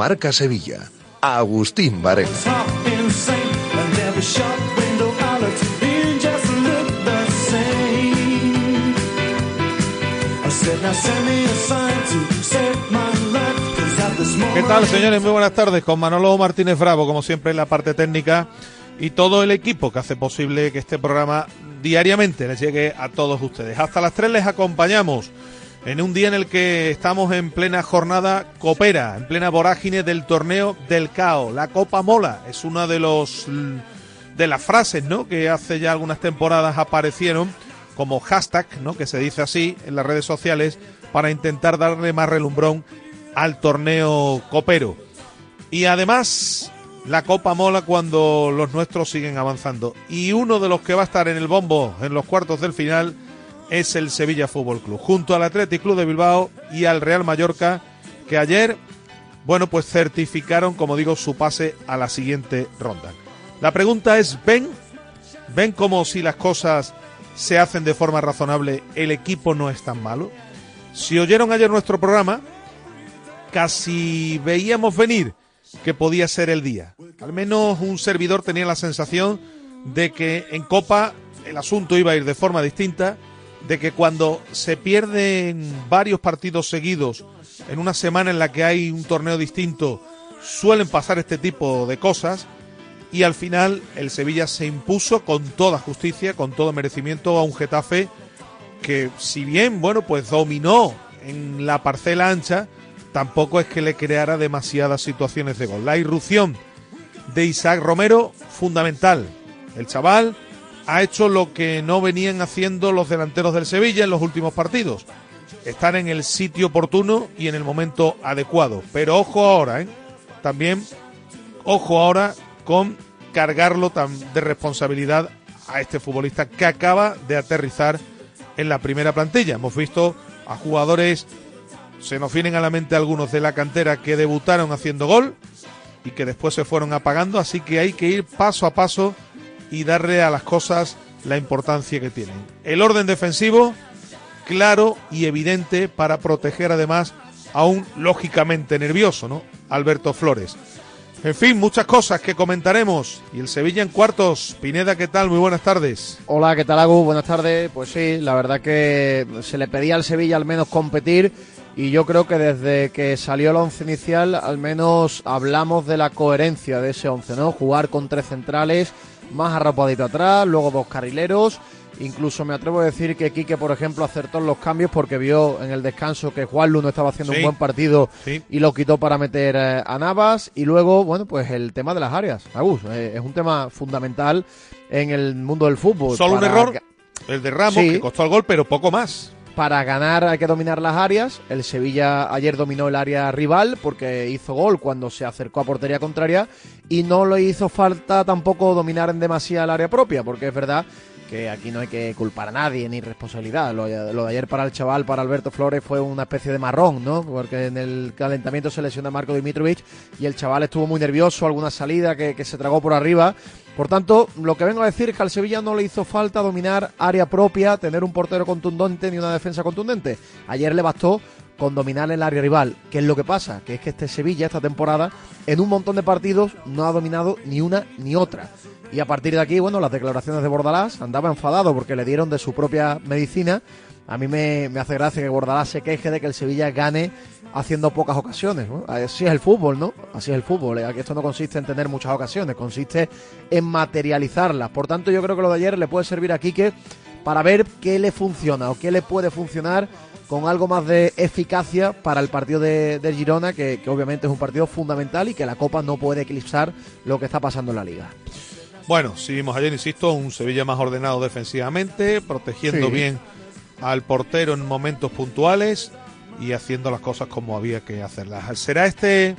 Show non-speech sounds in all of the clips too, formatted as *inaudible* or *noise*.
Marca Sevilla. Agustín Varela. ¿Qué tal, señores? Muy buenas tardes. Con Manolo Martínez Bravo, como siempre, en la parte técnica y todo el equipo que hace posible que este programa diariamente les llegue a todos ustedes. Hasta las 3 les acompañamos en un día en el que estamos en plena jornada copera, en plena vorágine del torneo del CAO. La Copa Mola es una de los de las frases, ¿no? que hace ya algunas temporadas aparecieron como hashtag, ¿no? que se dice así en las redes sociales para intentar darle más relumbrón al torneo copero. Y además la Copa mola cuando los nuestros siguen avanzando. Y uno de los que va a estar en el bombo en los cuartos del final es el Sevilla Fútbol Club, junto al Athletic Club de Bilbao y al Real Mallorca, que ayer, bueno, pues certificaron, como digo, su pase a la siguiente ronda. La pregunta es, ¿ven? ¿Ven como si las cosas se hacen de forma razonable, el equipo no es tan malo? Si oyeron ayer nuestro programa, casi veíamos venir que podía ser el día. Al menos un servidor tenía la sensación de que en Copa el asunto iba a ir de forma distinta de que cuando se pierden varios partidos seguidos en una semana en la que hay un torneo distinto, suelen pasar este tipo de cosas y al final el Sevilla se impuso con toda justicia, con todo merecimiento a un Getafe que si bien, bueno, pues dominó en la parcela ancha, tampoco es que le creara demasiadas situaciones de gol. La irrupción de Isaac Romero, fundamental. El chaval ha hecho lo que no venían haciendo los delanteros del Sevilla en los últimos partidos. Estar en el sitio oportuno y en el momento adecuado. Pero ojo ahora, ¿eh? También, ojo ahora con cargarlo de responsabilidad a este futbolista que acaba de aterrizar en la primera plantilla. Hemos visto a jugadores, se nos vienen a la mente algunos de la cantera que debutaron haciendo gol y que después se fueron apagando, así que hay que ir paso a paso y darle a las cosas la importancia que tienen. El orden defensivo, claro y evidente para proteger además a un lógicamente nervioso, ¿no? Alberto Flores. En fin, muchas cosas que comentaremos. Y el Sevilla en cuartos. Pineda, ¿qué tal? Muy buenas tardes. Hola, ¿qué tal, Agus? Buenas tardes. Pues sí, la verdad que se le pedía al Sevilla al menos competir. Y yo creo que desde que salió el once inicial, al menos hablamos de la coherencia de ese once, ¿no? Jugar con tres centrales, más arrapadito atrás, luego dos carrileros. Incluso me atrevo a decir que Quique, por ejemplo, acertó los cambios porque vio en el descanso que Juan no estaba haciendo un buen partido y lo quitó para meter eh, a Navas. Y luego, bueno, pues el tema de las áreas. Agus, eh, es un tema fundamental en el mundo del fútbol. Solo un error, el de Ramos, que costó el gol, pero poco más para ganar hay que dominar las áreas. El Sevilla ayer dominó el área rival porque hizo gol cuando se acercó a portería contraria y no le hizo falta tampoco dominar en demasía el área propia, porque es verdad que aquí no hay que culpar a nadie ni responsabilidad. Lo, de ayer para el chaval, para Alberto Flores, fue una especie de marrón, ¿no? Porque en el calentamiento se lesiona Marco Dimitrovic y el chaval estuvo muy nervioso, alguna salida que, que se tragó por arriba. Por tanto, lo que vengo a decir es que al Sevilla no le hizo falta dominar área propia, tener un portero contundente ni una defensa contundente. Ayer le bastó con dominar el área rival. ¿Qué es lo que pasa? Que es que este Sevilla, esta temporada, en un montón de partidos no ha dominado ni una ni otra. Y a partir de aquí, bueno, las declaraciones de Bordalás andaba enfadado porque le dieron de su propia medicina. A mí me, hace gracia que Bordalás se queje de que el Sevilla gane haciendo pocas ocasiones. Así es el fútbol, ¿no? Así es el fútbol. Aquí esto no consiste en tener muchas ocasiones, consiste en materializarlas. Por tanto, yo creo que lo de ayer le puede servir a Quique para ver qué le funciona o qué le puede funcionar con algo más de eficacia para el partido de, Girona, que, obviamente es un partido fundamental y que la Copa no puede eclipsar lo que está pasando en la liga. Bueno, si vimos ayer, insisto, un Sevilla más ordenado defensivamente, protegiendo sí. bien al portero en momentos puntuales y haciendo las cosas como había que hacerlas. ¿Será este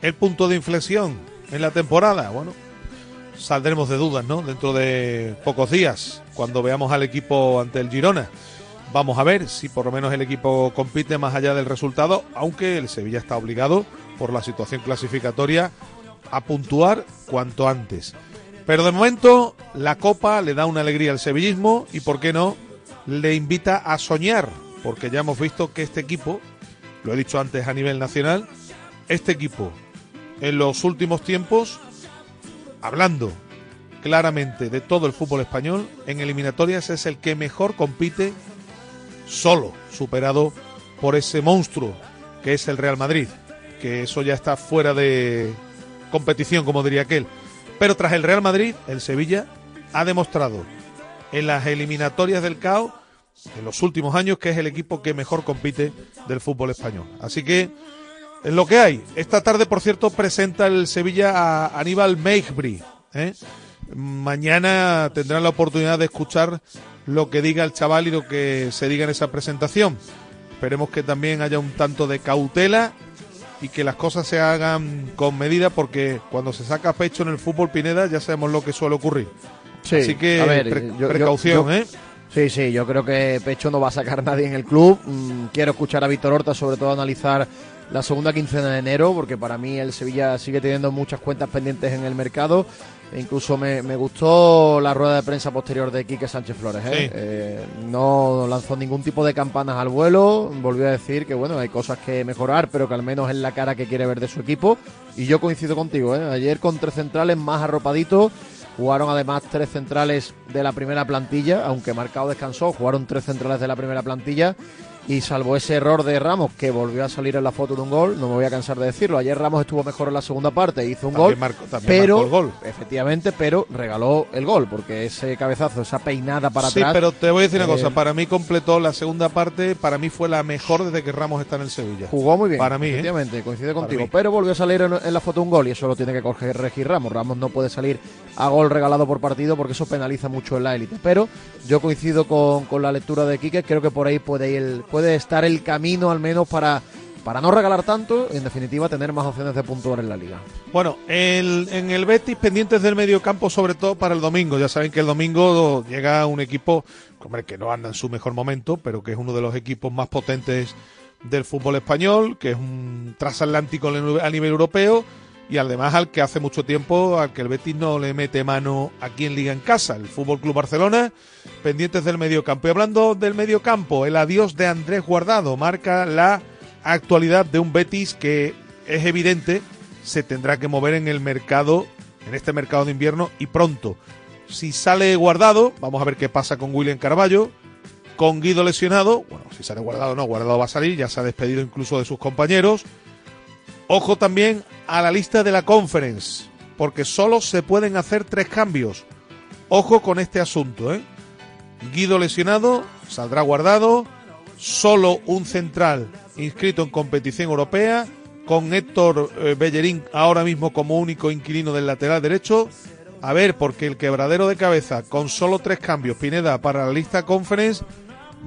el punto de inflexión en la temporada? Bueno, saldremos de dudas, ¿no? Dentro de pocos días, cuando veamos al equipo ante el Girona. Vamos a ver si por lo menos el equipo compite más allá del resultado, aunque el Sevilla está obligado por la situación clasificatoria a puntuar cuanto antes. Pero de momento la Copa le da una alegría al sevillismo y, ¿por qué no?, le invita a soñar, porque ya hemos visto que este equipo, lo he dicho antes a nivel nacional, este equipo en los últimos tiempos, hablando claramente de todo el fútbol español, en eliminatorias es el que mejor compite solo, superado por ese monstruo que es el Real Madrid, que eso ya está fuera de competición, como diría aquel. Pero tras el Real Madrid, el Sevilla ha demostrado en las eliminatorias del CAO en los últimos años que es el equipo que mejor compite del fútbol español. Así que es lo que hay. Esta tarde, por cierto, presenta el Sevilla a Aníbal Meigbri. ¿eh? Mañana tendrán la oportunidad de escuchar lo que diga el chaval y lo que se diga en esa presentación. Esperemos que también haya un tanto de cautela y que las cosas se hagan con medida porque cuando se saca pecho en el fútbol Pineda ya sabemos lo que suele ocurrir. Sí, Así que ver, pre yo, precaución, yo, ¿eh? Sí, sí, yo creo que pecho no va a sacar *laughs* nadie en el club. Mm, quiero escuchar a Víctor Horta, sobre todo analizar la segunda quincena de enero, porque para mí el Sevilla sigue teniendo muchas cuentas pendientes en el mercado. E incluso me, me, gustó la rueda de prensa posterior de Quique Sánchez Flores. ¿eh? Sí. Eh, no lanzó ningún tipo de campanas al vuelo. Volvió a decir que bueno, hay cosas que mejorar, pero que al menos es la cara que quiere ver de su equipo. Y yo coincido contigo. ¿eh? Ayer con tres centrales más arropaditos. Jugaron además tres centrales de la primera plantilla, aunque Marcado descansó, jugaron tres centrales de la primera plantilla y salvo ese error de Ramos que volvió a salir en la foto de un gol, no me voy a cansar de decirlo. Ayer Ramos estuvo mejor en la segunda parte, hizo un también gol, también pero marcó el gol. efectivamente, pero regaló el gol porque ese cabezazo, esa peinada para sí, atrás. pero te voy a decir una eh, cosa, para mí completó la segunda parte, para mí fue la mejor desde que Ramos está en el Sevilla. Jugó muy bien, Para mí, ¿eh? efectivamente, coincide contigo. Pero volvió a salir en, en la foto un gol y eso lo tiene que corregir Ramos. Ramos no puede salir a gol regalado por partido porque eso penaliza mucho en la élite. Pero yo coincido con, con la lectura de Quique, creo que por ahí puede, ir el, puede estar el camino al menos para, para no regalar tanto en definitiva tener más opciones de puntuar en la liga. Bueno, el, en el Betis pendientes del medio campo, sobre todo para el domingo. Ya saben que el domingo llega un equipo, que no anda en su mejor momento, pero que es uno de los equipos más potentes del fútbol español, que es un transatlántico a nivel europeo y además al que hace mucho tiempo al que el Betis no le mete mano aquí en Liga en casa, el Fútbol Club Barcelona, pendientes del mediocampo. Y hablando del mediocampo, el adiós de Andrés Guardado marca la actualidad de un Betis que es evidente se tendrá que mover en el mercado, en este mercado de invierno y pronto. Si sale guardado, vamos a ver qué pasa con William Carballo, con Guido lesionado, bueno, si sale guardado no, guardado va a salir, ya se ha despedido incluso de sus compañeros. Ojo también a la lista de la conference, porque solo se pueden hacer tres cambios. Ojo con este asunto, ¿eh? Guido lesionado, saldrá guardado, solo un central inscrito en competición europea, con Héctor eh, Bellerín ahora mismo como único inquilino del lateral derecho. A ver, porque el quebradero de cabeza con solo tres cambios, Pineda, para la lista conference,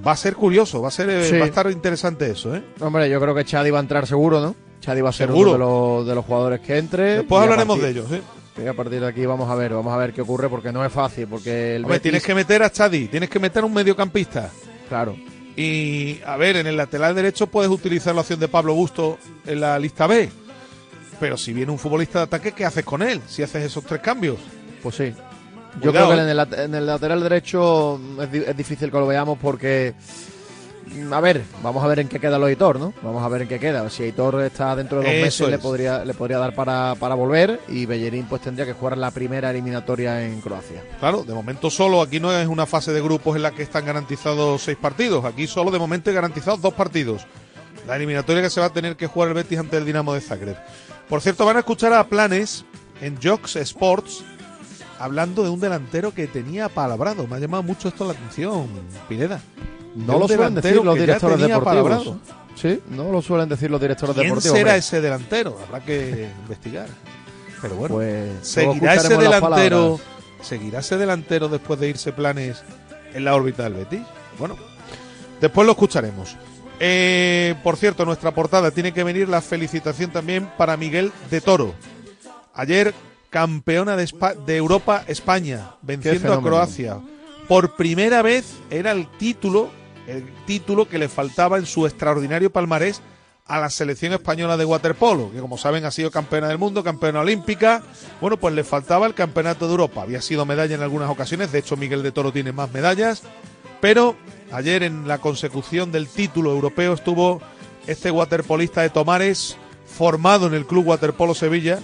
va a ser curioso, va a ser eh, Sí. va a estar interesante eso, ¿eh? Hombre, yo creo que Chadi va a entrar seguro, ¿no? Chadi va a ser Seguro. uno de los, de los jugadores que entre. Después a hablaremos partir- de ellos. Y a partir de aquí vamos a ver, vamos a ver qué ocurre porque no es fácil, porque el Hombre, Betis- tienes que meter a Chadi, tienes que meter un mediocampista. claro, Y a ver, en el lateral derecho puedes utilizar la opción de Pablo Busto en la lista B. Pero si viene un futbolista de ataque, ¿qué haces con él? Si haces esos tres cambios. pues sí. Yo Cuidado, creo que ¿eh? en el, lat- en el lateral derecho es difícil que lo veamos porque a ver, vamos a ver en qué queda el Aitor, ¿no? Vamos a ver en qué queda. Si Aitor está dentro de dos meses, le podría, le podría dar para, para volver y Bellerín pues tendría que jugar la primera eliminatoria en Croacia. Claro, de momento solo, aquí no es una fase de grupos en la que están garantizados seis partidos, aquí solo de momento hay garantizados dos partidos. La eliminatoria que se va a tener que jugar el Betis ante el Dinamo de Zagreb. Por cierto, van a escuchar a Planes en Jocks Sports hablando de un delantero que tenía palabrado. Me ha llamado mucho esto la atención, Pineda. No lo suelen decir los directores deportivos. Sí, no lo suelen decir los directores deportivos. ¿Quién será ese delantero? Habrá que investigar. Pero bueno, pues, ¿seguirá ese delantero? ¿Seguirá ese delantero después de irse planes en la órbita del Betis? Bueno, después lo escucharemos. Eh, por cierto, nuestra portada tiene que venir la felicitación también para Miguel de Toro. Ayer campeona de, de Europa España, venciendo a Croacia. Por primera vez era el título el título que le faltaba en su extraordinario palmarés a la selección española de waterpolo, que como saben ha sido campeona del mundo, campeona olímpica. Bueno, pues le faltaba el campeonato de Europa. Había sido medalla en algunas ocasiones, de hecho Miguel de Toro tiene más medallas, pero ayer en la consecución del título europeo estuvo este waterpolista de Tomares, formado en el Club Waterpolo Sevilla,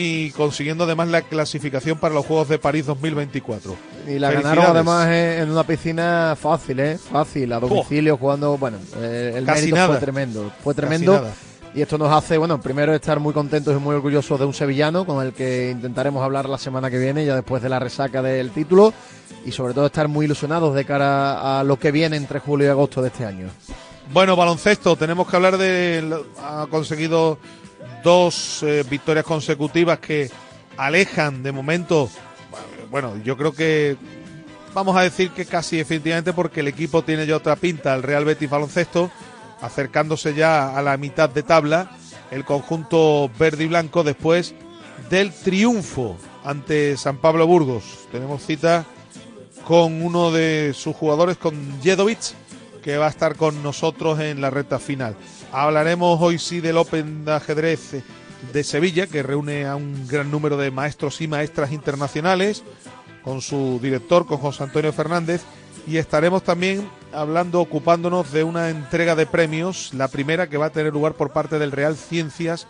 y consiguiendo además la clasificación para los Juegos de París 2024. Y la ganaron además en una piscina fácil, ¿eh? Fácil, a domicilio, jugando, bueno, eh, el mérito fue tremendo, fue tremendo. Y esto nos hace, bueno, primero estar muy contentos y muy orgullosos de un sevillano con el que intentaremos hablar la semana que viene, ya después de la resaca del título, y sobre todo estar muy ilusionados de cara a lo que viene entre julio y agosto de este año. Bueno, baloncesto, tenemos que hablar de. Ha conseguido dos eh, victorias consecutivas que alejan de momento, bueno, yo creo que vamos a decir que casi efectivamente porque el equipo tiene ya otra pinta, el Real Betis baloncesto, acercándose ya a la mitad de tabla, el conjunto verde y blanco después del triunfo ante San Pablo Burgos. Tenemos cita con uno de sus jugadores, con Jedovic, que va a estar con nosotros en la recta final. Hablaremos hoy sí del Open de ajedrez de Sevilla, que reúne a un gran número de maestros y maestras internacionales, con su director, con José Antonio Fernández, y estaremos también hablando, ocupándonos de una entrega de premios, la primera que va a tener lugar por parte del Real Ciencias,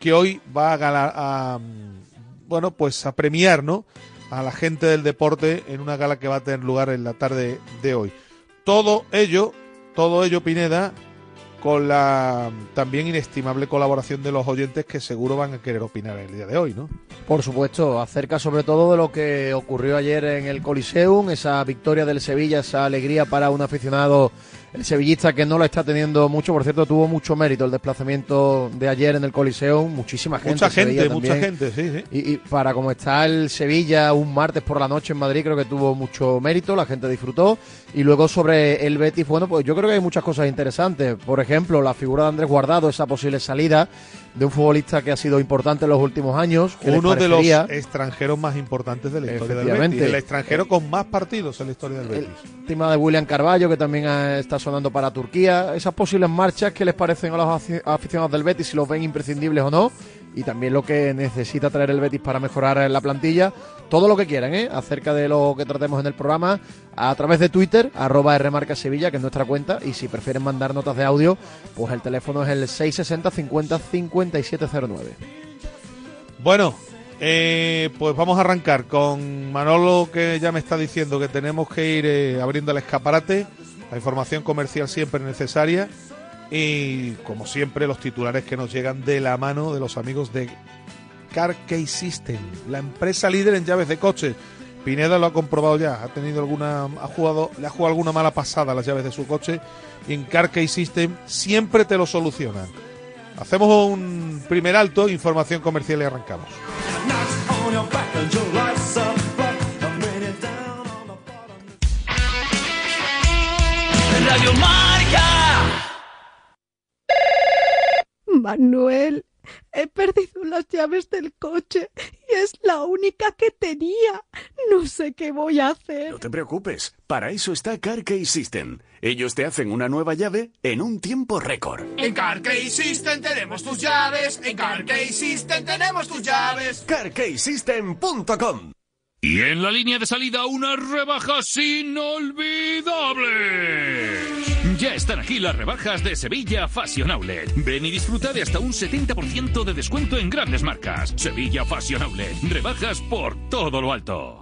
que hoy va a, a bueno, pues a premiar, ¿no? a la gente del deporte en una gala que va a tener lugar en la tarde de hoy. Todo ello, todo ello, Pineda, con la también inestimable colaboración de los oyentes que seguro van a querer opinar el día de hoy, ¿no? Por supuesto, acerca sobre todo de lo que ocurrió ayer en el Coliseum, esa victoria del Sevilla, esa alegría para un aficionado el sevillista que no lo está teniendo mucho, por cierto, tuvo mucho mérito el desplazamiento de ayer en el Coliseo, muchísima gente. Mucha gente, mucha gente, sí, sí. Y, para como está el Sevilla un martes por la noche en Madrid, creo que tuvo mucho mérito, la gente disfrutó. Y luego sobre el Betis, bueno, pues yo creo que hay muchas cosas interesantes. Por ejemplo, la figura de Andrés Guardado, esa posible salida de un futbolista que ha sido importante en los últimos años. Uno de los extranjeros más importantes de la historia del Betis. El extranjero con más partidos en la historia del Betis. El tema de William Carballo, que también está sonando para Turquía. Esas posibles marchas que les parecen a los aficionados del Betis, si los ven imprescindibles o no y también lo que necesita traer el Betis para mejorar la plantilla. Todo lo que quieran, ¿eh? Acerca de lo que tratemos en el programa a través de Twitter, arroba Rmarca Sevilla, que es nuestra cuenta. Y si prefieren mandar notas de audio, pues el teléfono es el 660 50 5709. Bueno, eh, pues vamos a arrancar con Manolo, que ya me está diciendo que tenemos que ir eh, abriendo el escaparate. La información comercial siempre necesaria. Y como siempre, los titulares que nos llegan de la mano de los amigos de Car System, la empresa líder en llaves de coche. Pineda lo ha comprobado ya, ha tenido alguna, ha jugado, le ha jugado alguna mala pasada a las llaves de su coche y en Car System siempre te lo solucionan. Hacemos un primer alto, información comercial y arrancamos. Manuel, he perdido las llaves del coche y es la única que tenía. No sé qué voy a hacer. No te preocupes, para eso está CarKey System. Ellos te hacen una nueva llave en un tiempo récord. En CarKey System tenemos tus llaves. En CarKey System tenemos tus llaves. CarKeySystem.com Y en la línea de salida, unas rebajas inolvidables. Ya están aquí las rebajas de Sevilla Fashion Outlet. Ven y disfruta de hasta un 70% de descuento en grandes marcas. Sevilla Fashion Outlet. Rebajas por todo lo alto.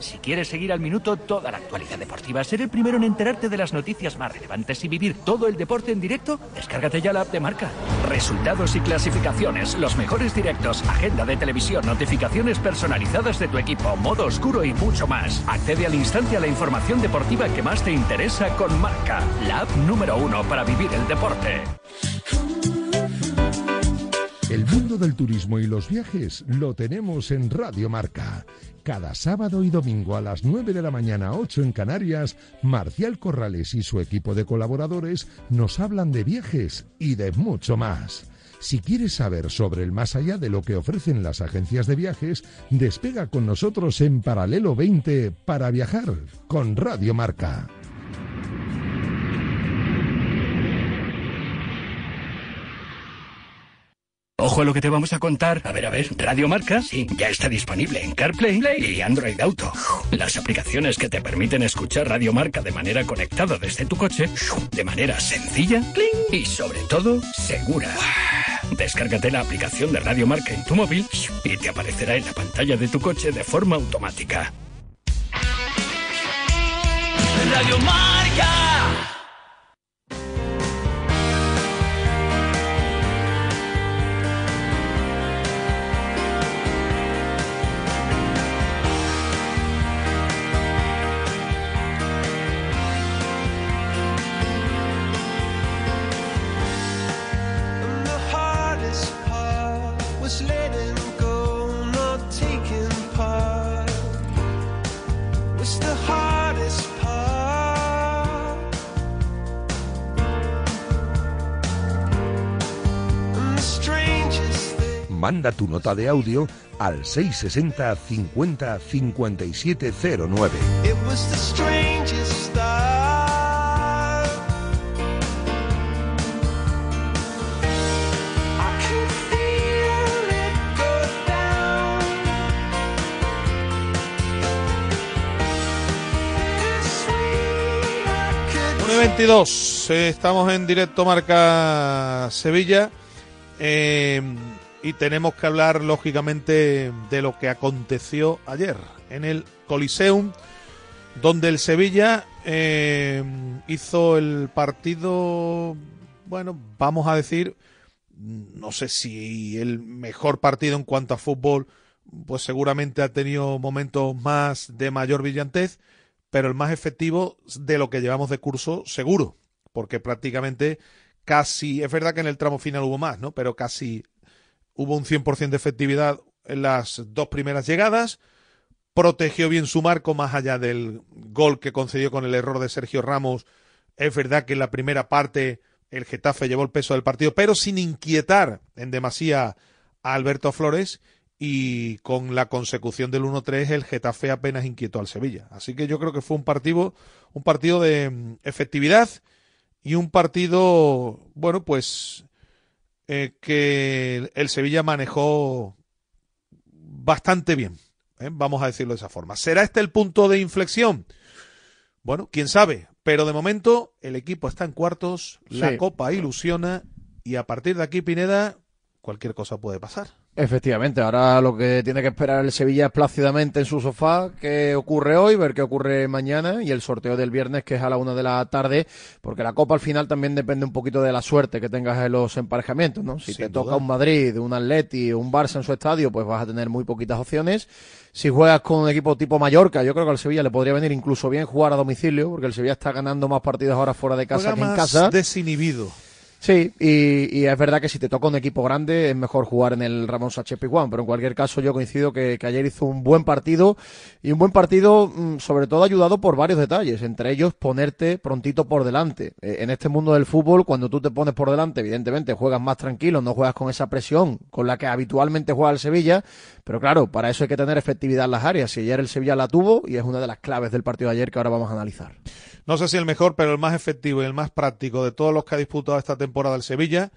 Si quieres seguir al minuto toda la actualidad deportiva, ser el primero en enterarte de las noticias más relevantes y vivir todo el deporte en directo, descárgate ya la app de marca. Resultados y clasificaciones, los mejores directos, agenda de televisión, notificaciones personalizadas de tu equipo, modo oscuro y mucho más. Accede al instante a la información deportiva que más te interesa con Marca, la app número uno para vivir el deporte. El mundo del turismo y los viajes lo tenemos en Radio Marca. Cada sábado y domingo a las 9 de la mañana, 8 en Canarias, Marcial Corrales y su equipo de colaboradores nos hablan de viajes y de mucho más. Si quieres saber sobre el más allá de lo que ofrecen las agencias de viajes, despega con nosotros en Paralelo 20 para viajar con Radio Marca. Ojo a lo que te vamos a contar. A ver, a ver, Radio Marca, sí, ya está disponible en CarPlay y Android Auto. Las aplicaciones que te permiten escuchar Radio Marca de manera conectada desde tu coche, de manera sencilla y sobre todo segura. Descárgate la aplicación de Radio Marca en tu móvil y te aparecerá en la pantalla de tu coche de forma automática. Radio Marca. Manda tu nota de audio al 660 50 5709. It was the strangest start. I could feel it go down. Bittersweet, I could 1 y 22, eh, estamos en directo Marca Sevilla eh, y tenemos que hablar lógicamente de lo que aconteció ayer en el Coliseum, donde el Sevilla eh, hizo el partido, bueno, vamos a decir, no sé si el mejor partido en cuanto a fútbol, pues seguramente ha tenido momentos más de mayor brillantez, pero el más efectivo de lo que llevamos de curso, seguro, porque prácticamente casi, es verdad que en el tramo final hubo más, ¿no? Pero casi hubo un 100% de efectividad en las dos primeras llegadas, protegió bien su marco más allá del gol que concedió con el error de Sergio Ramos. Es verdad que en la primera parte el Getafe llevó el peso del partido, pero sin inquietar en demasía a Alberto Flores y con la consecución del 1-3 el Getafe apenas inquietó al Sevilla. Así que yo creo que fue un partido, un partido de mm, efectividad y un partido, bueno, pues eh, que el Sevilla manejó bastante bien. ¿eh? Vamos a decirlo de esa forma. ¿Será este el punto de inflexión? Bueno, quién sabe. Pero de momento el equipo está en cuartos, la copa ilusiona y a partir de aquí, Pineda, cualquier cosa puede pasar. Efectivamente, ahora lo que tiene que esperar el Sevilla es plácidamente en su sofá qué ocurre hoy, ver qué ocurre mañana y el sorteo del viernes que es a la una de la tarde, porque la Copa al final también depende un poquito de la suerte que tengas en los emparejamientos, ¿no? Si Sin te toca un Madrid, un Atleti, un Barça en su estadio, pues vas a tener muy poquitas opciones. Si juegas con un equipo tipo Mallorca, yo creo que al Sevilla le podría venir incluso bien jugar a domicilio, porque el Sevilla está ganando más partidos ahora fuera de casa Juega que en más casa. desinhibido. Sí, y, y es verdad que si te toca un equipo grande es mejor jugar en el Ramón Sánchez Pizjuán, pero en cualquier caso yo coincido que, que ayer hizo un buen partido y un buen partido mm, sobre todo ayudado por varios detalles, entre ellos ponerte prontito por delante. Eh, en este mundo del fútbol, cuando tú te pones por delante, evidentemente juegas más tranquilo, no juegas con esa presión con la que habitualmente juega el Sevilla, pero claro, para eso hay que tener efectividad en las áreas, y ayer el Sevilla la tuvo y es una de las claves del partido de ayer que ahora vamos a analizar. No sé si el mejor, pero el más efectivo y el más práctico de todos los que ha disputado esta temporada el Sevilla,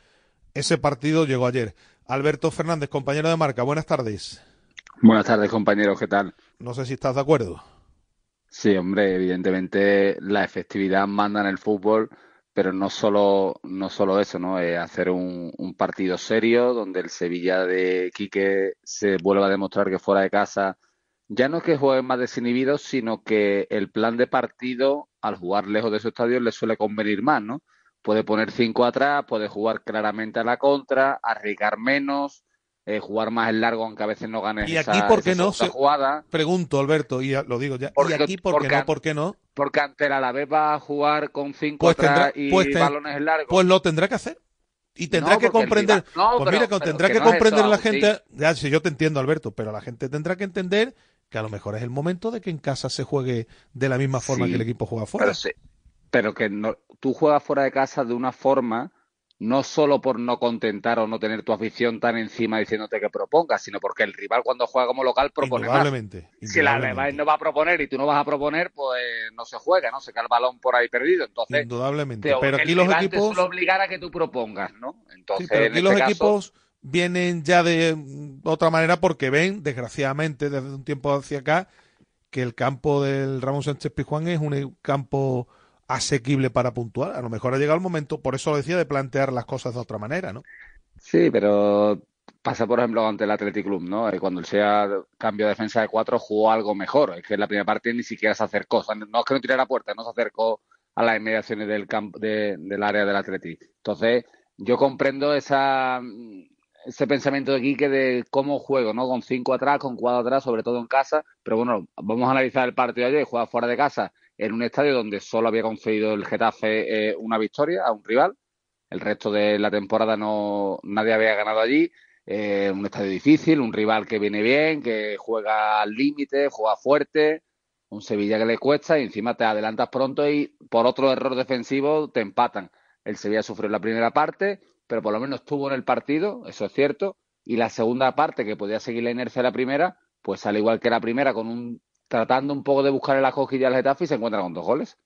ese partido llegó ayer. Alberto Fernández, compañero de marca, buenas tardes. Buenas tardes, compañeros, ¿qué tal? No sé si estás de acuerdo. Sí, hombre, evidentemente la efectividad manda en el fútbol, pero no solo, no solo eso, ¿no? Eh, hacer un, un partido serio donde el Sevilla de Quique se vuelva a demostrar que fuera de casa ya no es que jueguen más desinhibidos, sino que el plan de partido, al jugar lejos de su estadio, le suele convenir más, ¿no? Puede poner cinco atrás, puede jugar claramente a la contra, arriesgar menos, eh, jugar más en largo, aunque a veces no ganes ¿Y aquí esa, por qué esa no? Se- jugada. Pregunto, Alberto, y lo digo ya. Porque- ¿Y aquí por qué porque- no? ¿Por qué no? Porque ante el Alavés va a jugar con cinco Pues atrás tendrá, y pues, ten- balones en largo. pues lo tendrá que hacer. Y tendrá No, que el comprender. rival- no, pues pero- mira, pero tendrá que que no es comprender eso, la gente. Ya, sí, yo te entiendo, Alberto, pero la gente tendrá que entender que a lo mejor es el momento de que en casa se juegue de la misma forma Sí, que el equipo juega fuera. Pero, sí, pero que no, tú juegas fuera de casa de una forma, no solo por no contentar o no tener tu afición tan encima diciéndote que propongas, sino porque el rival cuando juega como local propone más. Indudablemente. Si la Alavés no va a proponer y tú no vas a proponer, pues no se juega, ¿no? Se queda el balón por ahí perdido. Entonces, Indudablemente. te- Pero el aquí los rival te equipos. suele obligar a que tú propongas, ¿no? Entonces, Sí, pero en aquí este los caso- equipos vienen ya de otra manera porque ven, desgraciadamente, desde un tiempo hacia acá, que el campo del Ramón Sánchez Pizjuán es un campo asequible para puntuar. A lo mejor ha llegado el momento, por eso lo decía, de plantear las cosas de otra manera, ¿no? Sí, pero pasa, por ejemplo, ante el Athletic Club, ¿no? Eh, Cuando el SEA cambio de defensa de cuatro jugó algo mejor. Es que en la primera parte ni siquiera se acercó. No es que no tirara puerta, no se acercó a las inmediaciones del campo de- del área del Athletic. Entonces, yo comprendo esa, ese pensamiento de Quique de cómo juego, ¿no? Con cinco atrás, con cuatro atrás, sobre todo en casa. Pero bueno, vamos a analizar el partido de ayer. Juega fuera de casa en un estadio donde solo había concedido el Getafe eh, una victoria a un rival. El resto de la temporada no nadie había ganado allí. Eh, un estadio difícil, un rival que viene bien, que juega al límite, juega fuerte, un Sevilla que le cuesta y encima te adelantas pronto y por otro error defensivo te empatan. El Sevilla sufrió la primera parte, pero por lo menos estuvo en el partido, eso es cierto, y la segunda parte, que podía seguir la inercia de la primera, pues sale igual que la primera, con un tratando un poco de buscar la cojilla al Getafe y se encuentra con dos goles.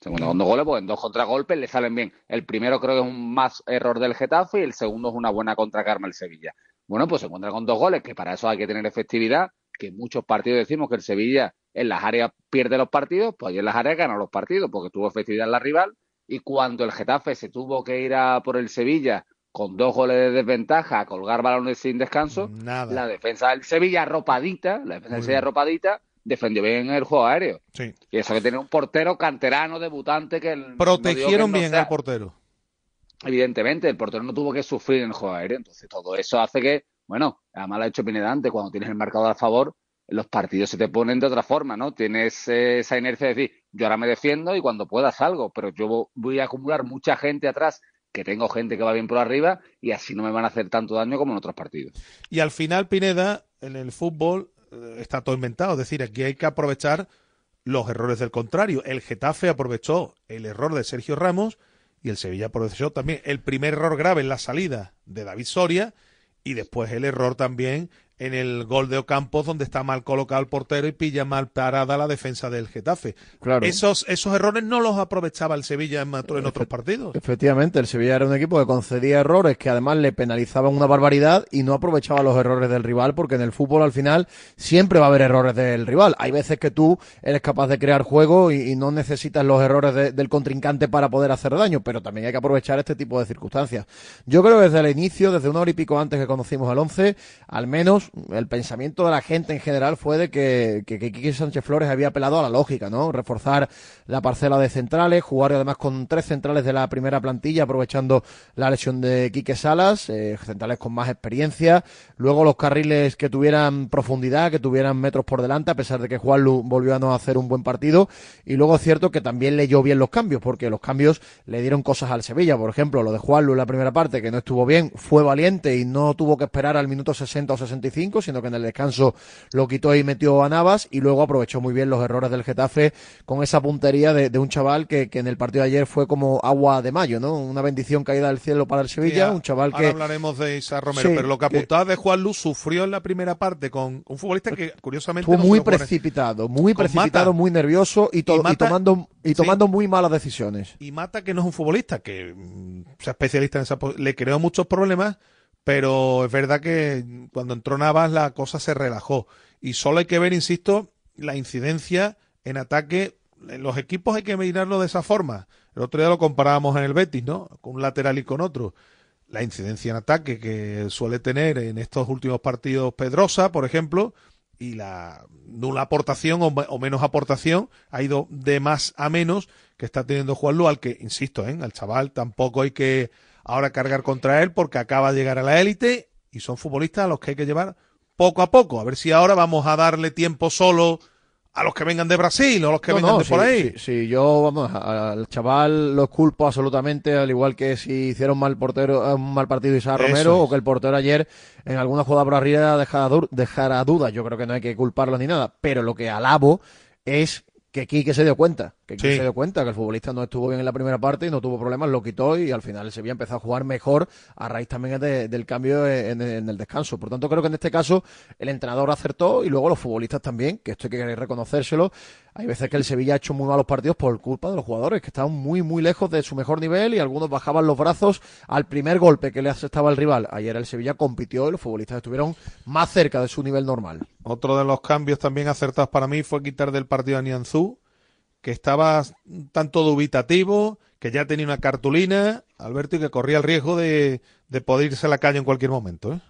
Se encuentra con dos goles, pues en dos contragolpes le salen bien. El primero creo que es un más error del Getafe y el segundo es una buena contracarma el Sevilla. Bueno, pues se encuentra con dos goles, que para eso hay que tener efectividad, que en muchos partidos decimos que el Sevilla en las áreas pierde los partidos, pues en las áreas gana los partidos, porque tuvo efectividad en la rival, y cuando el Getafe se tuvo que ir a por el Sevilla con dos goles de desventaja a colgar balones sin descanso, Nada. la defensa del Sevilla arropadita, la defensa del Sevilla arropadita, defendió bien el juego aéreo. Sí. Y eso que tiene un portero canterano, debutante, que... el- no digo que Protegieron no bien sea- al portero. Evidentemente, el portero no tuvo que sufrir en el juego aéreo. Entonces, todo eso hace que, bueno, además lo ha hecho Pineda antes, cuando tienes el marcador a favor, los partidos se te ponen de otra forma, ¿no? Tienes eh, esa inercia de decir, yo ahora me defiendo y cuando pueda salgo, pero yo voy a acumular mucha gente atrás, que tengo gente que va bien por arriba, y así no me van a hacer tanto daño como en otros partidos. Y al final, Pineda, en el fútbol eh, está todo inventado. Es decir, aquí hay que aprovechar los errores del contrario. El Getafe aprovechó el error de Sergio Ramos y el Sevilla aprovechó también el primer error grave en la salida de David Soria y después el error también en el gol de Ocampos donde está mal colocado el portero y pilla mal parada la defensa del Getafe. Claro. Esos, esos errores no los aprovechaba el Sevilla en, en otros partidos. Efectivamente, el Sevilla era un equipo que concedía errores que además le penalizaban una barbaridad y no aprovechaba los errores del rival porque en el fútbol al final siempre va a haber errores del rival. Hay veces que tú eres capaz de crear juego y, y no necesitas los errores de- del contrincante para poder hacer daño, pero también hay que aprovechar este tipo de circunstancias. Yo creo que desde el inicio, desde una hora y pico antes que conocimos el 11, al menos el pensamiento de la gente en general fue de que, que, que Quique Sánchez Flores había apelado a la lógica, ¿no? Reforzar la parcela de centrales, jugar además con tres centrales de la primera plantilla, aprovechando la lesión de Quique Salas, eh, centrales con más experiencia, luego los carriles que tuvieran profundidad, que tuvieran metros por delante, a pesar de que Juanlu volvió a no hacer un buen partido, y luego es cierto que también leyó bien los cambios, porque los cambios le dieron cosas al Sevilla, por ejemplo, lo de Juanlu en la primera parte, que no estuvo bien, fue valiente y no tuvo que esperar al minuto 60 o 65, sino que en el descanso lo quitó y metió a Navas y luego aprovechó muy bien los errores del Getafe con esa puntería de, de un chaval que, que en el partido de ayer fue como agua de mayo, ¿no? Una bendición caída del cielo para el Sevilla, Sí, un chaval ahora que... hablaremos de Isa Romero, Sí, pero lo que apuntaba de Juan Luz sufrió en la primera parte con un futbolista que curiosamente no se muy precipitado, muy precipitado, Mata. muy nervioso y, to- Y y Mata- tomando, y sí. tomando muy malas decisiones. y Mata que no es un futbolista que mm, sea especialista en esa le creó muchos problemas pero es verdad que cuando entró Navas la cosa se relajó. Y solo hay que ver insisto la incidencia en ataque. En los equipos hay que mirarlo de esa forma. El otro día lo comparábamos en el Betis no con un lateral y con otro. La incidencia en ataque que suele tener en estos últimos partidos Pedrosa por ejemplo y la nula aportación o, o menos aportación ha ido de más a menos que está teniendo Juan Lu, al que, insisto, ¿eh? al chaval tampoco hay que ahora cargar contra él porque acaba de llegar a la élite y son futbolistas a los que hay que llevar poco a poco. A ver si ahora vamos a darle tiempo solo a los que vengan de Brasil o a los que No, vengan no, de por ahí. Sí, sí, yo, vamos, al chaval lo culpo absolutamente, al igual que si hicieron mal portero, eh, un mal partido Isaac Romero, es. o que el portero ayer en alguna jugada por arriba dejara, dejara dudas. Yo creo que no hay que culparlo ni nada, pero lo que alabo es que Quique se dio cuenta, que Quique Sí. se dio cuenta que el futbolista no estuvo bien en la primera parte y no tuvo problemas, lo quitó y al final el Sevilla empezó a jugar mejor a raíz también de- del cambio en, en el descanso. Por tanto, creo que en este caso el entrenador acertó y luego los futbolistas también, que esto hay que reconocérselo. Hay veces que el Sevilla ha hecho muy malos partidos por culpa de los jugadores, que estaban muy, muy lejos de su mejor nivel y algunos bajaban los brazos al primer golpe que le asestaba el rival. Ayer el Sevilla compitió y los futbolistas estuvieron más cerca de su nivel normal. Otro de los cambios también acertados para mí fue quitar del partido a Nianzú, que estaba tanto dubitativo, que ya tenía una cartulina, Alberto, y que corría el riesgo de, de poder irse a la calle en cualquier momento. ¿eh?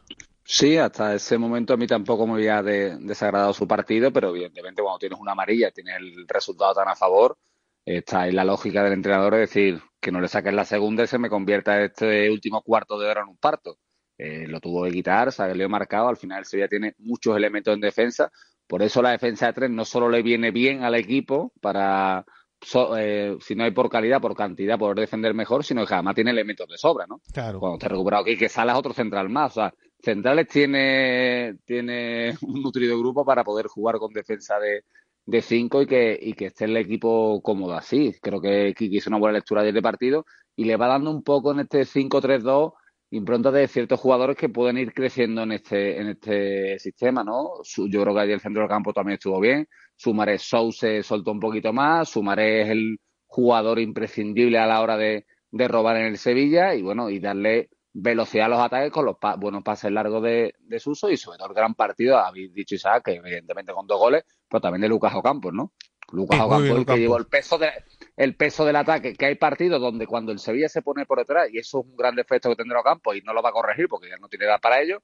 Sí, hasta ese momento a mí tampoco me había de- desagradado su partido, pero evidentemente cuando tienes una amarilla, tienes el resultado tan a favor, está en la lógica del entrenador es decir, que no le saques la segunda y se me convierta este último cuarto de hora en un parto. Eh, lo tuvo que quitar, salió marcado, al final el Sevilla tiene muchos elementos en defensa, por eso la defensa de tres no solo le viene bien al equipo para, so- eh, si no hay por calidad, por cantidad, poder defender mejor, sino que además tiene elementos de sobra, ¿no? Claro. Cuando te has recuperado aquí, que Salas otro central más. O sea, centrales tiene, tiene *laughs* un nutrido grupo para poder jugar con defensa de, de cinco y que, y que esté el equipo cómodo así. Creo que Kiki hizo una buena lectura de partido y le va dando un poco en este 5-3-2 impronta de ciertos jugadores que pueden ir creciendo en este, en este sistema, ¿no? Yo creo que ayer el centro del campo también estuvo bien. Sumaré Sou se soltó un poquito más. Sumaré es el jugador imprescindible a la hora de, de robar en el Sevilla y bueno, y darle velocidad a los ataques con los pa- buenos pases largos de, de Suso y sobre todo el gran partido, habéis dicho Isaac, que evidentemente con dos goles, pero también de Lucas Ocampos, ¿no? Lucas Ocampos el que llevó el peso de, el peso del ataque, que hay partidos donde cuando el Sevilla se pone por detrás, y eso es un gran defecto que tendrá Ocampos y no lo va a corregir porque ya no tiene edad para ello,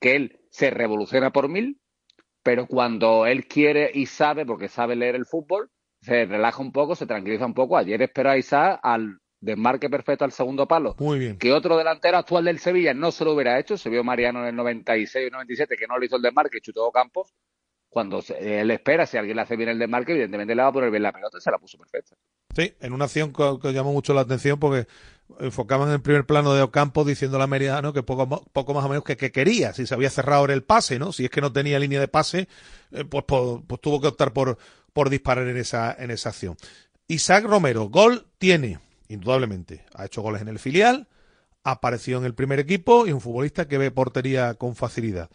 que él se revoluciona por mil, pero cuando él quiere y sabe, porque sabe leer el fútbol, se relaja un poco, se tranquiliza un poco. Ayer esperó a Isaac al desmarque perfecto al segundo palo, Muy bien. que otro delantero actual del Sevilla no se lo hubiera hecho. Se vio Mariano en el 96 y 97 que no le hizo el desmarque, chutó Campos. Cuando él espera, si alguien le hace bien el desmarque, evidentemente le va a poner bien la pelota y se la puso perfecta. Sí, en una acción que, llamó mucho la atención porque enfocaban en el primer plano de Ocampo diciendo a Meridiano que poco, poco más o menos que, que quería, si se había cerrado el pase, ¿no? Si es que no tenía línea de pase, eh, pues, pues, pues tuvo que optar por, por disparar en esa, en esa acción. Isaac Romero, gol tiene, indudablemente. Ha hecho goles en el filial, apareció en el primer equipo y un futbolista que ve portería con facilidad.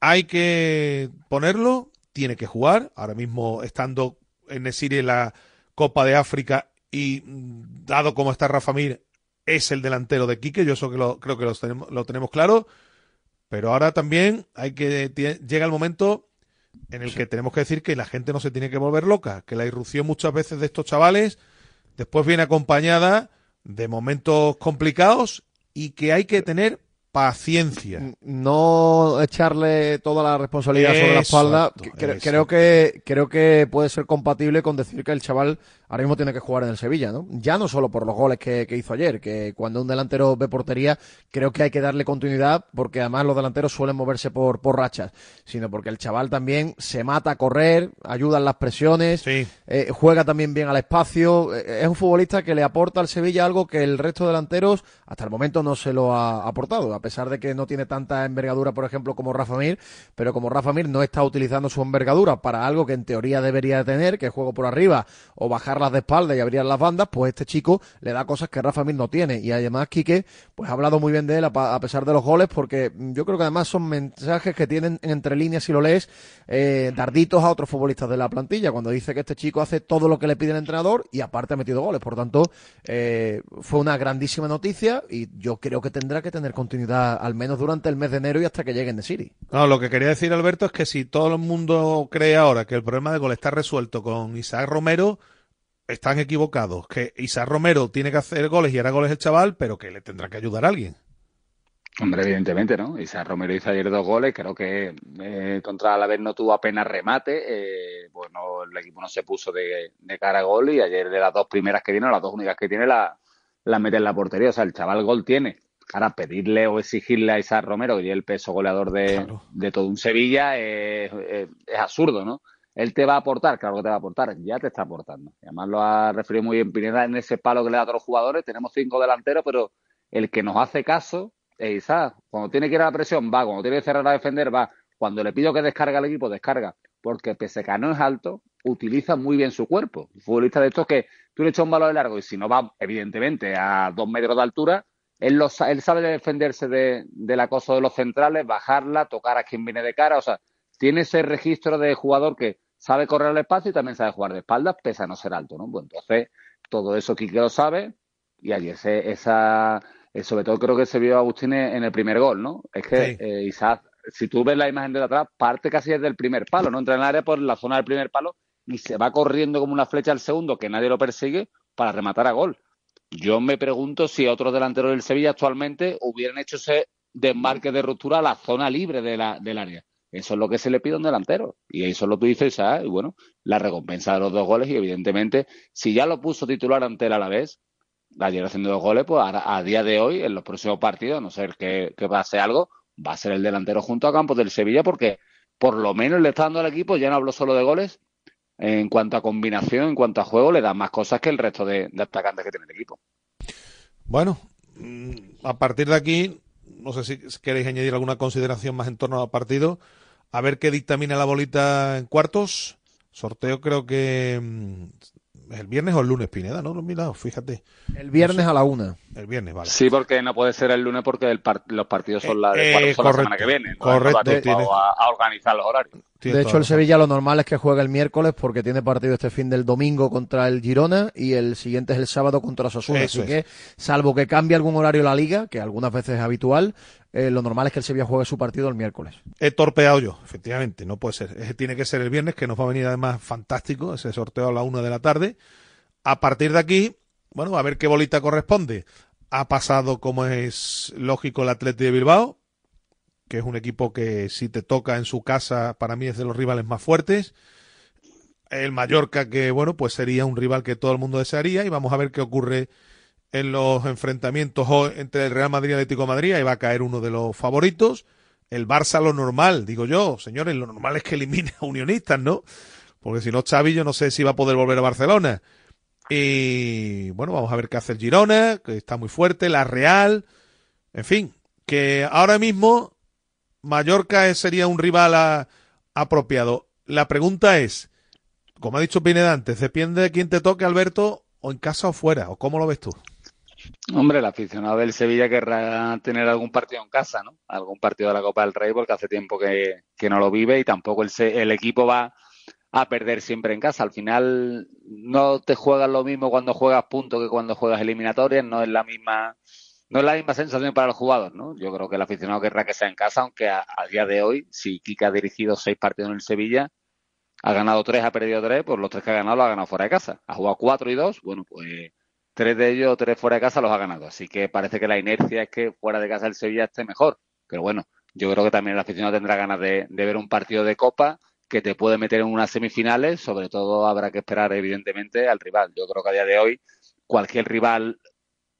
Hay que ponerlo, tiene que jugar, ahora mismo estando en Nesiri en la Copa de África y mm, dado como está Rafa Mir, es el delantero de Quique, yo eso que lo, creo que tenemos, lo tenemos claro, pero ahora también hay que llega el momento en el que tenemos que decir que la gente no se tiene que volver loca, que la irrupción muchas veces de estos chavales después viene acompañada de momentos complicados y que hay que tener paciencia. no echarle toda la responsabilidad sobre la espalda. Cre- creo que creo que puede ser compatible con decir que el chaval ahora mismo tiene que jugar en el Sevilla, ¿no? Ya no solo por los goles que, que hizo ayer, que cuando un delantero ve portería, creo que hay que darle continuidad, porque además los delanteros suelen moverse por, por rachas, sino porque el chaval también se mata a correr, ayuda en las presiones, eh, juega también bien al espacio, eh, es un futbolista que le aporta al Sevilla algo que el resto de delanteros hasta el momento no se lo ha aportado, a pesar de que no tiene tanta envergadura, por ejemplo, como Rafa Mir, pero como Rafa Mir no está utilizando su envergadura para algo que en teoría debería de tener, que es juego por arriba o bajarlas de espalda y abrir las bandas, pues este chico le da cosas que Rafa Mir no tiene. Y además Quique, pues ha hablado muy bien de él a, pesar de los goles, porque yo creo que además son mensajes que tienen entre líneas, si lo lees, eh, darditos a otros futbolistas de la plantilla, cuando dice que este chico hace todo lo que le pide el entrenador y aparte ha metido goles. Por tanto, eh, fue una grandísima noticia y yo creo que tendrá que tener continuidad al menos durante el mes de enero y hasta que lleguen de Siri. No, lo que quería decir, Alberto, es que si todo el mundo cree ahora que el problema de gol está resuelto con Isaac Romero, están equivocados. Que Isaac Romero tiene que hacer goles y hará goles el chaval, pero que le tendrá que ayudar a alguien. Hombre, evidentemente, ¿no? Isaac Romero hizo ayer dos goles, creo que eh, contra la vez no tuvo apenas remate, eh, bueno, el equipo no se puso de, de cara a gol y ayer de las dos primeras que tiene, las dos únicas que tiene, la, la mete en la portería, o sea, el chaval gol tiene. Ahora, pedirle o exigirle a Isaac Romero, que es el peso goleador de, de todo un Sevilla, es, es- es absurdo, ¿no? Él te va a aportar, claro que te va a aportar, ya te está aportando. Además lo ha referido muy bien Pineda en ese palo que le da a todos los jugadores. Tenemos cinco delanteros, pero el que nos hace caso es Isaac. Cuando tiene que ir a la presión, va. Cuando tiene que cerrar a defender, va. Cuando le pido que descargue al equipo, descarga. Porque pese a que no es alto, utiliza muy bien su cuerpo. Un futbolista de estos que tú le echas un balón de largo y si no va, evidentemente, a dos metros de altura, él, lo él sabe defenderse de, del acoso de los centrales, bajarla, tocar a quien viene de cara. O sea, tiene ese registro de jugador que sabe correr al espacio y también sabe jugar de espaldas, pese a no ser alto, ¿no? Pues entonces, todo eso Quique lo sabe y ayer se- esa, eh, sobre todo creo que se vio a Agustín en en el primer gol, ¿no? Es que Sí. eh, Isaac, si tú ves la imagen de atrás, parte casi desde el primer palo, ¿no? Entra en el área por la zona del primer palo y se va corriendo como una flecha al segundo, que nadie lo persigue, para rematar a gol. Yo me pregunto si otros delanteros del Sevilla actualmente hubieran hecho ese desmarque de ruptura a la zona libre de la, del área. Eso es lo que se le pide a un delantero. Y eso es lo dices, Isaac, y bueno, la recompensa de los dos goles. Y evidentemente, si ya lo puso titular ante el Alavés, ayer haciendo dos goles, pues ahora, a día de hoy, en los próximos partidos, a no ser que, que pase algo, va a ser el delantero junto a Campos del Sevilla, porque por lo menos le está dando al equipo, ya no hablo solo de goles, en cuanto a combinación, en cuanto a juego, le da más cosas que el resto de, de atacantes que tiene el equipo. Bueno, mm, a partir de aquí, no sé si queréis añadir alguna consideración más en torno al partido. A ver qué dictamina la bolita en cuartos. Sorteo creo que mm, el viernes o el lunes, Pineda, ¿no? Mira, fíjate. El viernes a la una. El viernes, vale. Sí, porque no puede ser el lunes porque el par- los partidos son la, de Eh, la correcto, semana que viene. Correcto, no da tiempo tienes- a, a organizar los horarios. De hecho, el Sevilla lo normal es que juegue el miércoles porque tiene partido este fin del domingo contra el Girona y el siguiente es el sábado contra Osasuna. Eso Así es. que, salvo que cambie algún horario la liga, que algunas veces es habitual, eh, lo normal es que el Sevilla juegue su partido el miércoles. He torpeado yo, efectivamente, no puede ser. Tiene que ser el viernes, que nos va a venir además fantástico, ese sorteo a la una de la tarde. A partir de aquí, bueno, a ver qué bolita corresponde. Ha pasado, como es lógico, el Atleti de Bilbao, que es un equipo que si te toca en su casa, para mí es de los rivales más fuertes. El Mallorca, que bueno, pues sería un rival que todo el mundo desearía, y vamos a ver qué ocurre en los enfrentamientos entre el Real Madrid y el Atlético de Madrid, ahí va a caer uno de los favoritos. El Barça lo normal, digo yo, señores, lo normal es que elimine a Unionistas, ¿no? Porque si no, Xavi yo no sé si va a poder volver a Barcelona. Y bueno, vamos a ver qué hace el Girona, que está muy fuerte, la Real, en fin, que ahora mismo Mallorca sería un rival a- apropiado. La pregunta es, como ha dicho Pineda antes, depende de quién te toque, Alberto, o en casa o fuera, o cómo lo ves tú. Hombre, el aficionado del Sevilla querrá tener algún partido en casa, ¿no? Algún partido de la Copa del Rey, porque hace tiempo que, que no lo vive y tampoco el, el equipo va a perder siempre en casa. Al final no te juegas lo mismo cuando juegas puntos que cuando juegas eliminatorias, no es la misma, no es la misma sensación para el jugador, ¿no? Yo creo que el aficionado querrá que sea en casa, aunque a, día de hoy, si Kika ha dirigido seis partidos en el Sevilla, ha ganado tres, ha perdido tres, pues los tres que ha ganado lo ha ganado fuera de casa. Ha jugado cuatro y dos, bueno, pues tres de ellos, tres fuera de casa, los ha ganado. Así que parece que la inercia es que fuera de casa el Sevilla esté mejor. Pero bueno, yo creo que también el aficionado tendrá ganas de ver un partido de Copa que te puede meter en unas semifinales. Sobre todo habrá que esperar, evidentemente, al rival. Yo creo que a día de hoy cualquier rival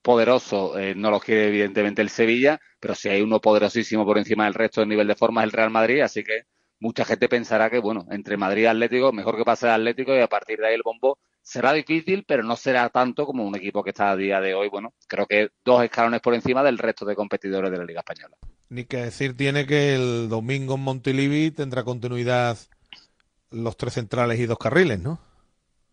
poderoso eh, no lo quiere, evidentemente, el Sevilla, pero si hay uno poderosísimo por encima del resto del nivel de forma es el Real Madrid. Así que mucha gente pensará que, bueno, entre Madrid y Atlético, mejor que pase el Atlético y a partir de ahí el bombo será difícil, pero no será tanto como un equipo que está a día de hoy, bueno, creo que dos escalones por encima del resto de competidores de la Liga Española. Ni que decir tiene que el domingo en Montilivi tendrá continuidad los tres centrales y dos carriles, ¿no?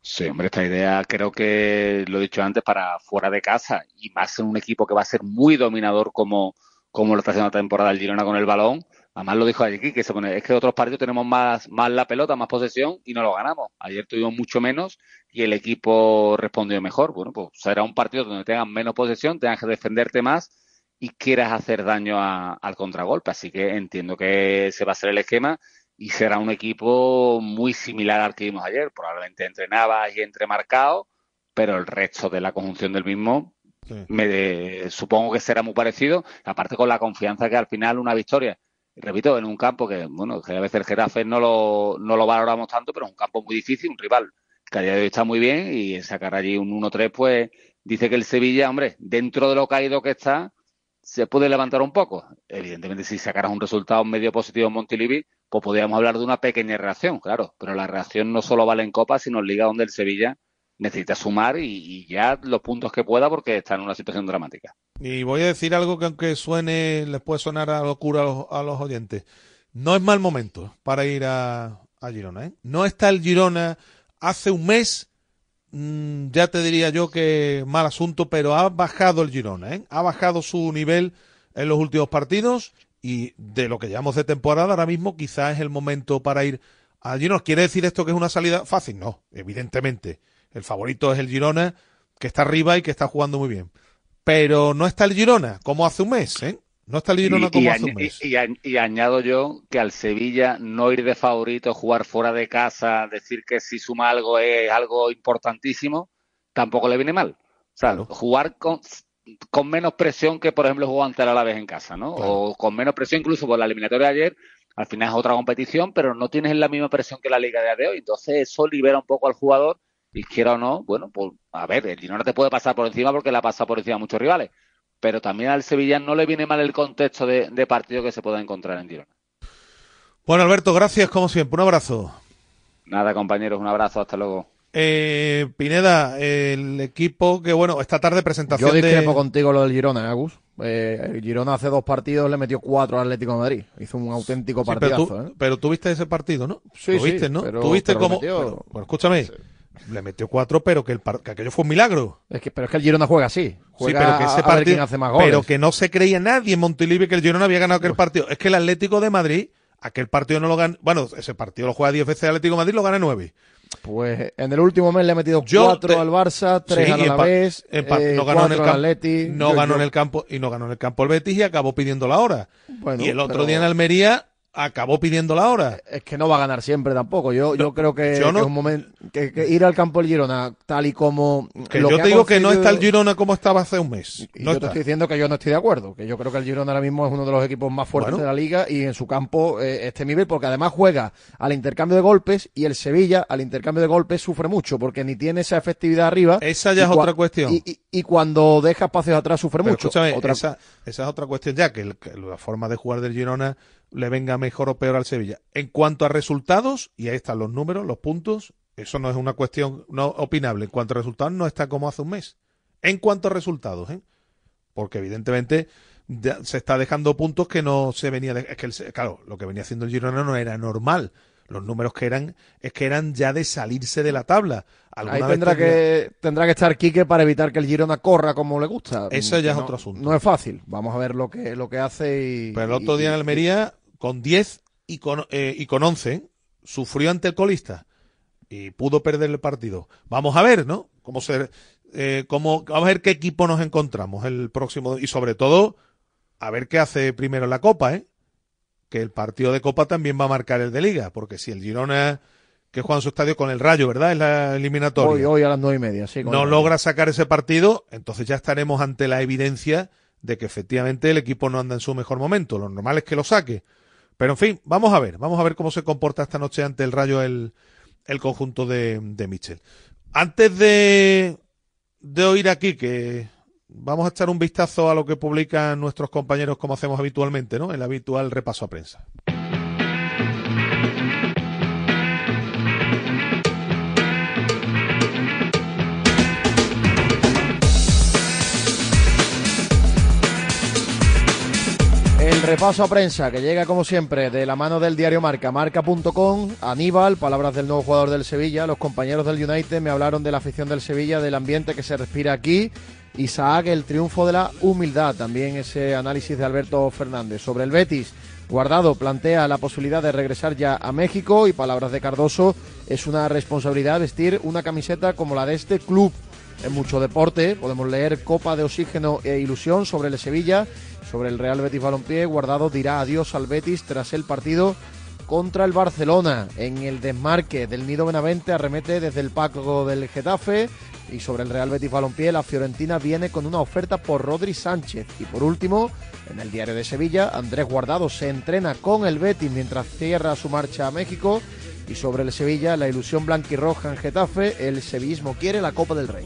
Sí, hombre, esta idea creo que lo he dicho antes para fuera de casa y más en un equipo que va a ser muy dominador como, como lo está haciendo la temporada el Girona con el balón. Además lo dijo aquí, que se pone, es que otros partidos tenemos más, más la pelota, más posesión y no lo ganamos. Ayer tuvimos mucho menos y el equipo respondió mejor. Bueno, pues será un partido donde tengan menos posesión, tengas que defenderte más y quieras hacer daño al contragolpe. Así que entiendo que ese va a ser el esquema y será un equipo muy similar al que vimos ayer. Probablemente entre Navas y entre Marcao, pero el resto de la conjunción del mismo me supongo que será muy parecido. Aparte con la confianza que al final una victoria, repito, en un campo que, bueno, que a veces el Getafe no lo, no lo valoramos tanto, pero es un campo muy difícil, un rival que a día de hoy está muy bien y sacar allí un 1-3, pues dice que el Sevilla, hombre, dentro de lo caído que está, se puede levantar un poco. Evidentemente, si sacaras un resultado medio positivo en Montilivi, pues podríamos hablar de una pequeña reacción, claro. Pero la reacción no solo vale en Copa, sino en Liga, donde el Sevilla necesita sumar y, ya los puntos que pueda porque está en una situación dramática. Y voy a decir algo que aunque suene, les puede sonar a locura a los, a los oyentes. No es mal momento para ir a, a Girona, ¿eh? No está el Girona hace un mes, mm, ya te diría yo que mal asunto, pero ha bajado el Girona, ¿eh? Ha bajado su nivel en los últimos partidos y de lo que llevamos de temporada ahora mismo quizás es el momento para ir a Girona. ¿Quiere decir esto que es una salida fácil? No, evidentemente. El favorito es el Girona, que está arriba y que está jugando muy bien. Pero no está el Girona como hace un mes, ¿eh? No está el Girona Y- como y, hace un mes. y- y añ- y añado yo que al Sevilla no ir de favorito, jugar fuera de casa, decir que si suma algo es algo importantísimo, tampoco le viene mal. O sea, jugar con, con menos presión que, por ejemplo, jugó ante el Alavés en casa, ¿no? O con menos presión incluso por la eliminatoria de ayer. Al final es otra competición, pero no tienes la misma presión que la Liga de de hoy. Entonces eso libera un poco al jugador y quiera o no, bueno, pues a ver, el Girona te puede pasar por encima porque le ha pasado por encima a muchos rivales, pero también al Sevilla no le viene mal el contexto de, de partido que se pueda encontrar en Girona. Bueno, Alberto, gracias como siempre. Un abrazo. Nada, compañeros, un abrazo, hasta luego. Eh, Pineda, el equipo que, bueno, esta tarde presentación Yo discrepo de... contigo lo del Girona, ¿eh, Agus? Eh, el Girona hace dos partidos le metió cuatro al Atlético de Madrid. Hizo un auténtico Sí, pero, partidazo, tú, ¿eh? pero tú viste ese partido, ¿no? Sí, ¿Lo sí, ¿no? pero- tú viste pero metió. pero- bueno, escúchame. Le metió cuatro, pero que, el par- que aquello fue un milagro. Es que, pero es que el Girona juega así. Juega sí, pero que ese a- a ver partido, quién hace más goles. pero que no se creía nadie en Montilivi que el Girona había ganado aquel partido. Es que el Atlético de Madrid, aquel partido no lo gana, bueno, ese partido lo juega 10 veces el Atlético de Madrid, lo gana 9. Pues en el último mes le ha metido Yo cuatro te- al Barça, tres Sí, al Alavés, eh, no ganó en el campo, Atleti. no Yo- ganó yo- en el campo y no ganó en el campo el Betis y acabó pidiendo la hora. Bueno, y el otro pero- día en Almería acabó pidiendo la hora. Es que no va a ganar siempre tampoco. Yo, yo creo que, yo no- que es un momento que, que ir al campo del Girona tal y como Que lo yo te digo que no está el Girona como estaba hace un mes. Y No yo te estoy diciendo que yo no estoy de acuerdo, que yo creo que el Girona ahora mismo es uno de los equipos más fuertes Bueno. de la liga y en su campo eh, este nivel, porque además juega al intercambio de golpes y el Sevilla al intercambio de golpes sufre mucho, porque ni tiene esa efectividad arriba. Esa ya es otra cuestión. Y, y- y cuando deja espacios atrás sufre Pero mucho. Otra- esa, esa es otra cuestión ya, que, el- que la forma de jugar del Girona le venga mejor o peor al Sevilla. En cuanto a resultados, y ahí están los números, los puntos, eso no es una cuestión no opinable. En cuanto a resultados, no está como hace un mes. En cuanto a resultados, ¿eh? Porque evidentemente se está dejando puntos que no se venía es que el- claro, lo que venía haciendo el Girona no era normal. Los números que eran es que eran ya de salirse de la tabla. Ahí tendrá que, tendrá que estar Quique para evitar que el Girona corra como le gusta. Eso ya es otro asunto. No es fácil. Vamos a ver lo que, lo que hace y. Pero el otro día en Almería, con 10 y con, eh, y con 11, sufrió ante el colista y pudo perder el partido. Vamos a ver, ¿no? Cómo se, eh, cómo, vamos a ver qué equipo nos encontramos el próximo y sobre todo a ver qué hace primero la Copa, ¿eh? Que el partido de Copa también va a marcar el de Liga, porque si el Girona que juega en su estadio con el Rayo, ¿verdad? Es la eliminatoria. Hoy, hoy a las nueve y media, sí. no logra sacar ese partido, entonces ya estaremos ante la evidencia de que efectivamente el equipo no anda en su mejor momento. Lo normal es que lo saque. Pero en fin, vamos a ver, vamos a ver cómo se comporta esta noche ante el Rayo el, el conjunto de, de Michel. Antes de, de oír aquí que vamos a echar un vistazo a lo que publican nuestros compañeros como hacemos habitualmente, ¿no? El habitual repaso a prensa. El repaso a prensa que llega como siempre de la mano del diario Marca, marca.com, Aníbal, palabras del nuevo jugador del Sevilla, los compañeros del United me hablaron de la afición del Sevilla, del ambiente que se respira aquí, Isaac, el triunfo de la humildad, también ese análisis de Alberto Fernández. Sobre el Betis, Guardado plantea la posibilidad de regresar ya a México y palabras de Cardoso, es una responsabilidad vestir una camiseta como la de este club. En mucho deporte podemos leer Copa de Oxígeno e Ilusión sobre el Sevilla, sobre el Real Betis Balompié. Guardado dirá adiós al Betis tras el partido contra el Barcelona. En el desmarque del Nido Benavente arremete desde el Paco del Getafe. Y sobre el Real Betis Balompié, la Fiorentina viene con una oferta por Rodri Sánchez. Y por último, en el diario de Sevilla, Andrés Guardado se entrena con el Betis mientras cierra su marcha a México. Y sobre el Sevilla, la ilusión blanquirroja en Getafe, el sevillismo quiere la Copa del Rey.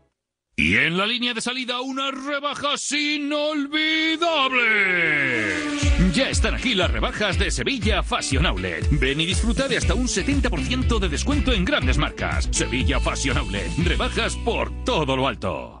Y en la línea de salida, unas rebajas inolvidables. Ya están aquí las rebajas de Sevilla Fashion Outlet. Ven y disfruta de hasta un 70% de descuento en grandes marcas. Sevilla Fashion Outlet. Rebajas por todo lo alto.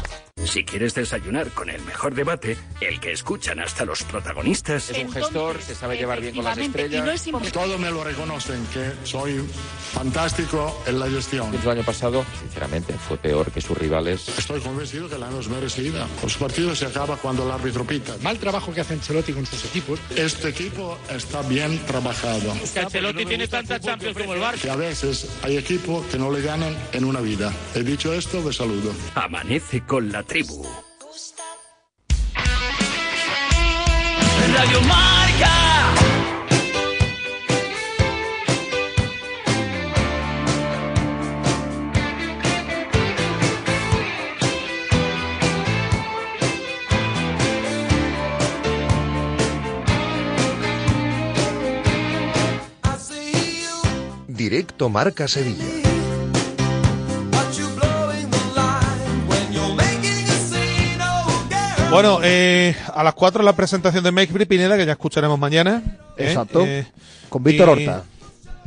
Si quieres desayunar con el mejor debate, el que escuchan hasta los protagonistas. Es un gestor, se sabe llevar bien con las estrellas. Todos me lo reconocen, que soy fantástico en la gestión. El año pasado, sinceramente, fue peor que sus rivales. Estoy convencido que la hemos merecida. Los partidos se acaba cuando el árbitro pita. Mal trabajo que hace Ancelotti con sus equipos. Este equipo está bien trabajado. Ancelotti tiene tantas Champions como el Barça. Que a veces hay equipos que no le ganan en una vida. He dicho esto, les saludo. Amanece con la tribu. Radio Marca. Directo Marca Sevilla. Bueno, eh, a las 4 la presentación de Free Pineda, que ya escucharemos mañana. ¿eh? Exacto. Eh, Con Víctor y- Horta.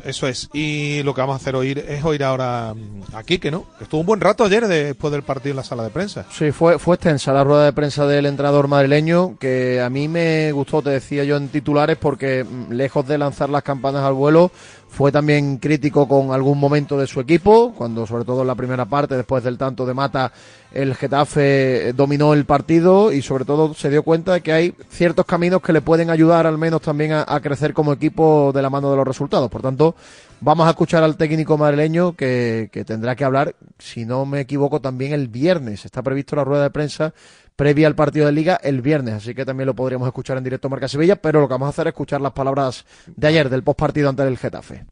Eso es. Y lo que vamos a hacer oír es oír ahora mm, a Quique, ¿no? Que estuvo un buen rato ayer después del partido en la sala de prensa. Sí, fue, fue extensa la rueda de prensa del entrenador madrileño, que a mí me gustó, te decía yo en titulares, porque mm, lejos de lanzar las campanas al vuelo, fue también crítico con algún momento de su equipo, cuando sobre todo en la primera parte, después del tanto de Mata, el Getafe eh, dominó el partido y sobre todo se dio cuenta de que hay ciertos caminos que le pueden ayudar al menos también a, crecer como equipo de la mano de los resultados. Por tanto, Vamos a escuchar al técnico madrileño que, que tendrá que hablar, si no me equivoco, también el viernes. Está previsto la rueda de prensa previa al partido de Liga el viernes, así que también lo podríamos escuchar en directo Marca Sevilla, pero lo que vamos a hacer es escuchar las palabras de ayer del postpartido ante el Getafe.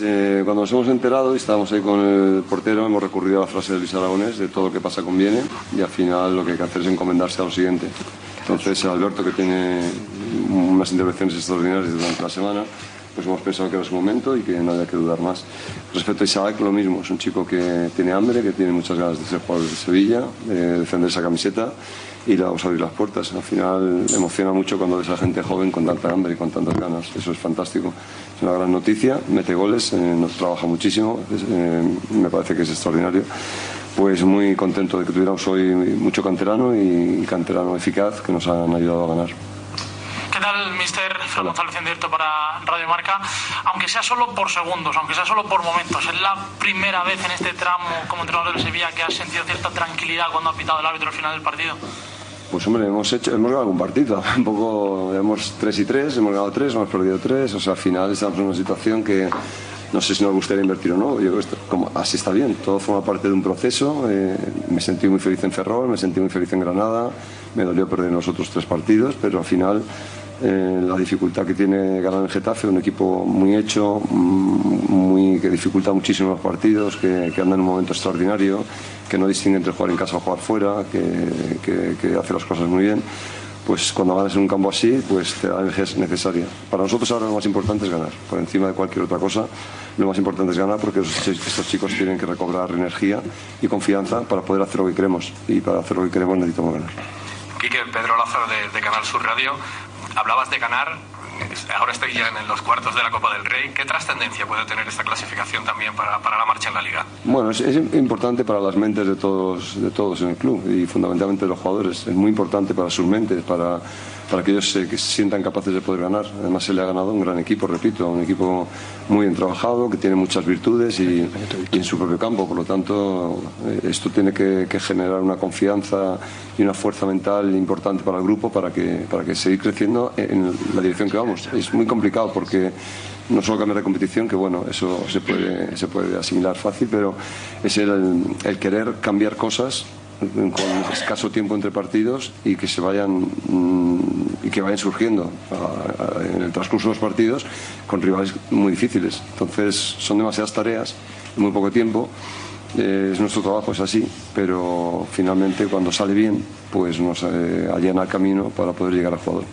Eh, cuando nos hemos enterado y estábamos ahí con el portero, hemos recurrido a la frase de Luis Aragonés de todo lo que pasa conviene y al final lo que hay que hacer es encomendarse a lo siguiente. Entonces Alberto, que tiene unas intervenciones extraordinarias durante la semana, pues hemos pensado que era su momento y que no había que dudar más. Respecto a Isaac, lo mismo, es un chico que tiene hambre, que tiene muchas ganas de ser jugador de Sevilla, de defender esa camiseta y le vamos a abrir las puertas. Al final emociona mucho cuando ves a gente joven con tanta hambre y con tantas ganas. Eso es fantástico. Es una gran noticia, mete goles, eh, nos trabaja muchísimo, eh, me parece que es extraordinario. Pues muy contento de que tuviéramos hoy mucho canterano y canterano eficaz que nos han ayudado a ganar. ¿Qué tal, mister Fran González en directo para Radio Marca? Aunque sea solo por segundos, aunque sea solo por momentos, ¿es la primera vez en este tramo como entrenador del Sevilla que has sentido cierta tranquilidad cuando ha pitado el árbitro al final del partido? Pues hombre, hemos hecho, hemos ganado un partido, *laughs* un poco, hemos 3 y 3, hemos ganado 3, hemos perdido 3, o sea, al final estamos en una situación que no sé si nos gustaría invertir o no, yo creo que esto- como, así está bien, todo forma parte de un proceso, eh, me sentí muy feliz en Ferrol, me sentí muy feliz en Granada, me dolió perder los otros tres partidos, pero al final eh, la dificultad que tiene ganar en Getafe, un equipo muy hecho, mm, muy, que dificulta muchísimo los partidos, que, que anda en un momento extraordinario, que no distingue entre jugar en casa o jugar fuera, que, que- que hace las cosas muy bien. Pues cuando ganas en un campo así, pues te da energía necesaria. Para nosotros ahora lo más importante es ganar. Por encima de cualquier otra cosa, lo más importante es ganar porque estos chicos tienen que recobrar energía y confianza para poder hacer lo que queremos. Y para hacer lo que queremos necesitamos ganar. Quique, Pedro Lázaro de, de Canal Sur Radio. Hablabas de ganar. Ahora estoy ya en los cuartos de la Copa del Rey. ¿Qué trascendencia puede tener esta clasificación también para, para la marcha en la Liga? Bueno, es, es importante para las mentes de todos, de todos en el club y fundamentalmente de los jugadores. Es muy importante para sus mentes, para, para que ellos se, que se sientan capaces de poder ganar. Además, se le ha ganado un gran equipo, repito, un equipo muy bien trabajado, que tiene muchas virtudes y, en su propio campo. Por lo tanto, eh, esto tiene que, generar una confianza y una fuerza mental importante para el grupo para que, para que seguir creciendo en la dirección que vamos. Es muy complicado porque no solo cambiar de competición, que bueno, eso se puede, se puede asimilar fácil, pero es el querer cambiar cosas con escaso tiempo entre partidos y que se vayan mm, y que vayan surgiendo a- a- en el transcurso de los partidos con rivales muy difíciles. Entonces son demasiadas tareas muy poco tiempo. Eh, es nuestro trabajo, es así, pero finalmente cuando sale bien, pues nos eh, allana el camino para poder llegar al jugador.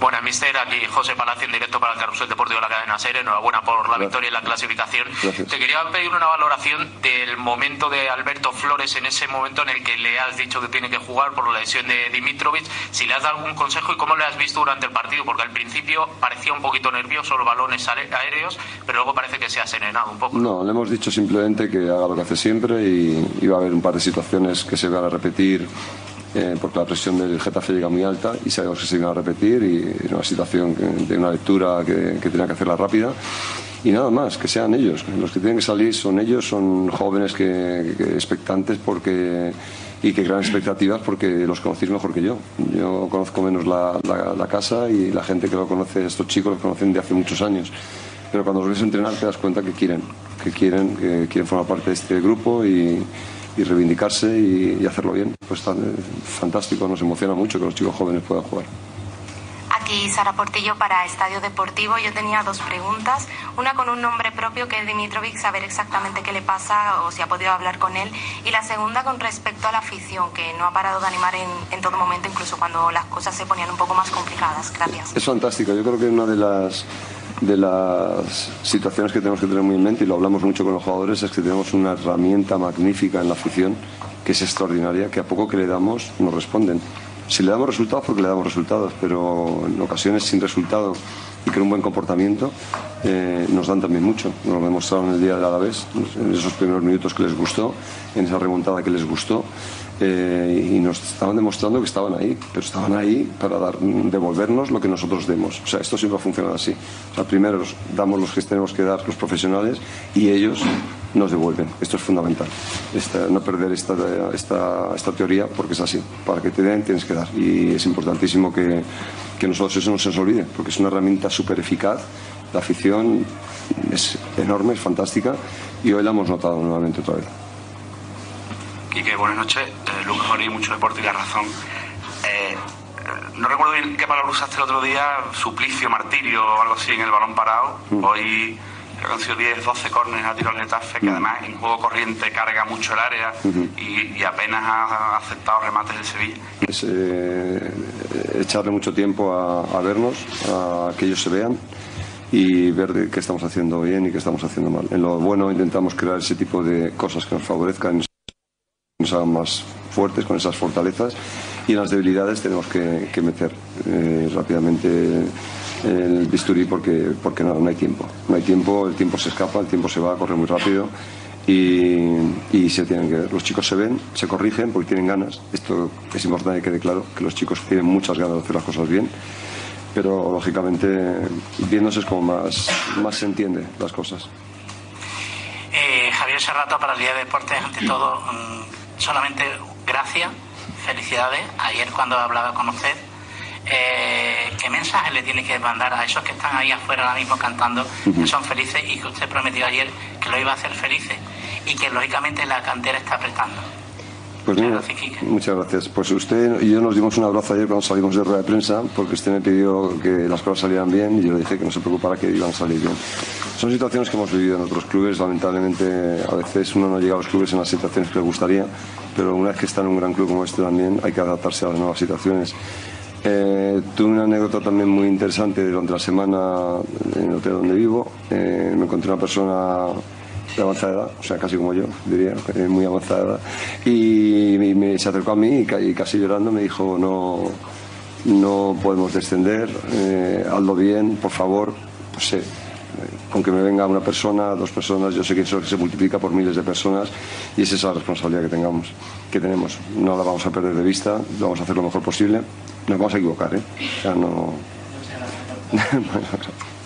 Buenas, mister. Aquí José Palacio en directo para el Carrusel Deportivo de la cadena SER. Enhorabuena por la victoria y la clasificación. Gracias. Te quería pedir una valoración del momento de Alberto Flores en ese momento en el que le has dicho que tiene que jugar por la lesión de Dimitrovic. Si le has dado algún consejo y cómo le has visto durante el partido, porque al principio parecía un poquito nervioso los balones aéreos, pero luego parece que se ha serenado un poco. No, le hemos dicho simplemente que haga lo que hace siempre y, y va a haber un par de situaciones que se van a repetir eh, porque la presión del Getafe llega muy alta y sabemos que se van a repetir y es una situación de una lectura que, que tiene que hacerla rápida. Y nada más, que sean ellos. Los que tienen que salir son ellos, son jóvenes que, expectantes porque y que crean expectativas porque los conocéis mejor que yo. Yo conozco menos la, la- la casa y la gente que lo conoce, estos chicos los conocen de hace muchos años. Pero cuando los ves entrenar te das cuenta que quieren, que quieren, que quieren formar parte de este grupo y, y reivindicarse y, y hacerlo bien. Pues tan, eh, fantástico, nos emociona mucho que los chicos jóvenes puedan jugar. Aquí Sara Portillo para Estadio Deportivo. Yo tenía dos preguntas. Una con un nombre propio que es Dimitrovic, saber exactamente qué le pasa o si ha podido hablar con él. Y la segunda con respecto a la afición, que no ha parado de animar en, en todo momento, incluso cuando las cosas se ponían un poco más complicadas. Gracias. Es fantástico. Yo creo que una de las de las situaciones que tenemos que tener muy en mente y lo hablamos mucho con los jugadores es que tenemos una herramienta magnífica en la afición que es extraordinaria que a poco que le damos nos responden. Si le damos resultados porque le damos resultados, pero en ocasiones sin resultado y con un buen comportamiento eh, nos dan también mucho. Nos lo demostraron el día del Alavés, en esos primeros minutos que les gustó, en esa remontada que les gustó. Eh, y nos estaban demostrando que estaban ahí, pero estaban ahí para dar, devolvernos lo que nosotros demos. O sea, esto siempre ha funcionado así. O sea, primero damos los que tenemos que dar los profesionales y ellos nos devuelven. Esto es fundamental. Esta- no perder esta, esta, esta teoría porque es así. Para que te den tienes que dar. Y es importantísimo que, que nosotros eso no se nos olvide, porque es una herramienta súper eficaz La afición es enorme, es fantástica y hoy la hemos notado nuevamente otra vez. Quique, buenas noches. Eh, Lucas Morí, mucho deporte y la razón. Eh, eh, no recuerdo bien qué palabra usaste el otro día, suplicio, martirio o algo así en el balón parado. Hoy creo que han sido 10, 12 córneres a tiro al Getafe, que además en juego corriente carga mucho el área y, y apenas ha aceptado remates del Sevilla. Es eh, echarle mucho tiempo a, a vernos, a que ellos se vean y ver qué estamos haciendo bien y qué estamos haciendo mal. En lo bueno intentamos crear ese tipo de cosas que nos favorezcan, hagan más fuertes con esas fortalezas y en las debilidades tenemos que, meter eh, rápidamente el bisturí porque, porque no, no hay tiempo. No hay tiempo, el tiempo se escapa, el tiempo se va, corre muy rápido y, y se tienen que ver. Los chicos se ven, se corrigen porque tienen ganas. Esto es importante que quede claro, que los chicos tienen muchas ganas de hacer las cosas bien. Pero lógicamente viéndose es como más, más se entiende las cosas. Eh, Javier Serrato para el Día de Deportes, ante todo, mm, solamente gracias, felicidades. Ayer cuando hablaba con usted, eh, ¿qué mensaje le tiene que mandar a esos que están ahí afuera ahora mismo cantando, que son felices y que usted prometió ayer que lo iba a hacer felices y que lógicamente la cantera está apretando? Pues mira, muchas gracias. Pues usted y yo nos dimos un abrazo ayer cuando salimos de rueda de prensa, porque usted me pidió que las cosas salieran bien y yo le dije que no se preocupara que iban a salir bien. Son situaciones que hemos vivido en otros clubes, lamentablemente a veces uno no llega a los clubes en las situaciones que le gustaría, pero una vez que está en un gran club como este también hay que adaptarse a las nuevas situaciones. Eh, tuve una anécdota también muy interesante durante la semana en el hotel donde vivo. Eh, me encontré una persona de avanzada edad, o sea, casi como yo, diría, eh, muy avanzada edad, y me, se acercó a mí y, ca- y casi llorando me dijo, no, no podemos descender, hazlo bien, por favor, pues con que me venga una persona, dos personas, yo sé que eso se multiplica por miles de personas y esa es la responsabilidad que tengamos, que tenemos. No la vamos a perder de vista, vamos a hacer lo mejor posible, nos vamos a equivocar, ¿eh? O no... *laughs*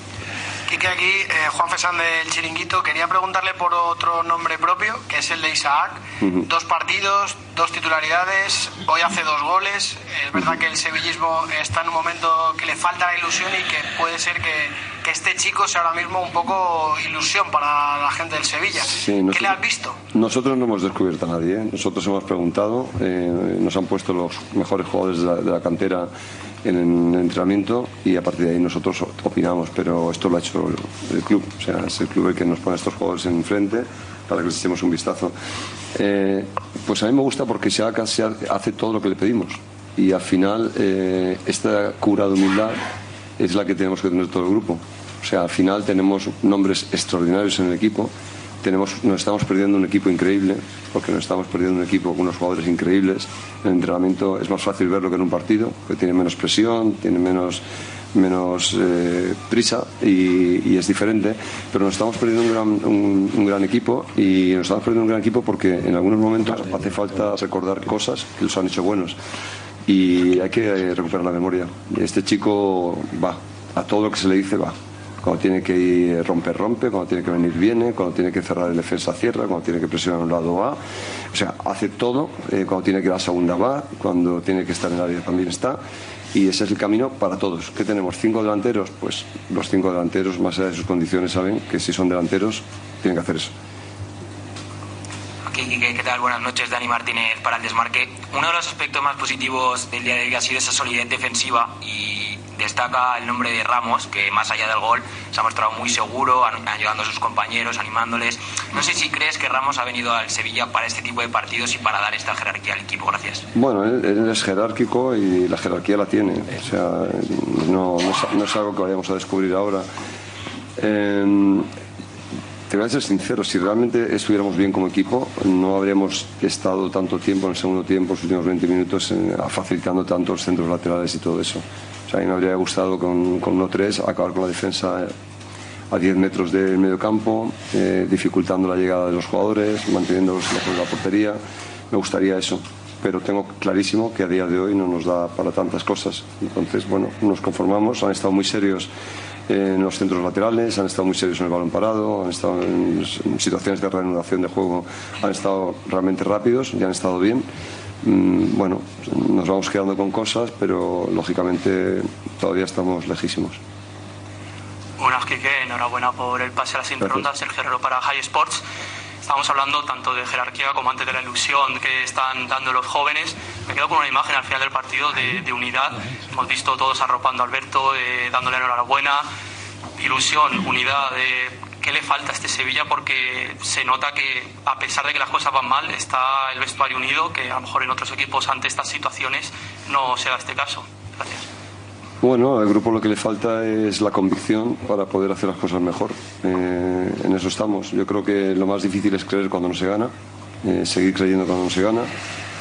Quique, aquí eh, Juan Fesán del Chiringuito. Quería preguntarle por otro nombre propio, que es el de Isaac. Ujú. Dos partidos, dos titularidades, hoy hace dos goles. Es verdad que el sevillismo está en un momento que le falta la ilusión y que puede ser que, que este chico sea ahora mismo un poco ilusión para la gente del Sevilla. Sí, ¿Qué nosotros- le has visto? Nosotros no hemos descubierto a nadie, ¿eh? nosotros hemos preguntado, eh, nos han puesto los mejores jugadores de la, de la cantera en el entrenamiento y a partir de ahí nosotros opinamos, pero esto lo ha hecho el, club, o sea, es el club el que nos pone a estos jugadores enfrente para que les echemos un vistazo. Eh, pues a mí me gusta porque se hace todo lo que le pedimos y al final eh, esta cura de humildad es la que tenemos que tener todo el grupo. O sea, al final tenemos nombres extraordinarios en el equipo tenemos, nos estamos perdiendo un equipo increíble, porque nos estamos perdiendo un equipo con unos jugadores increíbles. En el entrenamiento es más fácil verlo que en un partido, que tiene menos presión, tiene menos, menos eh, prisa y, es diferente. Pero nos estamos perdiendo un gran, un, un gran equipo y nos estamos perdiendo un gran equipo porque en algunos momentos hace falta recordar cosas que los han hecho buenos. Y hay que recuperar la memoria. Este chico va, a todo lo que se le dice va. Cuando tiene que ir romper, rompe, cuando tiene que venir, viene, cuando tiene que cerrar el defensa, cierra, cuando tiene que presionar un lado, va. O sea, hace todo, eh, cuando tiene que ir a la segunda, va, cuando tiene que estar en el área también está. Y ese es el camino para todos. ¿Qué tenemos? ¿Cinco delanteros? Pues los cinco delanteros, más allá de sus condiciones, saben que si son delanteros, tienen que hacer eso. ¿Qué tal? Buenas noches, Dani Martínez para el desmarque. Uno de los aspectos más positivos del día de hoy ha sido esa solidez defensiva y destaca el nombre de Ramos, que más allá del gol se ha mostrado muy seguro, an- ayudando a sus compañeros, animándoles. No sé si crees que Ramos ha venido al Sevilla para este tipo de partidos y para dar esta jerarquía al equipo. Gracias. Bueno, él, él es jerárquico y la jerarquía la tiene. O sea, no, no es, no es algo que vayamos a descubrir ahora. Eh, te voy a ser sincero, si realmente estuviéramos bien como equipo, no habríamos estado tanto tiempo en el segundo tiempo, los últimos 20 minutos, en- facilitando tanto los centros laterales y todo eso. O sea, a mí me habría gustado con, con 1-3 acabar con la defensa a 10 metros del medio campo, eh, dificultando la llegada de los jugadores, manteniéndolos lejos de la portería. Me gustaría eso, pero tengo clarísimo que a día de hoy no nos da para tantas cosas. Entonces, bueno, nos conformamos, han estado muy serios en los centros laterales, han estado muy serios en el balón parado, han estado en, situaciones de reanudación de juego, han estado realmente rápidos y han estado bien. Mm, Bueno, nos vamos quedando con cosas, pero lógicamente todavía estamos lejísimos. Buenas, Quique. Enhorabuena por el pase a la siguiente ronda. Sergio Herrero para High Sports. Estamos hablando tanto de jerarquía como antes de la ilusión que están dando los jóvenes. Me quedo con una imagen al final del partido de, unidad. Hemos visto todos arropando a Alberto, eh, dándole enhorabuena. Ilusión, unidad. eh, ¿Qué le falta a este Sevilla? Porque se nota que, a pesar de que las cosas van mal, está el vestuario unido, que a lo mejor en otros equipos ante estas situaciones no se da este caso. Gracias. Bueno, al grupo lo que le falta es la convicción para poder hacer las cosas mejor. Eh, en eso estamos. Yo creo que lo más difícil es creer cuando no se gana, eh, seguir creyendo cuando no se gana.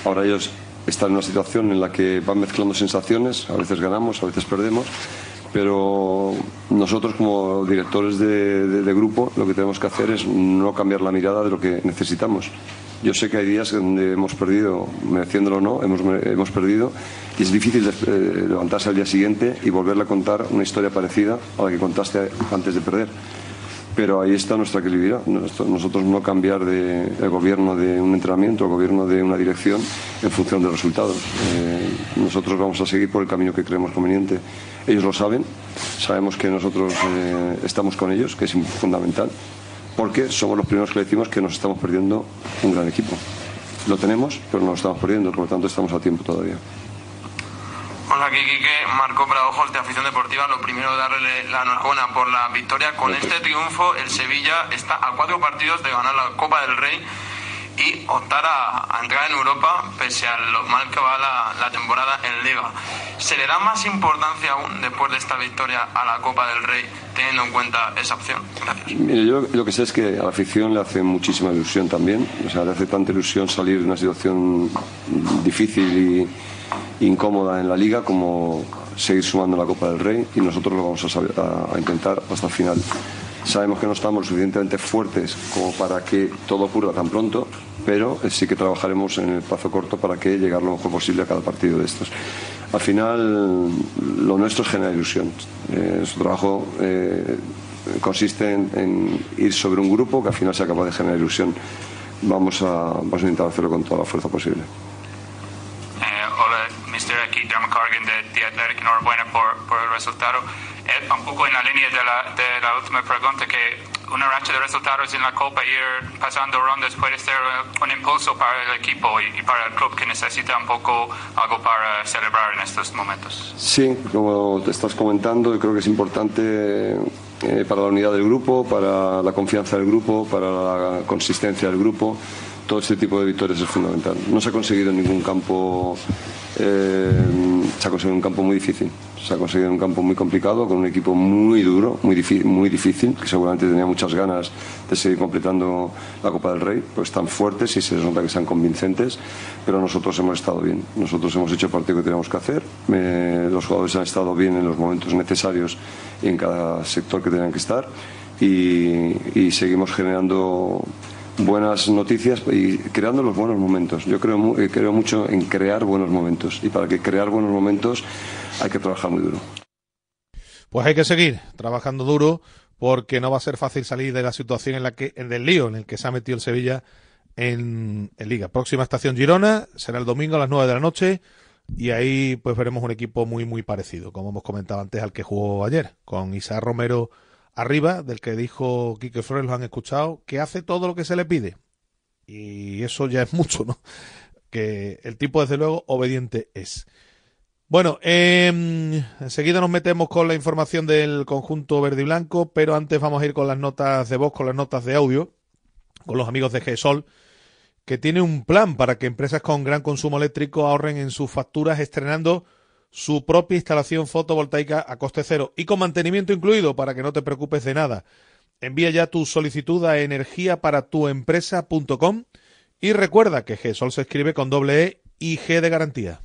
Ahora ellos están en una situación en la que van mezclando sensaciones, a veces ganamos, a veces perdemos, pero nosotros como directores de, grupo lo que tenemos que hacer es no cambiar la mirada de lo que necesitamos. Yo sé que hay días donde hemos perdido, mereciéndolo o no, hemos, hemos perdido y es difícil eh, levantarse al día siguiente y volverle a contar una historia parecida a la que contaste antes de perder. Pero ahí está nuestra credibilidad. Nosotros no cambiar de, el gobierno de un entrenamiento, el gobierno de una dirección en función de resultados. Eh, nosotros vamos a seguir por el camino que creemos conveniente. Ellos lo saben, sabemos que nosotros eh, estamos con ellos, que es fundamental, porque somos los primeros que le decimos que nos estamos perdiendo un gran equipo. Lo tenemos, pero no lo estamos perdiendo, por lo tanto estamos a tiempo todavía. Hola, aquí Quique, Marco Ojos de Afición Deportiva. Lo primero, darle la enhorabuena por la victoria. Con este triunfo, el Sevilla está a cuatro partidos de ganar la Copa del Rey y optar a, a entrar en Europa, pese a lo mal que va la, la temporada en Liga. ¿Se le da más importancia aún después de esta victoria a la Copa del Rey, teniendo en cuenta esa opción? Gracias. Mire, yo lo que sé es que a la afición le hace muchísima ilusión también. O sea, le hace tanta ilusión salir de una situación difícil y incómoda en la liga como seguir sumando la Copa del Rey y nosotros lo vamos a, intentar hasta el final. Sabemos que no estamos suficientemente fuertes como para que todo ocurra tan pronto, pero sí que trabajaremos en el plazo corto para que llegar lo mejor posible a cada partido de estos. Al final, lo nuestro es generar ilusión. Eh, su trabajo eh, consiste en, ir sobre un grupo que al final sea capaz de generar ilusión. Vamos a, vamos a intentar hacerlo con toda la fuerza posible. Eh, Mr. Aquí, Dermot Cargan de The Athletic. Enhorabuena por, por el resultado. Eh, un poco en la línea de la, de la última pregunta, que una racha de resultados en la Copa, ir pasando rondas puede ser un impulso para el equipo y para el club que necesita un poco algo para celebrar en estos momentos. Sí, como te estás comentando, yo creo que es importante eh, para la unidad del grupo, para la confianza del grupo, para la consistencia del grupo. Todo este tipo de victorias es fundamental. No se ha conseguido en ningún campo, eh, se ha conseguido un campo muy difícil. Se ha conseguido un campo muy complicado, con un equipo muy duro, muy, difí- muy difícil, que seguramente tenía muchas ganas de seguir completando la Copa del Rey. Pues están fuertes y se les nota que sean convincentes, pero nosotros hemos estado bien. Nosotros hemos hecho el partido que teníamos que hacer. Los jugadores han estado bien en los momentos necesarios en cada sector que tenían que estar. Y seguimos generando buenas noticias y creando los buenos momentos. Yo creo, eh, creo mucho en crear buenos momentos y para que crear buenos momentos hay que trabajar muy duro. Pues hay que seguir trabajando duro porque no va a ser fácil salir de la situación en la que, en del lío en el que se ha metido el Sevilla en, en Liga. Próxima estación Girona será el domingo a las 9 de la noche y ahí pues veremos un equipo muy muy parecido, como hemos comentado antes al que jugó ayer, con Isaac Romero arriba, del que dijo Quique Flores, lo han escuchado, que hace todo lo que se le pide. Y eso ya es *laughs* mucho, ¿no? Que el tipo desde luego obediente es. Bueno, eh, enseguida nos metemos con la información del conjunto verde y blanco, pero antes vamos a ir con las notas de voz, con las notas de audio, con los amigos de GESOL, que tiene un plan para que empresas con gran consumo eléctrico ahorren en sus facturas estrenando su propia instalación fotovoltaica a coste cero y con mantenimiento incluido para que no te preocupes de nada. Envía ya tu solicitud a energiaparatuempresa.com y recuerda que GESOL se escribe con doble E y G de garantía.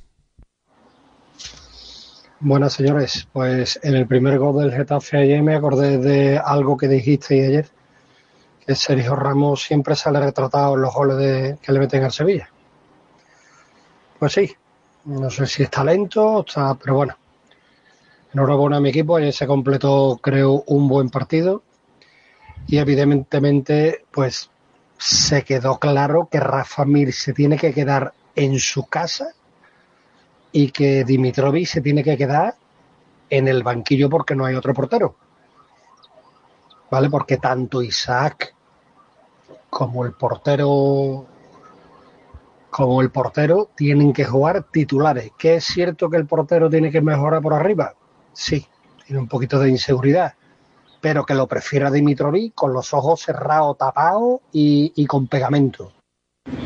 Buenas señores, pues en el primer gol del Getafe ayer me acordé de algo que dijisteis ayer, que Sergio Ramos siempre sale retratado en los goles de- que le meten al Sevilla. Pues sí, no sé si es talento, o está, pero bueno. Enhorabuena a mi equipo, ayer se completó creo un buen partido y evidentemente pues se quedó claro que Rafa Mir se tiene que quedar en su casa y que Dimitrovic se tiene que quedar en el banquillo porque no hay otro portero. ¿vale? Porque tanto Isaac como el portero como el portero tienen que jugar titulares. ¿Que es cierto que el portero tiene que mejorar por arriba? Sí, tiene un poquito de inseguridad, pero que lo prefiera Dimitrovic con los ojos cerrados, tapados y, y con pegamento.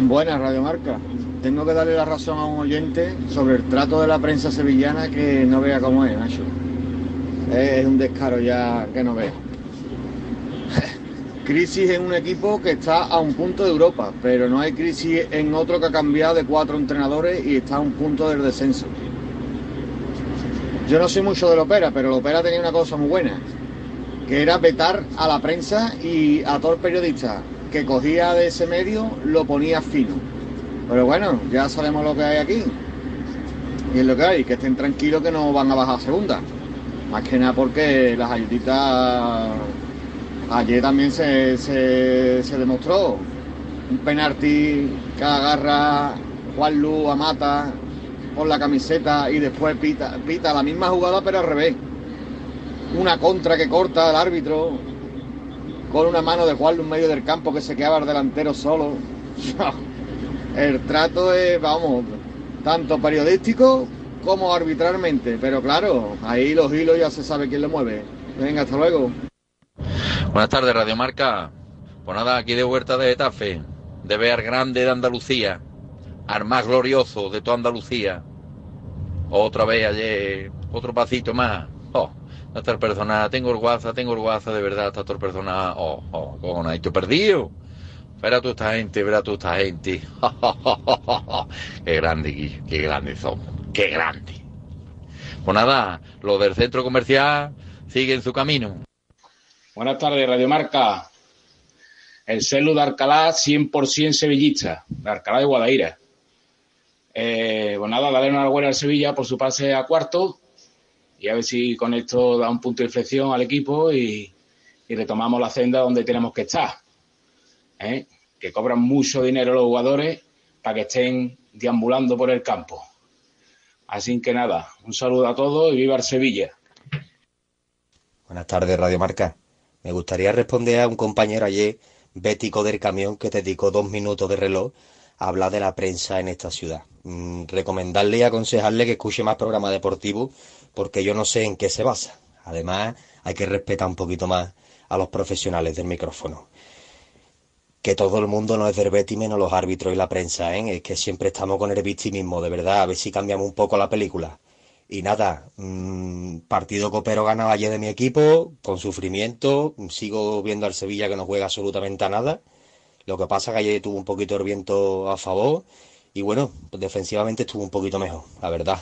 Buenas, Radio Marca. Tengo que darle la razón a un oyente sobre el trato de la prensa sevillana que no vea cómo es, Nacho. Es un descaro ya que no vea. Crisis en un equipo que está a un punto de Europa, pero no hay crisis en otro que ha cambiado de cuatro entrenadores y está a un punto del descenso. Yo no soy mucho de Lopera, pero Lopera tenía una cosa muy buena, que era vetar a la prensa y a todo el periodista que cogía de ese medio lo ponía fino. Pero bueno, ya sabemos lo que hay aquí. Y es lo que hay, que estén tranquilos que no van a bajar segunda. Más que nada porque las ayuditas ayer también se, se, demostró. Un penalti que agarra Juan Lu a Mata por la camiseta y después pita, pita la misma jugada pero al revés. Una contra que corta el árbitro con una mano de Juan en medio del campo que se quedaba el delantero solo. *laughs* el trato es, vamos, tanto periodístico como arbitralmente, pero claro, ahí los hilos ya se sabe quién lo mueve. Venga, hasta luego. Buenas tardes, Radio Marca. Pues nada, aquí de Huerta de Etafe, de ver Grande de Andalucía, al más glorioso de toda Andalucía. Otra vez ayer, otro pasito más. Oh, tengo el WhatsApp, tengo el WhatsApp, de verdad, esta otra persona, oh, oh, con ha perdido. Espera tú esta gente, espera tú esta gente. qué grande, qué grande son, qué grande. Pues nada, lo del centro comercial sigue en su camino. Buenas tardes, Radio Marca. El celu de Arcalá 100% sevillista, de Arcalá de Guadaira. Eh, pues nada, darle enhorabuena al Sevilla por su pase a cuarto y a ver si con esto da un punto de inflexión al equipo y, retomamos la senda donde tenemos que estar. ¿eh? Que cobran mucho dinero los jugadores para que estén deambulando por el campo. Así que nada, un saludo a todos y viva el Sevilla. Buenas tardes, Radio Marca. Me gustaría responder a un compañero ayer, bético del camión, que dedicó dos minutos de reloj a hablar de la prensa en esta ciudad. Mm, recomendarle y aconsejarle que escuche más programas deportivos porque yo no sé en qué se basa. Además, hay que respetar un poquito más a los profesionales del micrófono. Que todo el mundo no es del Betty menos los árbitros y la prensa, ¿eh? Es que siempre estamos con el victimismo, de verdad, a ver si cambiamos un poco la película. Y nada, mmm, partido copero ganaba ayer de mi equipo, con sufrimiento, sigo viendo al Sevilla que no juega absolutamente a nada. Lo que pasa que ayer tuvo un poquito el viento a favor y bueno, defensivamente estuvo un poquito mejor, la verdad.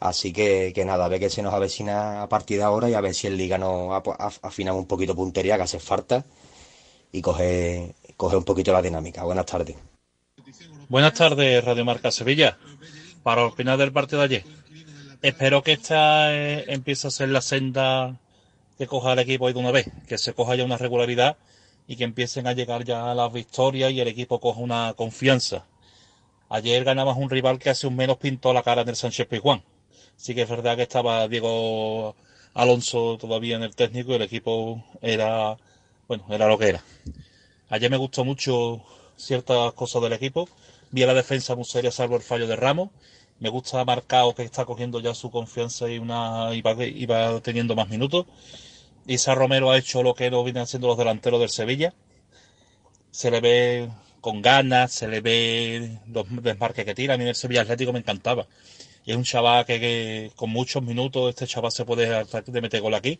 Así que, que nada, a ver que se nos avecina a partir de ahora y a ver si el Liga nos afina un poquito puntería, que hace falta, y coge, coge un poquito la dinámica. Buenas tardes. Buenas tardes, Radio Marca Sevilla. Para opinar del partido de ayer. Espero que esta eh, empiece a ser la senda que coja el equipo hoy de una vez, que se coja ya una regularidad y que empiecen a llegar ya las victorias y el equipo coja una confianza. Ayer ganamos un rival que hace un menos pintó la cara en el Sánchez Pizjuán sí que es verdad que estaba Diego Alonso todavía en el técnico y el equipo era, bueno, era lo que era. Ayer me gustó mucho ciertas cosas del equipo. Vi a la defensa muy seria salvo el fallo de Ramos. Me gusta Marcao que está cogiendo ya su confianza y una iba, teniendo más minutos. Isa Romero ha hecho lo que no vienen haciendo los delanteros del Sevilla. Se le ve con ganas, se le ve los desmarques que tira. A mí el Sevilla Atlético me encantaba. Y es un chaval que, con muchos minutos este chaval se puede de meter gol aquí.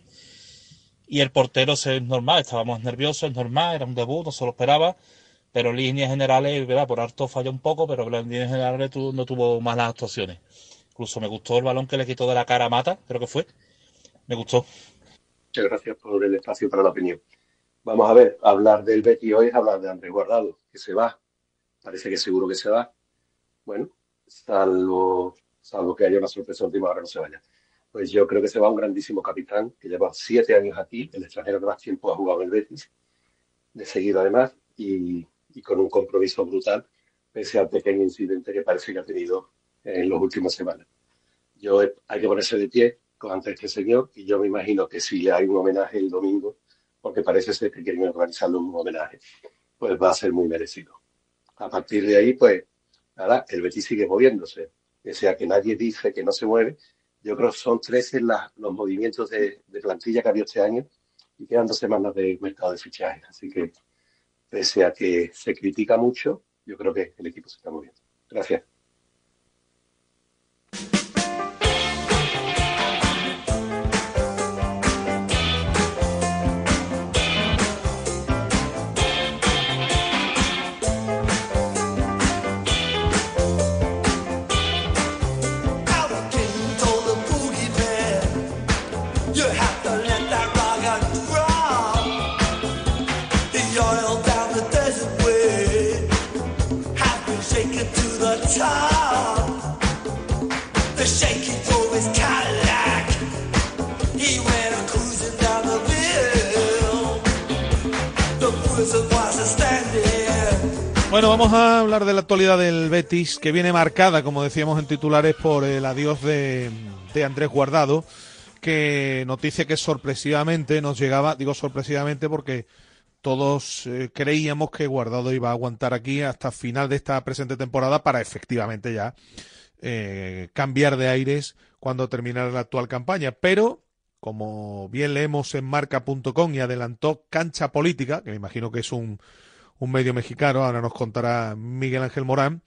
Y el portero es normal, estábamos nerviosos, es normal, era un debut, no se lo esperaba. Pero líneas generales, ¿verdad? por harto falló un poco, pero en líneas generales no tuvo malas actuaciones. Incluso me gustó el balón que le quitó de la cara a Mata, creo que fue. Me gustó. Muchas gracias por el espacio para la opinión. Vamos a ver, hablar del Betty hoy es hablar de Andrés Guardado, que se va. Parece que seguro que se va. Bueno, salvo salvo que haya una sorpresa última hora no se vaya. Pues yo creo que se va un grandísimo capitán que lleva siete años aquí, el extranjero que más tiempo ha jugado en el Betis, de seguido además, y, con un compromiso brutal, pese al pequeño incidente que parece que ha tenido en las últimas semanas. Yo hay que ponerse de pie ante este señor y yo me imagino que si hay un homenaje el domingo, porque parece ser que quieren organizarle un homenaje, pues va a ser muy merecido. A partir de ahí, pues, nada, el Betis sigue moviéndose. O sea, que nadie dice que no se mueve. Yo creo que son 13 los movimientos de, plantilla que ha habido este año y quedan dos semanas de mercado de fichajes. Así que, pese a que se critica mucho, yo creo que el equipo se está moviendo. Gracias. Vamos a hablar de la actualidad del Betis, que viene marcada, como decíamos en titulares, por el adiós de, Andrés Guardado, que noticia que sorpresivamente nos llegaba, digo sorpresivamente porque todos eh, creíamos que Guardado iba a aguantar aquí hasta final de esta presente temporada para efectivamente ya eh, cambiar de aires cuando terminara la actual campaña. Pero, como bien leemos en marca.com y adelantó Cancha Política, que me imagino que es un un medio mexicano, ahora nos contará Miguel Ángel Morán.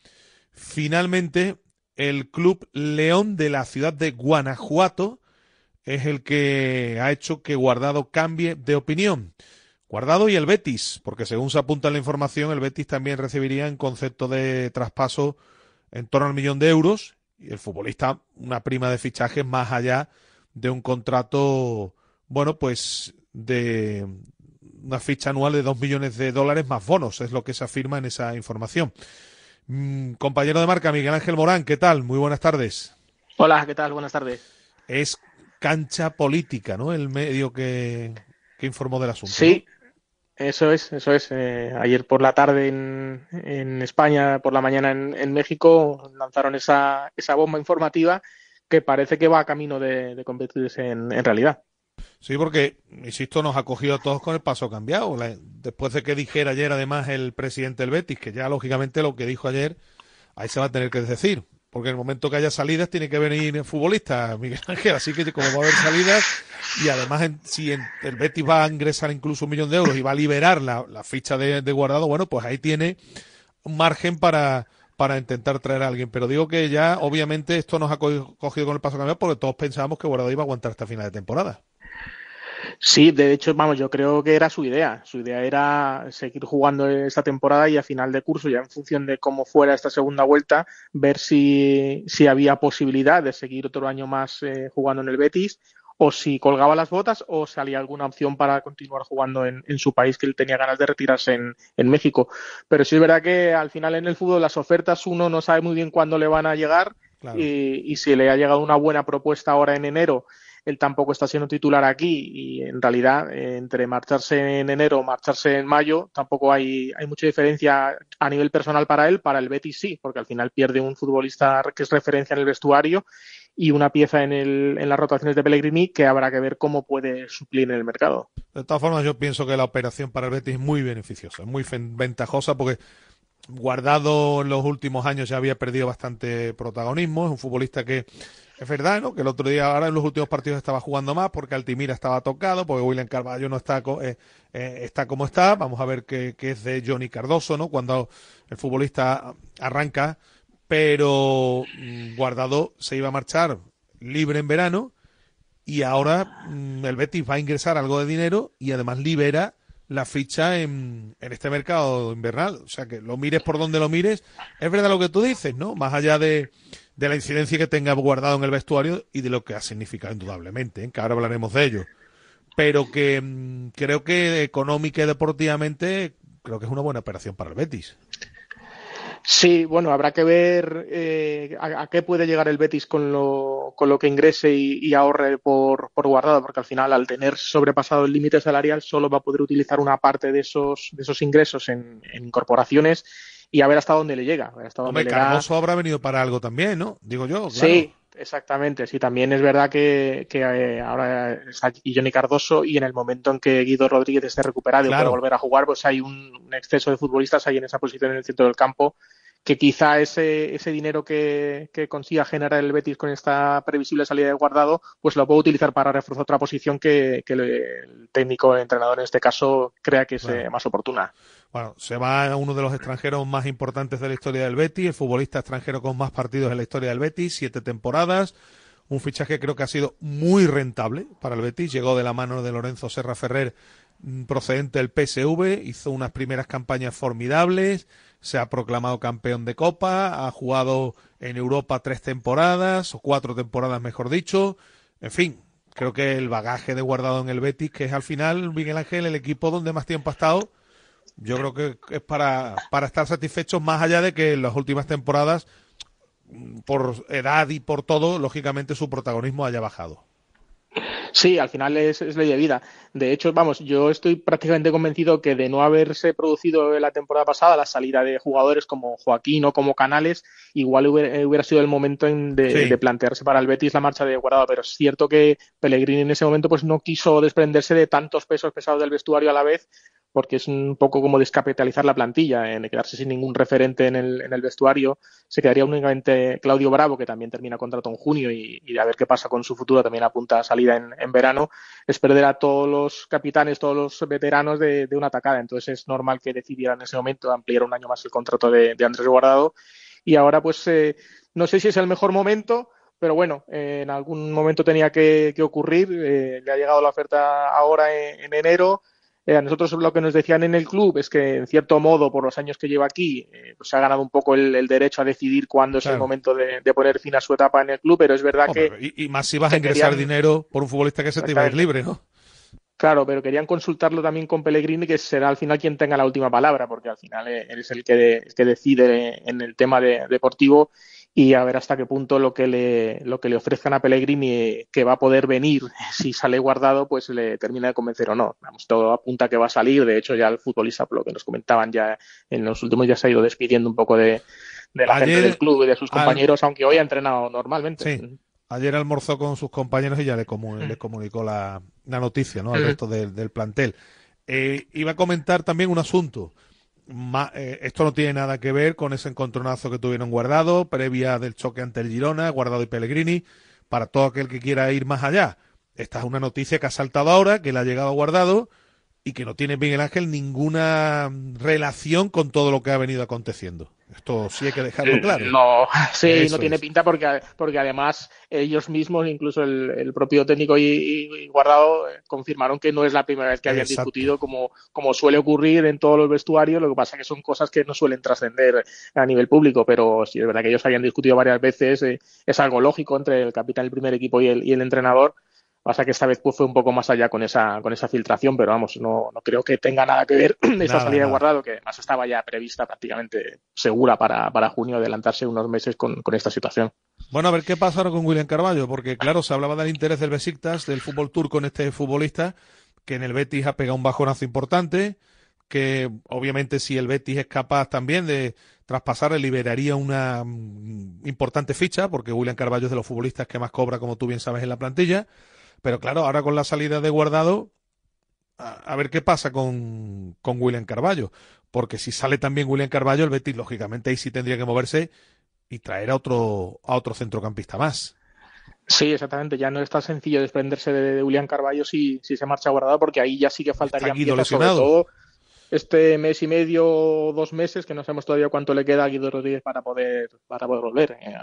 Finalmente, el Club León de la ciudad de Guanajuato es el que ha hecho que Guardado cambie de opinión. Guardado y el Betis, porque según se apunta en la información, el Betis también recibiría en concepto de traspaso en torno al millón de euros y el futbolista una prima de fichajes más allá de un contrato, bueno, pues de, una ficha anual de 2 millones de dólares más bonos, es lo que se afirma en esa información. Mm, compañero de marca, Miguel Ángel Morán, ¿qué tal? Muy buenas tardes. Hola, ¿qué tal? Buenas tardes. Es cancha política, ¿no? El medio que, informó del asunto. Sí, eso es, eso es. Eh, ayer por la tarde en, en, España, por la mañana en, México, lanzaron esa, esa bomba informativa que parece que va a camino de, convertirse en realidad. Sí, porque, insisto, nos ha cogido a todos con el paso cambiado. después de que dijera ayer, además, el presidente del Betis, que ya lógicamente lo que dijo ayer, ahí se va a tener que decir. Porque en el momento que haya salidas, tiene que venir futbolista, Miguel Ángel. Así que, como va a haber salidas, y además, si el Betis va a ingresar incluso un millón de euros y va a liberar la, ficha de, guardado, bueno, pues ahí tiene margen para, para intentar traer a alguien. Pero digo que ya, obviamente, esto nos ha cogido con el paso cambiado porque todos pensábamos que Guardado iba a aguantar hasta final de temporada. Sí, de hecho, vamos, yo creo que era su idea. Su idea era seguir jugando esta temporada y a final de curso, ya en función de cómo fuera esta segunda vuelta, ver si, si había posibilidad de seguir otro año más eh, jugando en el Betis o si colgaba las botas o salía alguna opción para continuar jugando en, su país que él tenía ganas de retirarse en, en, México. Pero sí es verdad que al final en el fútbol las ofertas uno no sabe muy bien cuándo le van a llegar y, y si le ha llegado una buena propuesta ahora en enero él tampoco está siendo titular aquí y en realidad entre marcharse en enero o marcharse en mayo tampoco hay, hay mucha diferencia a nivel personal para él, para el Betis sí, porque al final pierde un futbolista que es referencia en el vestuario y una pieza en, el, en las rotaciones de Pellegrini que habrá que ver cómo puede suplir en el mercado. De todas formas, yo pienso que la operación para el Betis es muy beneficiosa, muy ventajosa porque Guardado en los últimos años ya había perdido bastante protagonismo, es un futbolista que es verdad, ¿no? Que el otro día, ahora en los últimos partidos estaba jugando más porque Altimira estaba tocado, porque William Carvalho no está, eh, eh, está como está. Vamos a ver qué, es de Johnny Cardoso, ¿no? Cuando el futbolista arranca, pero mm, Guardado se iba a marchar libre en verano y ahora mm, el Betis va a ingresar algo de dinero y además libera la ficha en, en, este mercado invernal. O sea, que lo mires por donde lo mires, es verdad lo que tú dices, ¿no? Más allá de, de la incidencia que tenga guardado en el vestuario y de lo que ha significado indudablemente, ¿eh? que ahora hablaremos de ello. Pero que mm, creo que económica y deportivamente creo que es una buena operación para el Betis. Sí, bueno, habrá que ver eh, a, qué puede llegar el Betis con lo, con lo que ingrese y, ahorre por, por, guardado, porque al final, al tener sobrepasado el límite salarial, solo va a poder utilizar una parte de esos, de esos ingresos en, en incorporaciones y a ver hasta dónde le llega. Hasta dónde Hombre, le Cardoso habrá venido para algo también, ¿no? Digo yo. Claro. Sí, exactamente. Sí, también es verdad que, que eh, ahora está Johnny Cardoso y en el momento en que Guido Rodríguez esté recuperado y Claro. pueda volver a jugar, pues hay un, un exceso de futbolistas ahí en esa posición en el centro del campo que quizá ese, ese dinero que, que consiga generar el Betis con esta previsible salida de guardado, pues lo puede utilizar para reforzar otra posición que, que el técnico, el entrenador en este caso, crea que es Bueno. más oportuna. Bueno, se va a uno de los extranjeros más importantes de la historia del Betis, el futbolista extranjero con más partidos en la historia del Betis, siete temporadas, un fichaje que creo que ha sido muy rentable para el Betis, llegó de la mano de Lorenzo Serra Ferrer mm, procedente del PSV, hizo unas primeras campañas formidables, se ha proclamado campeón de Copa, ha jugado en Europa tres temporadas, o cuatro temporadas mejor dicho, en fin, creo que el bagaje de guardado en el Betis, que es al final, Miguel Ángel, el equipo donde más tiempo ha estado, yo creo que es para, para estar satisfechos más allá de que en las últimas temporadas, mm, por edad y por todo, lógicamente su protagonismo haya bajado. Sí, al final es, es ley de vida. De hecho, vamos, yo estoy prácticamente convencido que de no haberse producido la temporada pasada la salida de jugadores como Joaquín o como Canales, igual hubiera, eh, hubiera sido el momento en de, Sí. de plantearse para el Betis la marcha de Guardado. Pero es cierto que Pellegrini en ese momento pues no quiso desprenderse de tantos pesos pesados del vestuario a la vez, porque es un poco como descapitalizar la plantilla, en quedarse sin ningún referente en el, en el vestuario. Se quedaría únicamente Claudio Bravo, que también termina contrato en junio y, y a ver qué pasa con su futuro, también apunta a salida en, en verano. Es perder a todos los capitanes, todos los veteranos de, de una atacada. Entonces es normal que decidiera en ese momento ampliar un año más el contrato de, Andrés Guardado. Y ahora, pues, eh, no sé si es el mejor momento, pero bueno, eh, en algún momento tenía que, que ocurrir. Eh, le ha llegado la oferta ahora en enero. Eh, a nosotros lo que nos decían en el club es que, en cierto modo, por los años que lleva aquí, eh, pues se ha ganado un poco el, el derecho a decidir cuándo es el momento de, de poner fin a su etapa en el club, pero es verdad Hombre, que y, y más si vas a ingresar querían- dinero por un futbolista que se te iba a ir libre, ¿no? Claro, pero querían consultarlo también con Pellegrini, que será al final quien tenga la última palabra, porque al final eh, él es el que, de- el que decide en el tema de- deportivo y a ver hasta qué punto lo que le, lo que le ofrezcan a Pellegrini eh, que va a poder venir *laughs* si sale guardado, pues le termina de convencer o no. Vamos, todo apunta a que va a salir. De hecho, ya el futbolista, por lo que nos comentaban ya en los últimos días, se ha ido despidiendo un poco de, de la Ayer, gente del club y de sus al- compañeros, aunque hoy ha entrenado normalmente. Sí. Ayer almorzó con sus compañeros y ya le, comu- le comunicó la, la noticia ¿no? al Mm. resto del, del plantel. Eh, iba a comentar también un asunto. Ma- eh, esto no tiene nada que ver con ese encontronazo que tuvieron guardado, previa del choque ante el Girona, guardado y Pellegrini, para todo aquel que quiera ir más allá. Esta es una noticia que ha saltado ahora, que le ha llegado guardado y que no tiene Miguel Ángel ninguna relación con todo lo que ha venido aconteciendo. Esto sí hay que dejarlo claro. No, sí, Eso no tiene es. pinta porque, porque además ellos mismos, incluso el, el propio técnico y, Guardado, eh, confirmaron que no es la primera vez que habían Exacto. discutido como, como suele ocurrir en todos los vestuarios, lo que pasa que son cosas que no suelen trascender a nivel público, pero sí es verdad que ellos habían discutido varias veces, eh, es algo lógico entre el capitán del primer equipo y el, y el entrenador, Pasa que esta vez fue un poco más allá con esa, con esa filtración, pero vamos, no, no creo que tenga nada que ver *clears throat* esta Nada, salida de guardado, que además estaba ya prevista prácticamente segura para, para junio, adelantarse unos meses con, con esta situación. Bueno, a ver qué pasa ahora con William Carballo, porque claro, se hablaba del interés del Besiktas, del fútbol turco en este futbolista, que en el Betis ha pegado un bajonazo importante, que obviamente si el Betis es capaz también de traspasar, liberaría una mm, importante ficha, porque William Carballo es de los futbolistas que más cobra, como tú bien sabes, en la plantilla. Pero claro, ahora con la salida de Guardado, a, a ver qué pasa con, con William Carballo. Porque si sale también William Carballo, el Betis, lógicamente, ahí sí tendría que moverse y traer a otro, a otro centrocampista más. Sí, exactamente. Ya no es tan sencillo desprenderse de, de William Carballo si, si se marcha guardado, porque ahí ya sí que faltaría piezas, sobre lesionado. todo este mes y medio dos meses, que no sabemos todavía cuánto le queda a Guido Rodríguez para poder, para poder volver. Eh,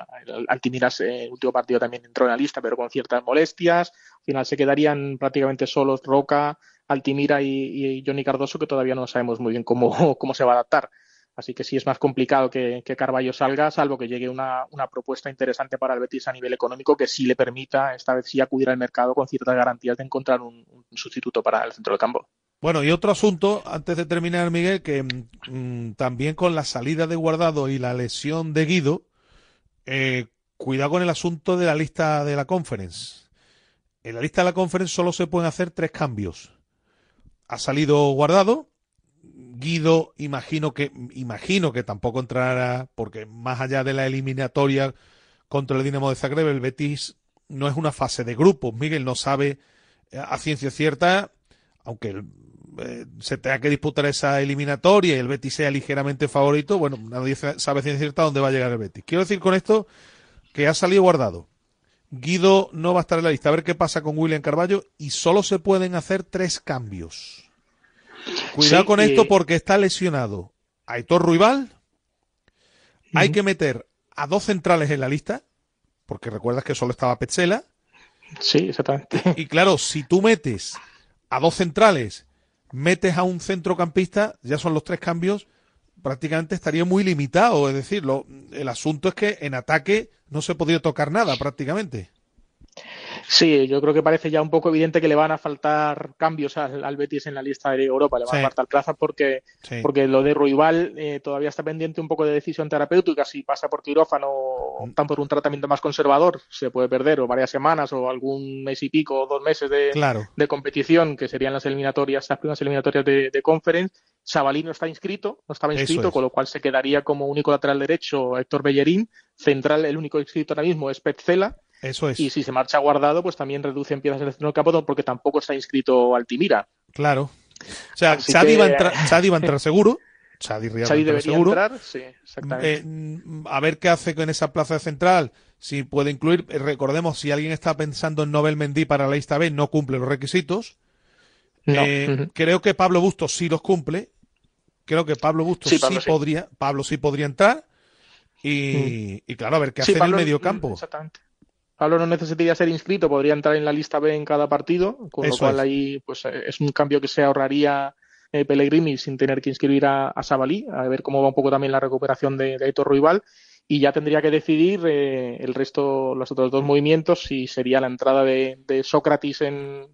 Altimiras, eh, el último partido también entró en la lista, pero con ciertas molestias. Al final se quedarían prácticamente solos Roca, Altimira y, y Johnny Cardoso, que todavía no sabemos muy bien cómo, *laughs* cómo se va a adaptar. Así que sí es más complicado que, que Carballo salga, salvo que llegue una, una propuesta interesante para el Betis a nivel económico que sí le permita, esta vez sí, acudir al mercado con ciertas garantías de encontrar un, un sustituto para el centro del campo. Bueno, y otro asunto, antes de terminar, Miguel, que mm, también con la salida de Guardado y la lesión de Guido, eh, cuidado con el asunto de la lista de la conference. En la lista de la conference solo se pueden hacer tres cambios. Ha salido Guardado, Guido, imagino que, imagino que tampoco entrará, porque más allá de la eliminatoria contra el Dinamo de Zagreb, el Betis no es una fase de grupos. Miguel no sabe eh, a ciencia cierta, aunque eh, se tenga que disputar esa eliminatoria y el Betis sea ligeramente favorito, bueno, nadie sabe ciencia cierta dónde va a llegar el Betis. Quiero decir con esto que ha salido guardado. Guido no va a estar en la lista. A ver qué pasa con William Carballo y solo se pueden hacer tres cambios. Cuidado con esto porque está lesionado Aitor Ruibal. Hay que meter a dos centrales en la lista, porque recuerdas que solo estaba Petzela. Sí, exactamente. Y claro, si tú metes a dos centrales, metes a un centrocampista, ya son los tres cambios, prácticamente estaría muy limitado. Es decir, el asunto es que en ataque no se podría tocar nada prácticamente. Sí, yo creo que parece ya un poco evidente que le van a faltar cambios al, Betis en la lista de Europa, le van a faltar plazas porque, porque lo de Ruibal eh, todavía está pendiente un poco de decisión terapéutica. Si pasa por quirófano o mm. optan por un tratamiento más conservador, se puede perder o varias semanas o algún mes y pico o dos meses de, de competición, que serían las eliminatorias, las primeras eliminatorias de, de conference. Sabalí no está inscrito, no estaba inscrito, con lo cual se quedaría como único lateral derecho Héctor Bellerín. Central, el único inscrito ahora mismo es Petzela eso es. Y si se marcha guardado, pues también reduce en piezas el centro del campo porque tampoco está inscrito Altimira. Claro. O sea, Chadi va, a entrar, *laughs* va a entrar seguro. Chadi, debería seguro. entrar, sí, exactamente. Eh, a ver qué hace con esa plaza central. Si puede incluir, eh, recordemos, si alguien está pensando en Nobel Mendy para la lista B, no cumple los requisitos. Eh, creo que Pablo Bustos sí los cumple. Creo que Pablo Bustos sí, podría, Pablo sí podría entrar. Y, mm. claro, a ver qué hace en el medio campo. Exactamente. Pablo no necesitaría ser inscrito, podría entrar en la lista B en cada partido, con lo cual ahí pues eh, es un cambio que se ahorraría eh, Pellegrini sin tener que inscribir a, a, Sabalí, a ver cómo va un poco también la recuperación de, de Héctor Ruibal, y ya tendría que decidir eh, el resto, los otros dos movimientos, si sería la entrada de, Sócrates en,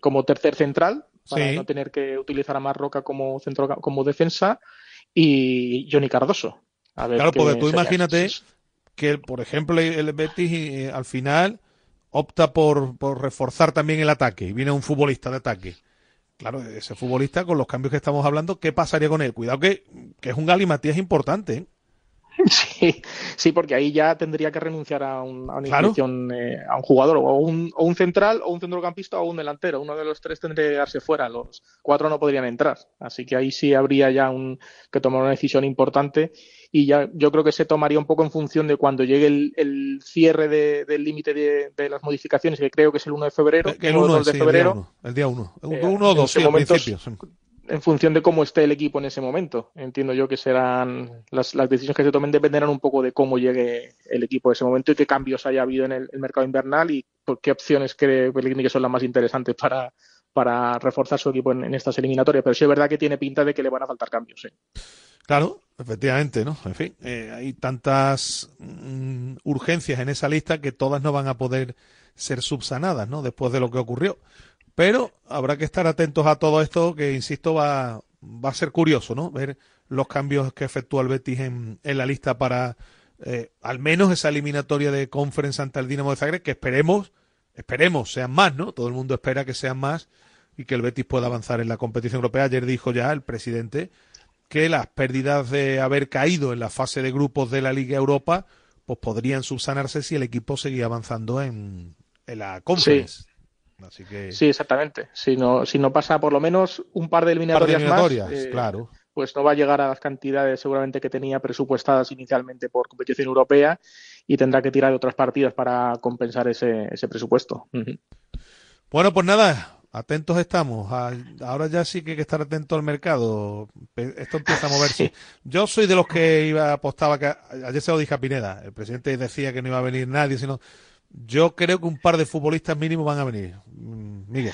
como tercer central, para no tener que utilizar a Marroca como, centro, como defensa, y Johnny Cardoso. claro, porque tú imagínate que, por ejemplo, el Betis eh, al final opta por, por, reforzar también el ataque y viene un futbolista de ataque. Claro, ese futbolista con los cambios que estamos hablando, ¿qué pasaría con él? Cuidado que, que es un galimatías importante. ¿eh? *laughs* Sí, sí, porque ahí ya tendría que renunciar a, un, a una eh, a un jugador, o un, o un central, o un centrocampista, o un delantero. Uno de los tres tendría que darse fuera, los cuatro no podrían entrar. Así que ahí sí habría ya un, que tomar una decisión importante y ya yo creo que se tomaría un poco en función de cuando llegue el, cierre del límite de, las modificaciones, que creo que es el 1 de febrero. El, 1 de febrero. El día 1. El 1 o 2, sí, principio en función de cómo esté el equipo en ese momento. Entiendo yo que serán las, las, decisiones que se tomen dependerán un poco de cómo llegue el equipo en ese momento y qué cambios haya habido en el, mercado invernal y por qué opciones cree que son las más interesantes para, para reforzar su equipo en, estas eliminatorias. Pero sí es verdad que tiene pinta de que le van a faltar cambios. Claro, efectivamente, ¿no? En fin, eh, hay tantas mm, urgencias en esa lista que todas no van a poder ser subsanadas, ¿no? Después de lo que ocurrió. Pero habrá que estar atentos a todo esto, que insisto, va, va a ser curioso, ¿no? Ver los cambios que efectúa el Betis en, en la lista para eh, al menos esa eliminatoria de conference ante el Dinamo de Zagreb, que esperemos, esperemos sean más, ¿no? Todo el mundo espera que sean más y que el Betis pueda avanzar en la competición europea. Ayer dijo ya el presidente que las pérdidas de haber caído en la fase de grupos de la Liga Europa pues podrían subsanarse si el equipo seguía avanzando en, en la conference. Sí, exactamente. Si no, si no pasa por lo menos un par de eliminatorias, más, eh, claro. pues no va a llegar a las cantidades seguramente que tenía presupuestadas inicialmente por competición europea y tendrá que tirar de otras partidas para compensar ese, ese presupuesto. Bueno, pues nada, atentos estamos. Ahora ya sí que hay que estar atento al mercado. Esto empieza a moverse. *laughs* Yo soy de los que iba apostaba que ayer se lo dije a Pineda. El presidente decía que no iba a venir nadie, sino yo creo que un par de futbolistas mínimos van a venir. Mm, Miguel.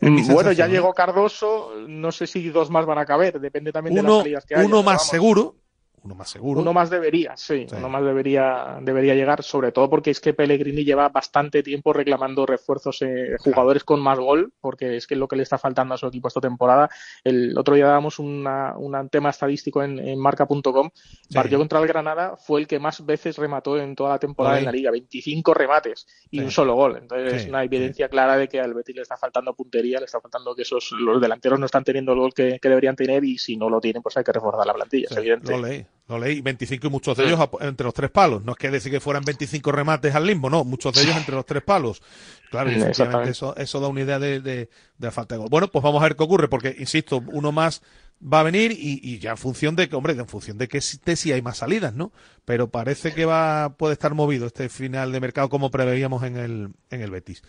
Mm, bueno, ya llegó Cardoso, no sé si dos más van a caber, depende también de las salidas que haya. Uno más seguro, uno más seguro. Uno más debería, sí, uno más debería, debería llegar, sobre todo porque es que Pellegrini lleva bastante tiempo reclamando refuerzos, eh, jugadores con más gol, porque es que es lo que le está faltando a su equipo esta temporada. El otro día dábamos una, un tema estadístico en, marca.com. Partido contra el Granada fue el que más veces remató en toda la temporada en la liga, 25 remates y un solo gol. Entonces es una evidencia clara de que al Betis le está faltando puntería, le está faltando que esos los delanteros no están teniendo el gol que, deberían tener y si no lo tienen, pues hay que reforzar la plantilla, es evidente. Lo leí, 25 y muchos de ellos entre los tres palos. No es que decir que fueran 25 remates al limbo, no, muchos de ellos entre los tres palos. Claro, efectivamente eso, eso da una idea de, de, la falta de gol. Bueno, pues vamos a ver qué ocurre, porque, insisto, uno más va a venir y, y ya en función de que, hombre, en función de que si, si hay más salidas, ¿no? Pero parece que va, puede estar movido este final de mercado como preveíamos en el, en el Betis.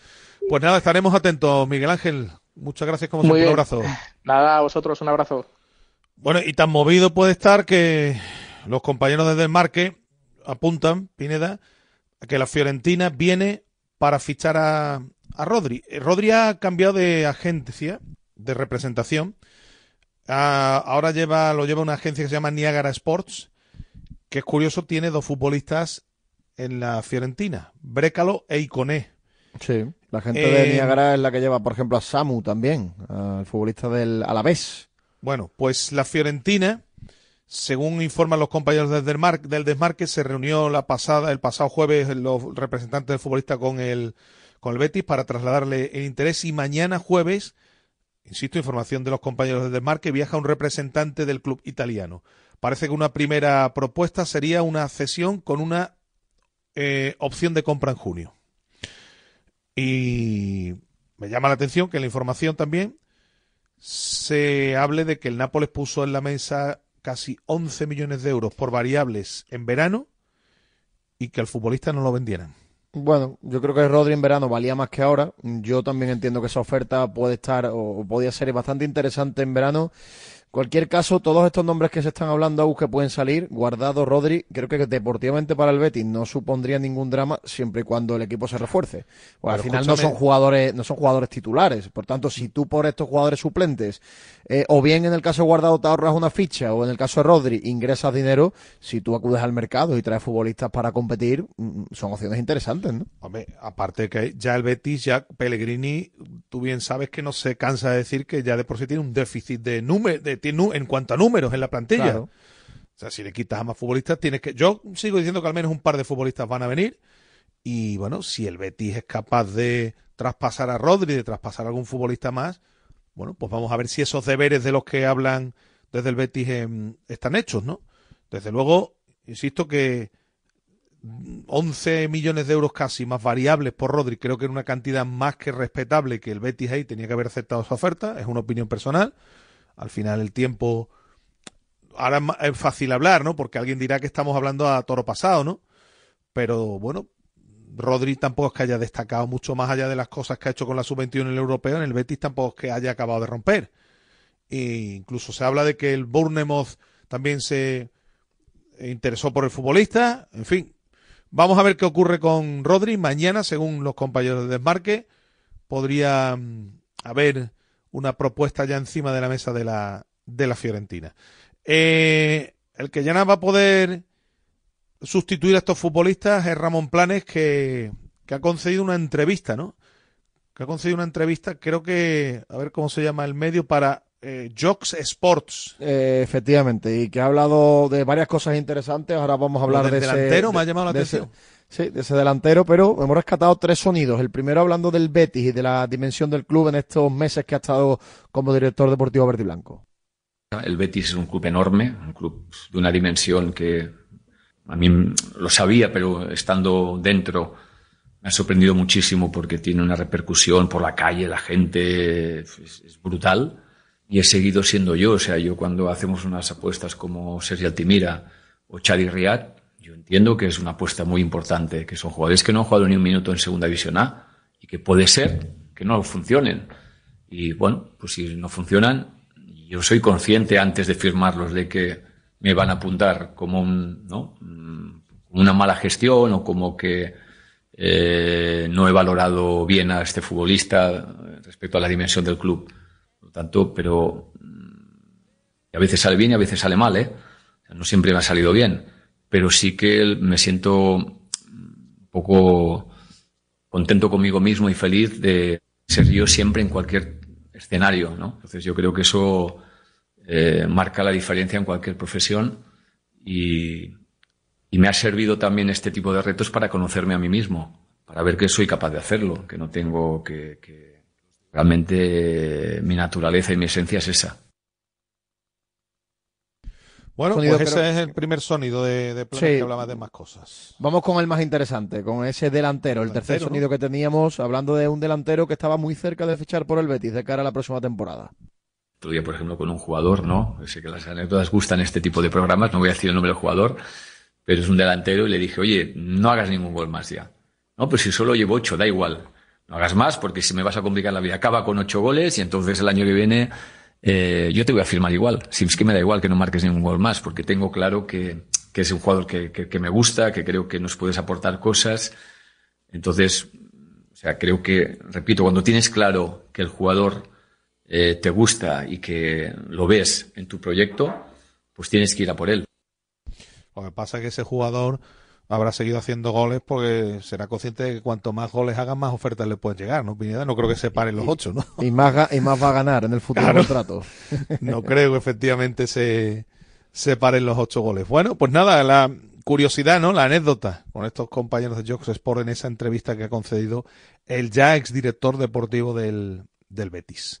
Pues nada, estaremos atentos, Miguel Ángel. Muchas gracias como siempre, un abrazo. Nada, a vosotros un abrazo. Bueno, y tan movido puede estar que los compañeros desde el Marque apuntan, Pineda, a que la Fiorentina viene para fichar a, a Rodri. Eh, Rodri ha cambiado de agencia, de representación. Ah, ahora lleva, lo lleva una agencia que se llama Niagara Sports, que es curioso, tiene dos futbolistas en la Fiorentina, Brécalo e Iconé. Sí, la gente de eh, Niagara es la que lleva, por ejemplo, a Samu también, al futbolista del Alavés. Bueno, pues la Fiorentina según informan los compañeros del, Desmarque, Desmarque, se reunió la pasada, el pasado jueves los representantes del futbolista con el, con el Betis para trasladarle el interés y mañana jueves, insisto, información de los compañeros del Desmarque, viaja un representante del club italiano. Parece que una primera propuesta sería una cesión con una eh, opción de compra en junio. Y me llama la atención que en la información también se hable de que el Nápoles puso en la mesa casi 11 millones de euros por variables en verano y que al futbolista no lo vendieran. Bueno, yo creo que Rodri en verano valía más que ahora. Yo también entiendo que esa oferta puede estar o podía ser bastante interesante en verano Cualquier caso, todos estos nombres que se están hablando, aún que pueden salir, Guardado, Rodri, creo que deportivamente para el Betis no supondría ningún drama siempre y cuando el equipo se refuerce. Pues al final no son jugadores, no son jugadores titulares. Por tanto, si tú por estos jugadores suplentes, eh, o bien en el caso de Guardado te ahorras una ficha, o en el caso de Rodri ingresas dinero, si tú acudes al mercado y traes futbolistas para competir, mm, son opciones interesantes, ¿no? Hombre, aparte que ya el Betis, ya Pellegrini, tú bien sabes que no se cansa de decir que ya de por sí tiene un déficit de número, de en cuanto a números en la plantilla. O sea, si le quitas a más futbolistas, tienes que. Yo sigo diciendo que al menos un par de futbolistas van a venir. Y bueno, si el Betis es capaz de traspasar a Rodri, de traspasar a algún futbolista más, bueno, pues vamos a ver si esos deberes de los que hablan desde el Betis em, están hechos, ¿no? Desde luego, insisto que 11 millones de euros casi más variables por Rodri, creo que era una cantidad más que respetable que el Betis ahí tenía que haber aceptado esa oferta, es una opinión personal. Al final el tiempo... Ahora es fácil hablar, ¿no? Porque alguien dirá que estamos hablando a toro pasado, ¿no? Pero bueno, Rodri tampoco es que haya destacado mucho más allá de las cosas que ha hecho con la sub-21 en el europeo. En el Betis tampoco es que haya acabado de romper. E incluso se habla de que el Bournemouth también se interesó por el futbolista. En fin, vamos a ver qué ocurre con Rodri. Mañana, según los compañeros de desmarque, podría mm, haber una propuesta ya encima de la mesa de la, de la Fiorentina. Eh, el que ya nada va a poder sustituir a estos futbolistas es Ramón Planes, que, que ha concedido una entrevista, ¿no? Que ha concedido una entrevista, creo que, a ver cómo se llama el medio, para eh, Jocks Sports. Eh, efectivamente, y que ha hablado de varias cosas interesantes. Ahora vamos a hablar de ese. delantero me ha llamado la atención. Sí, de ese delantero, pero hemos rescatado tres sonidos. El primero hablando del Betis y de la dimensión del club en estos meses que ha estado como director deportivo verde y blanco. El Betis es un club enorme, un club de una dimensión que a mí lo sabía, pero estando dentro me ha sorprendido muchísimo porque tiene una repercusión por la calle, la gente es, brutal y he seguido siendo yo. O sea, yo cuando hacemos unas apuestas como Sergio Altimira o Chari Riad, yo entiendo que es una apuesta muy importante, que son jugadores que no han jugado ni un minuto en Segunda División A y que puede ser que no funcionen. Y bueno, pues si no funcionan, yo soy consciente antes de firmarlos de que me van a apuntar como un, ¿no? una mala gestión o como que eh, no he valorado bien a este futbolista respecto a la dimensión del club. Por lo tanto, pero mm, a veces sale bien y a veces sale mal, ¿eh? No siempre me ha salido bien, pero sí que me siento un poco contento conmigo mismo y feliz de ser yo siempre en cualquier escenario, ¿no? Entonces yo creo que eso eh, marca la diferencia en cualquier profesión y, me ha servido también este tipo de retos para conocerme a mí mismo, para ver que soy capaz de hacerlo, que no tengo que, que realmente mi naturaleza y mi esencia es esa. Bueno, pues ese es el primer sonido de, de que hablaba de más cosas. Vamos con el más interesante, con ese delantero, el tercer sonido que teníamos, hablando de un delantero que estaba muy cerca de fichar por el Betis de cara a la próxima temporada. Otro día, por ejemplo, con un jugador, ¿no? Sé que las anécdotas gustan este tipo de programas, no voy a decir el nombre del jugador, pero es un delantero y le dije, oye, no hagas ningún gol más ya. No, pues si solo llevo ocho, da igual. No hagas más porque si me vas a complicar la vida. Acaba con ocho goles y entonces el año que viene eh, yo te voy a firmar igual. Si es que me da igual que no marques ningún gol más, porque tengo claro que, es un jugador que, me gusta, que creo que nos puedes aportar cosas. Entonces, o sea, creo que, repito, cuando tienes claro que el jugador eh, te gusta y que lo ves en tu proyecto, pues tienes que ir a por él. Lo que pasa es que ese jugador habrá seguido haciendo goles porque será consciente de que cuanto más goles hagan, más ofertas le pueden llegar, ¿no? Pineda, no creo que se paren los ocho, ¿no? Y más, y más va a ganar en el futuro contrato. *laughs* no creo que efectivamente se, se paren los ocho goles. Bueno, pues nada, la curiosidad, ¿no? La anécdota con estos compañeros de Jocks Sport en esa entrevista que ha concedido el ya exdirector deportivo del, del Betis.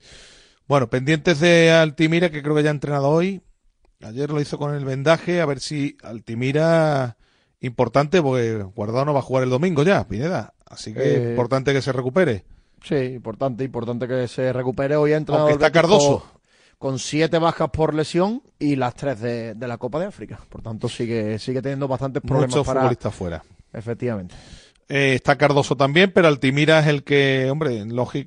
Bueno, pendientes de Altimira, que creo que ya ha entrenado hoy. Ayer lo hizo con el vendaje, a ver si Altimira importante porque Guardado no va a jugar el domingo ya, Pineda. Así que eh, importante que se recupere. Sí, importante, importante que se recupere. Hoy ha entrado está Cardoso. Con, siete bajas por lesión y las tres de, la Copa de África. Por tanto, sigue, sigue teniendo bastantes problemas Muchos futbolistas fuera. Efectivamente. Eh, está Cardoso también, pero Altimira es el que, hombre,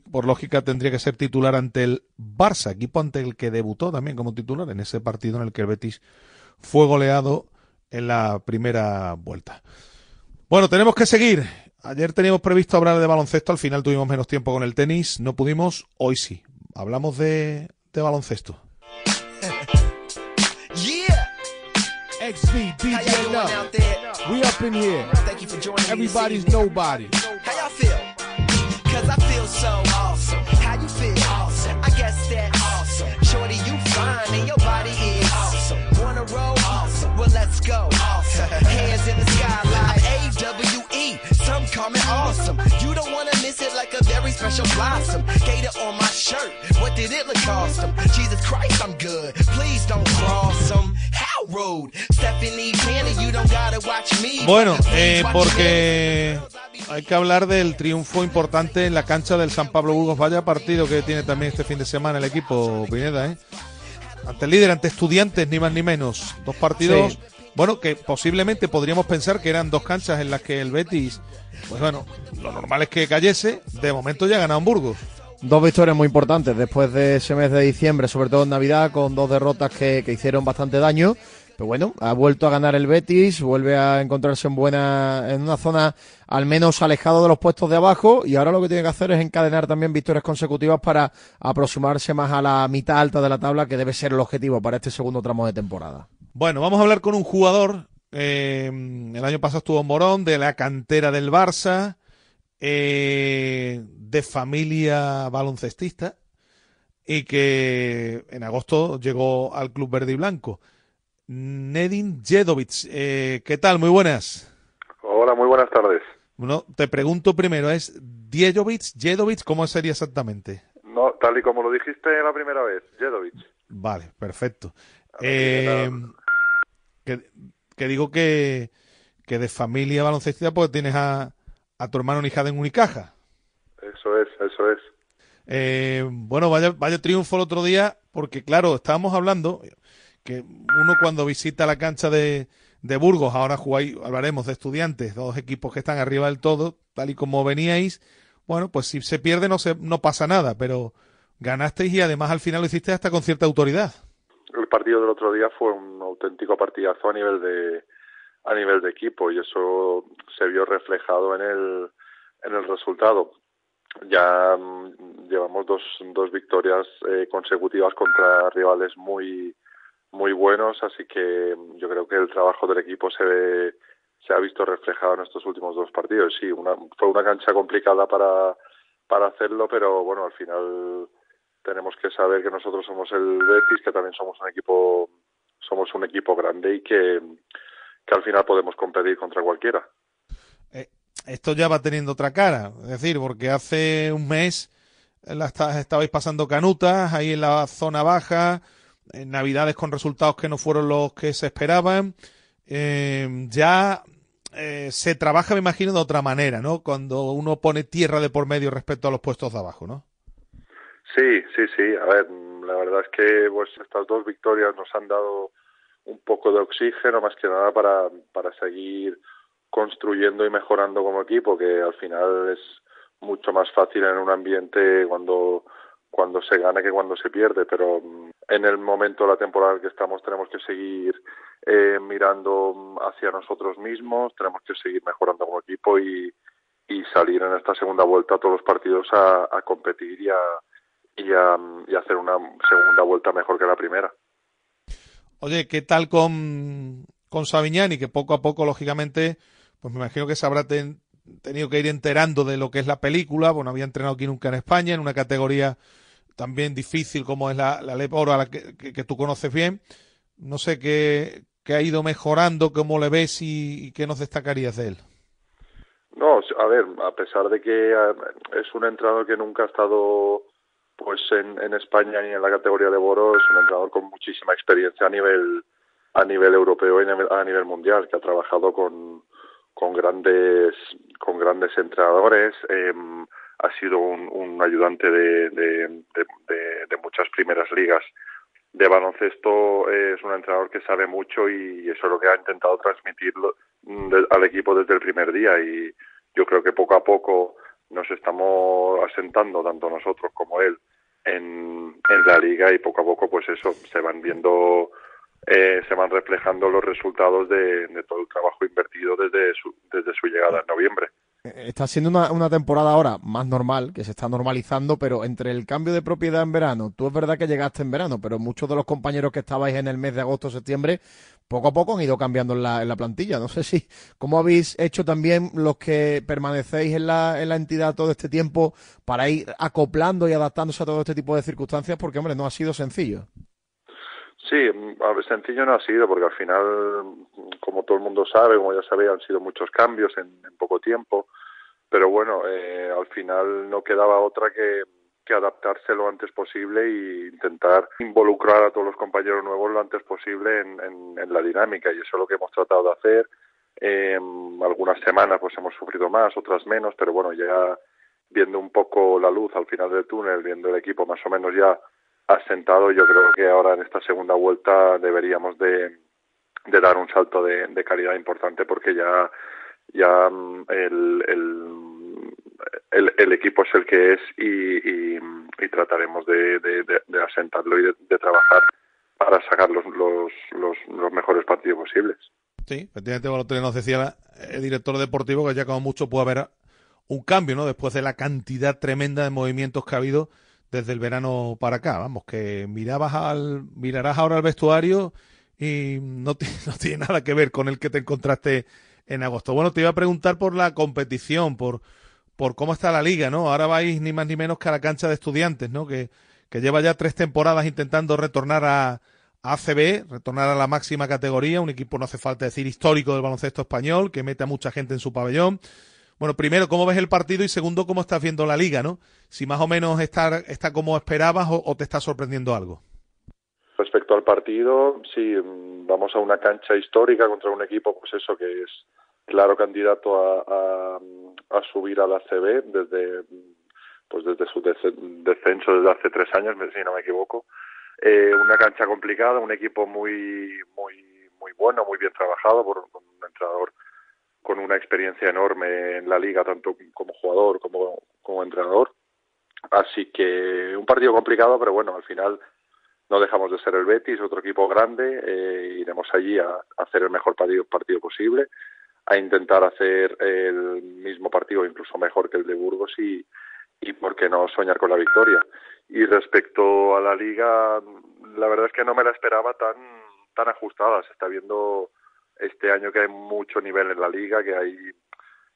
por lógica tendría que ser titular ante el Barça, equipo ante el que debutó también como titular en ese partido en el que el Betis fue goleado en la primera vuelta. Bueno, tenemos que seguir. Ayer teníamos previsto hablar de baloncesto, al final tuvimos menos tiempo con el tenis, no pudimos, hoy sí. Hablamos de, de baloncesto. *laughs* XV, DJ Love. We up in here. Everybody's nobody. Like a very special blossom. Gator on my shirt. What did it look awesome? Jesus Christ, I'm good. Please don't cross them. How road? Stephanie Penny, you don't gotta watch me. Bueno, eh, porque hay que hablar del triunfo importante en la cancha del San Pablo Burgos. Vaya partido que tiene también este fin de semana el equipo Pineda, ¿eh? ante el líder, ante estudiantes, ni más ni menos. Dos partidos, bueno, que posiblemente podríamos pensar que eran dos canchas en las que el Betis, pues bueno, lo normal es que cayese. De momento ya gana Hamburgo. Dos victorias muy importantes después de ese mes de diciembre, sobre todo en Navidad, con dos derrotas que, que hicieron bastante daño. Pero bueno, ha vuelto a ganar el Betis, vuelve a encontrarse en buena, en una zona al menos alejado de los puestos de abajo y ahora lo que tiene que hacer es encadenar también victorias consecutivas para aproximarse más a la mitad alta de la tabla que debe ser el objetivo para este segundo tramo de temporada. Bueno, vamos a hablar con un jugador. Eh, el año pasado estuvo Morón, de la cantera del Barça, eh, de familia baloncestista y que en agosto llegó al Club Verde y Blanco. Nedin Jedovic. Eh, ¿Qué tal? Muy buenas. Hola, muy buenas tardes. Bueno, te pregunto primero, ¿es Djedovic, Jedovic, cómo sería exactamente? No, tal y como lo dijiste la primera vez, Jedovic. Vale, perfecto. Eh, que, digo que, que de familia baloncestista pues tienes a, a tu hermano Nijada en Unicaja. Eso es, eso es. Eh, bueno, vaya, vaya triunfo el otro día, porque claro, estábamos hablando, que uno cuando visita la cancha de, de Burgos, ahora jugáis, hablaremos de estudiantes, dos equipos que están arriba del todo, tal y como veníais, bueno, pues si se pierde no, se, no pasa nada, pero ganasteis y además al final lo hiciste hasta con cierta autoridad. El partido del otro día fue un auténtico partidazo a nivel de a nivel de equipo y eso se vio reflejado en el en el resultado. Ya mm, llevamos dos, dos victorias eh, consecutivas contra rivales muy muy buenos, así que yo creo que el trabajo del equipo se ve, se ha visto reflejado en estos últimos dos partidos. Sí, una, fue una cancha complicada para, para hacerlo, pero bueno, al final tenemos que saber que nosotros somos el Betis, que también somos un equipo, somos un equipo grande y que, que al final podemos competir contra cualquiera. Eh, esto ya va teniendo otra cara, es decir, porque hace un mes la estabais pasando canutas ahí en la zona baja, en Navidades con resultados que no fueron los que se esperaban. Eh, ya eh, se trabaja, me imagino, de otra manera, ¿no? Cuando uno pone tierra de por medio respecto a los puestos de abajo, ¿no? Sí, sí, sí. A ver, la verdad es que pues estas dos victorias nos han dado un poco de oxígeno, más que nada para, para seguir construyendo y mejorando como equipo, que al final es mucho más fácil en un ambiente cuando cuando se gana que cuando se pierde, pero mm, en el momento de la temporada en que estamos tenemos que seguir eh, mirando hacia nosotros mismos, tenemos que seguir mejorando como equipo y, y salir en esta segunda vuelta todos los partidos a, a competir y a, y a, hacer una segunda vuelta mejor que la primera. Oye, ¿qué tal con, con Sabiñani? Que poco a poco, lógicamente, pues me imagino que se habrá tenido que ir enterando de lo que es la película. Bueno, había entrenado aquí nunca en España, en una categoría también difícil como es la, la Leporo, a la que, que, tú conoces bien. No sé qué, qué, ha ido mejorando, cómo le ves y, y, qué nos destacarías de él. No, a ver, a pesar de que eh, es un entrenador que nunca ha estado pues en, en España ni en la categoría de Boro, es un entrenador con muchísima experiencia a nivel a nivel europeo y a nivel mundial, que ha trabajado con, con grandes con grandes entrenadores. Eh, ha sido un, ayudante de, muchas primeras ligas de baloncesto. Es un entrenador que sabe mucho y eso es lo que ha intentado transmitirlo al equipo desde el primer día y yo creo que poco a poco nos estamos asentando, tanto nosotros como él, en, en la liga y poco a poco pues eso, se van viendo eh, se van reflejando los resultados de, todo el trabajo invertido desde su, desde su llegada en noviembre. Eh, está siendo una, temporada ahora más normal, que se está normalizando, pero entre el cambio de propiedad en verano, tú es verdad que llegaste en verano, pero muchos de los compañeros que estabais en el mes de agosto septiembre, poco a poco han ido cambiando en la, en la plantilla. No sé si, ¿cómo habéis hecho también los que permanecéis en la, en la entidad todo este tiempo para ir acoplando y adaptándose a todo este tipo de circunstancias? Porque, hombre, no ha sido sencillo. Sí, ver, sencillo no ha sido porque al final, como todo el mundo sabe, como ya sabía, han sido muchos cambios en, en poco tiempo, pero bueno, eh, al final no quedaba otra que, que adaptarse lo antes posible e intentar involucrar a todos los compañeros nuevos lo antes posible en, en, en la dinámica y eso es lo que hemos tratado de hacer. Eh, algunas semanas pues hemos sufrido más, otras menos, pero bueno, ya viendo un poco la luz al final del túnel, viendo el equipo más o menos ya asentado, yo creo que ahora en esta segunda vuelta deberíamos de, dar un salto de, calidad importante porque ya ya mm, el, el, el, equipo es el que es y, trataremos de, asentarlo y de, trabajar para sacar los, los, los, los mejores partidos posibles. Sí, efectivamente, bueno, nos decía el director deportivo que ya como mucho puede haber un cambio, ¿no? Después de la cantidad tremenda de movimientos que ha habido desde el verano para acá. Vamos, que mirabas al, mirarás ahora al vestuario y no, *laughs* no tiene nada que ver con el que te encontraste en agosto. Bueno, te iba a preguntar por la competición, por, por cómo está la liga, ¿no? Ahora vais ni más ni menos que a la cancha de estudiantes, ¿no? Que, que lleva ya tres temporadas intentando retornar a, a ACB, retornar a la máxima categoría, un equipo, no hace falta decir, histórico del baloncesto español, que mete a mucha gente en su pabellón. Bueno, primero, ¿cómo ves el partido? Y segundo, ¿cómo estás viendo la liga, no? Si más o menos está, está como esperabas o, te está sorprendiendo algo. Respecto al partido, sí, vamos a una cancha histórica contra un equipo, pues eso, que es claro candidato a, a, subir a la CB desde, pues desde su descenso desde hace tres años, si no me equivoco. Eh, una cancha complicada, un equipo muy, muy, muy bueno, muy bien trabajado por un entrenador con una experiencia enorme en la liga, tanto como jugador como, como entrenador. Así que un partido complicado, pero bueno, al final no dejamos de ser el Betis, otro equipo grande, eh, iremos allí a, a, hacer el mejor partido, partido posible, a intentar hacer el mismo partido, incluso mejor que el de Burgos y, y por qué no soñar con la victoria. Y respecto a la liga, la verdad es que no me la esperaba tan tan ajustada. Se está viendo este año que hay mucho nivel en la liga, que hay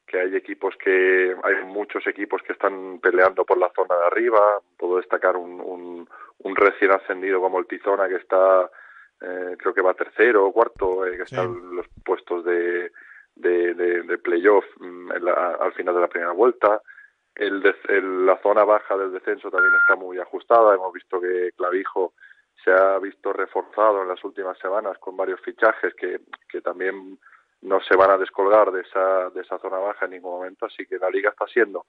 que hay equipos que hay muchos equipos que están peleando por la zona de arriba. Puedo destacar un, un, un recién ascendido como el Tizona que está eh, creo que va tercero o cuarto, eh, que están los puestos de, de, de, de playoff mm, al final de la primera vuelta. El, el, la zona baja del descenso también está muy ajustada. Hemos visto que Clavijo se ha visto reforzado en las últimas semanas con varios fichajes que, que también no se van a descolgar de esa, de esa zona baja en ningún momento. Así que la liga está siendo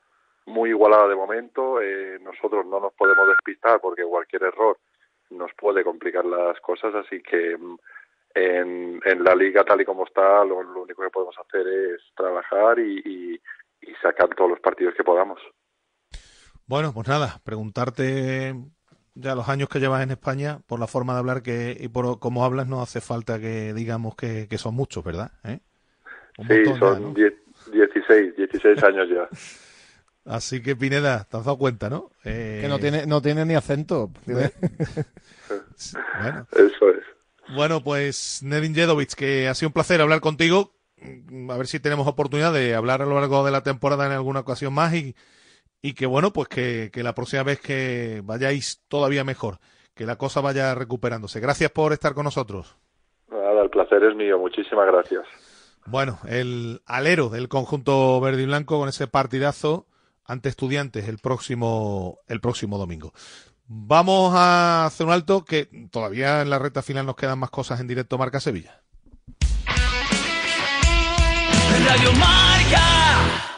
muy igualada de momento. Eh, nosotros no nos podemos despistar porque cualquier error nos puede complicar las cosas, así que mm, en, en la liga tal y como está, lo, único que podemos hacer es trabajar y, y, sacar todos los partidos que podamos. Bueno, pues nada, preguntarte ya los años que llevas en España, por la forma de hablar que y por cómo hablas, no hace falta que digamos que, que son muchos, ¿verdad? ¿Eh? sí, son ya, ¿no? 16, 16 años ya. *laughs* Así que Pineda, te has dado cuenta, ¿no? Eh... Que no tiene, no tiene ni acento. *laughs* bueno. Eso es. Bueno, pues Nedin Jedovic, que ha sido un placer hablar contigo. A ver si tenemos oportunidad de hablar a lo largo de la temporada en alguna ocasión más y, y que bueno, pues que, que la próxima vez que vayáis todavía mejor, que la cosa vaya recuperándose. Gracias por estar con nosotros. Nada, el placer es mío. Muchísimas gracias. Bueno, el alero del conjunto verde y blanco con ese partidazo ante estudiantes el próximo, el próximo domingo. Vamos a hacer un alto que todavía en la recta final nos quedan más cosas en directo Marca Sevilla. Radio Marca.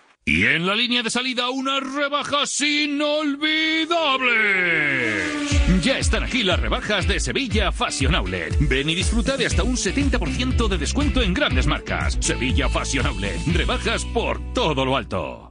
Y en la línea de salida, unas rebajas inolvidables. Ya están aquí las rebajas de Sevilla Fashion Outlet. Ven y disfruta de hasta un 70% de descuento en grandes marcas. Sevilla Fashion Outlet. Rebajas por todo lo alto.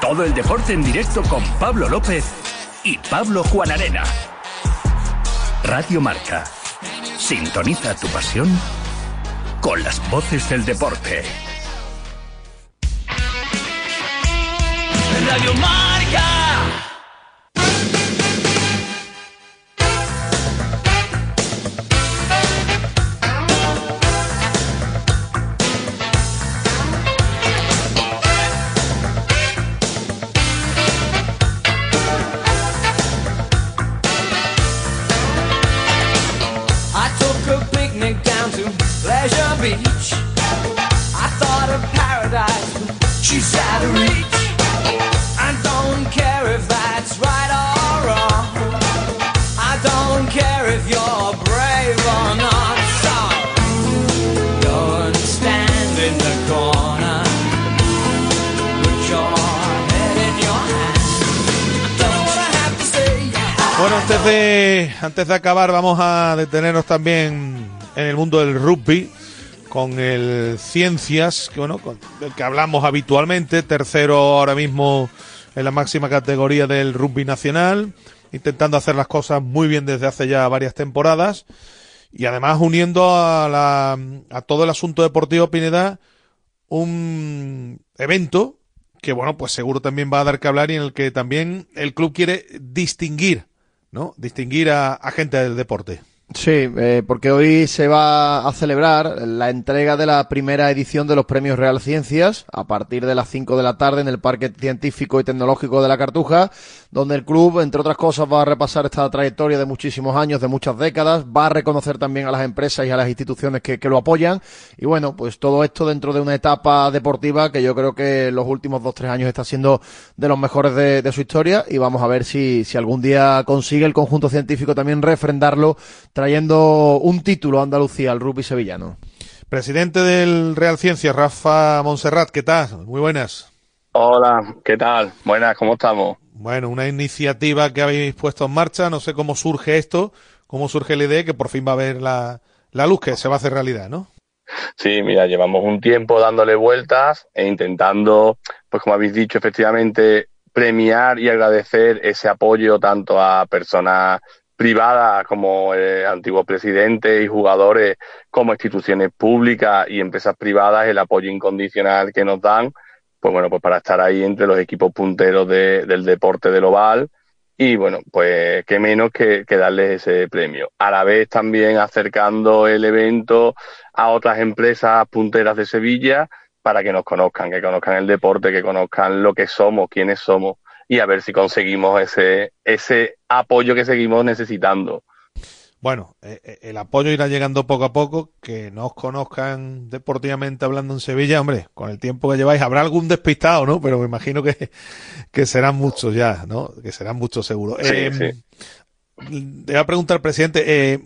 Todo el deporte en directo con Pablo López y Pablo Juan Arena. Radio Marca. Sintoniza tu pasión con las voces del deporte. Radio Marca. Antes de acabar, vamos a detenernos también en el mundo del rugby con el Ciencias, que bueno, con el que hablamos habitualmente, tercero ahora mismo en la máxima categoría del rugby nacional, intentando hacer las cosas muy bien desde hace ya varias temporadas y además uniendo a, la, a todo el asunto deportivo Pineda un evento que bueno, pues seguro también va a dar que hablar y en el que también el club quiere distinguir, ¿no? Distinguir a, a gente del deporte. Sí, eh, porque hoy se va a celebrar la entrega de la primera edición de los premios Real Ciencias a partir de las 5 de la tarde en el Parque Científico y Tecnológico de la Cartuja, donde el club, entre otras cosas, va a repasar esta trayectoria de muchísimos años, de muchas décadas, va a reconocer también a las empresas y a las instituciones que, lo apoyan. Y bueno, pues todo esto dentro de una etapa deportiva que yo creo que los últimos dos, tres años está siendo de los mejores de, de su historia y vamos a ver si, si algún día consigue el conjunto científico también refrendarlo trayendo un título a Andalucía al rugby sevillano. Presidente del Real Ciencias, Rafa Monserrat, ¿qué tal? Muy buenas. Hola, ¿qué tal? Buenas, ¿cómo estamos? Bueno, una iniciativa que habéis puesto en marcha, no sé cómo surge esto, cómo surge la idea que por fin va a haber la, la luz que se va a hacer realidad, ¿no? Sí, mira, llevamos un tiempo dándole vueltas e intentando, pues como habéis dicho, efectivamente premiar y agradecer ese apoyo tanto a personas privadas como eh, antiguos presidentes y jugadores, como instituciones públicas y empresas privadas, el apoyo incondicional que nos dan, pues bueno, pues para estar ahí entre los equipos punteros de, del deporte del oval y bueno, pues qué menos que, que darles ese premio. A la vez también acercando el evento a otras empresas punteras de Sevilla para que nos conozcan, que conozcan el deporte, que conozcan lo que somos, quiénes somos y a ver si conseguimos ese, ese apoyo que seguimos necesitando. Bueno, eh, el apoyo irá llegando poco a poco, que no os conozcan deportivamente hablando en Sevilla, hombre, con el tiempo que lleváis habrá algún despistado, ¿no? Pero me imagino que, que serán muchos ya, ¿no? Que serán muchos seguro. Sí, eh, sí. Te voy a preguntar, presidente, eh,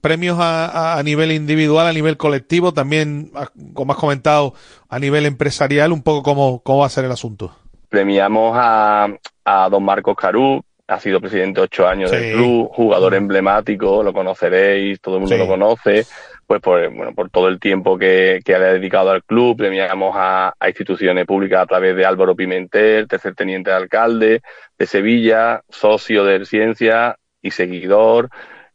premios a, a, nivel individual, a nivel colectivo, también, como has comentado, a nivel empresarial, un poco cómo, cómo va a ser el asunto. Premiamos a, a don Marcos Carú, ha sido presidente ocho años Sí. del club, jugador emblemático, lo conoceréis, todo el mundo Sí. lo conoce, pues por, bueno, por todo el tiempo que, que ha dedicado al club, premiamos a, a instituciones públicas a través de Álvaro Pimentel, tercer teniente de alcalde de Sevilla, socio de Ciencia y seguidor,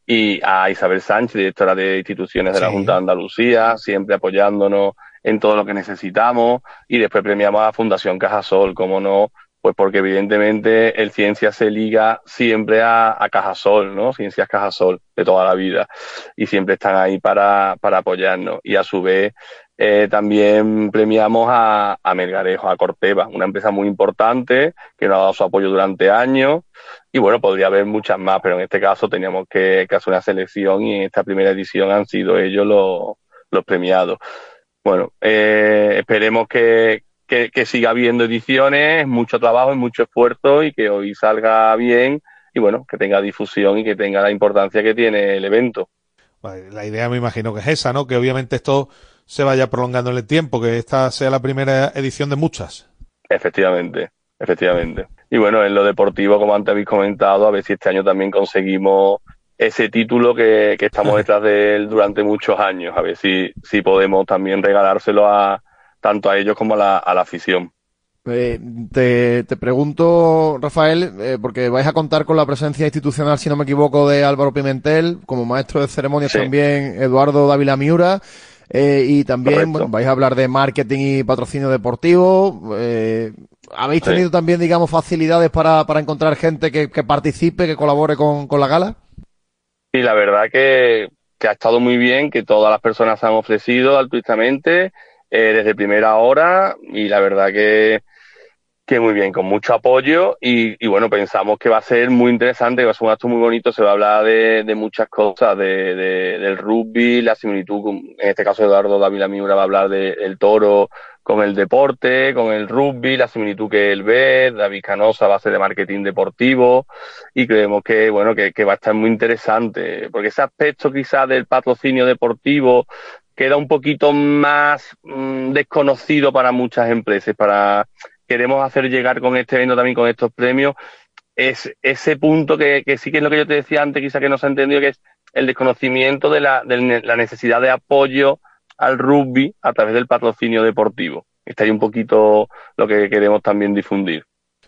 y a Isabel Sánchez, directora de instituciones de la. Junta de Andalucía, siempre apoyándonos en todo lo que necesitamos, y después premiamos a Fundación Cajasol, como no, pues porque evidentemente el ciencia se liga siempre a, a Cajasol, ¿no? Ciencias Cajasol de toda la vida. Y siempre están ahí para, para apoyarnos. Y a su vez eh, también premiamos a, a Melgarejo, a Corteva, una empresa muy importante que nos ha dado su apoyo durante años. Y bueno, podría haber muchas más, pero en este caso teníamos que, que hacer una selección y en esta primera edición han sido ellos los, los premiados. Bueno, eh, esperemos que, que, que siga habiendo ediciones, mucho trabajo y mucho esfuerzo y que hoy salga bien y bueno, que tenga difusión y que tenga la importancia que tiene el evento. La idea me imagino que es esa, ¿no? Que obviamente esto se vaya prolongando en el tiempo, que esta sea la primera edición de muchas. Efectivamente, efectivamente. Y bueno, en lo deportivo, como antes habéis comentado, a ver si este año también conseguimos ese título que, que estamos detrás de él durante muchos años, a ver si, si podemos también regalárselo a tanto a ellos como a la, a la afición. Eh, te, te pregunto, Rafael, eh, porque vais a contar con la presencia institucional, si no me equivoco, de Álvaro Pimentel, como maestro de ceremonias Sí. también Eduardo Dávila Miura, eh, y también bueno, vais a hablar de marketing y patrocinio deportivo. ¿Habéis Sí. tenido también, digamos, facilidades para, para encontrar gente que, que participe, que colabore con, con la gala? Y la verdad que, que ha estado muy bien, que todas las personas se han ofrecido altruistamente eh, desde primera hora y la verdad que, que muy bien, con mucho apoyo y, y bueno, pensamos que va a ser muy interesante, que va a ser un acto muy bonito, se va a hablar de, de muchas cosas, de, de- del rugby, la similitud, en este caso Eduardo Dávila Miura va a hablar de- del toro con el deporte, con el rugby, la similitud que él ve, David Canosa va a de marketing deportivo y creemos que bueno que, va a estar muy interesante porque ese aspecto quizás del patrocinio deportivo queda un poquito más mm, desconocido para muchas empresas para queremos hacer llegar con este evento también con estos premios es ese punto que, que sí que es lo que yo te decía antes quizás que no se ha entendido que es el desconocimiento de la, de la necesidad de apoyo al rugby a través del patrocinio deportivo está ahí un poquito lo que queremos también difundir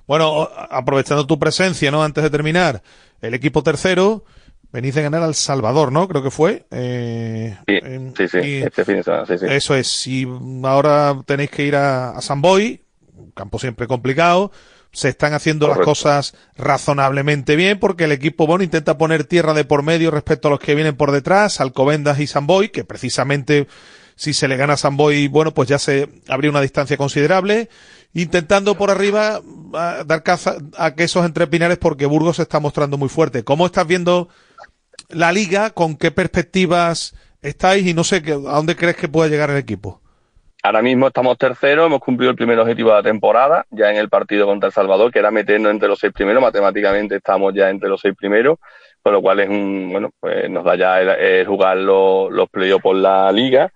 Bueno, aprovechando tu presencia, ¿no? Antes de terminar, el equipo tercero, venís de ganar al Salvador, ¿no? Creo que fue. Eh, Sí, sí, sí, y este fin de semana, sí, sí. Eso es. Si ahora tenéis que ir a, a San Boy, un campo siempre complicado, se están haciendo las cosas razonablemente bien porque el equipo, bueno, intenta poner tierra de por medio respecto a los que vienen por detrás, Alcobendas y Samboy, que precisamente si se le gana a Samboy, bueno, pues ya se habría una distancia considerable, intentando por arriba dar caza a quesos entre pinares porque Burgos se está mostrando muy fuerte. ¿Cómo estás viendo la liga? ¿Con qué perspectivas estáis? Y no sé, ¿a dónde crees que pueda llegar el equipo? Ahora mismo estamos terceros, hemos cumplido el primer objetivo de la temporada, ya en el partido contra El Salvador, que era meternos entre los seis primeros, matemáticamente estamos ya entre los seis primeros, con lo cual es un, bueno, pues nos da ya el, jugar los, los por la liga.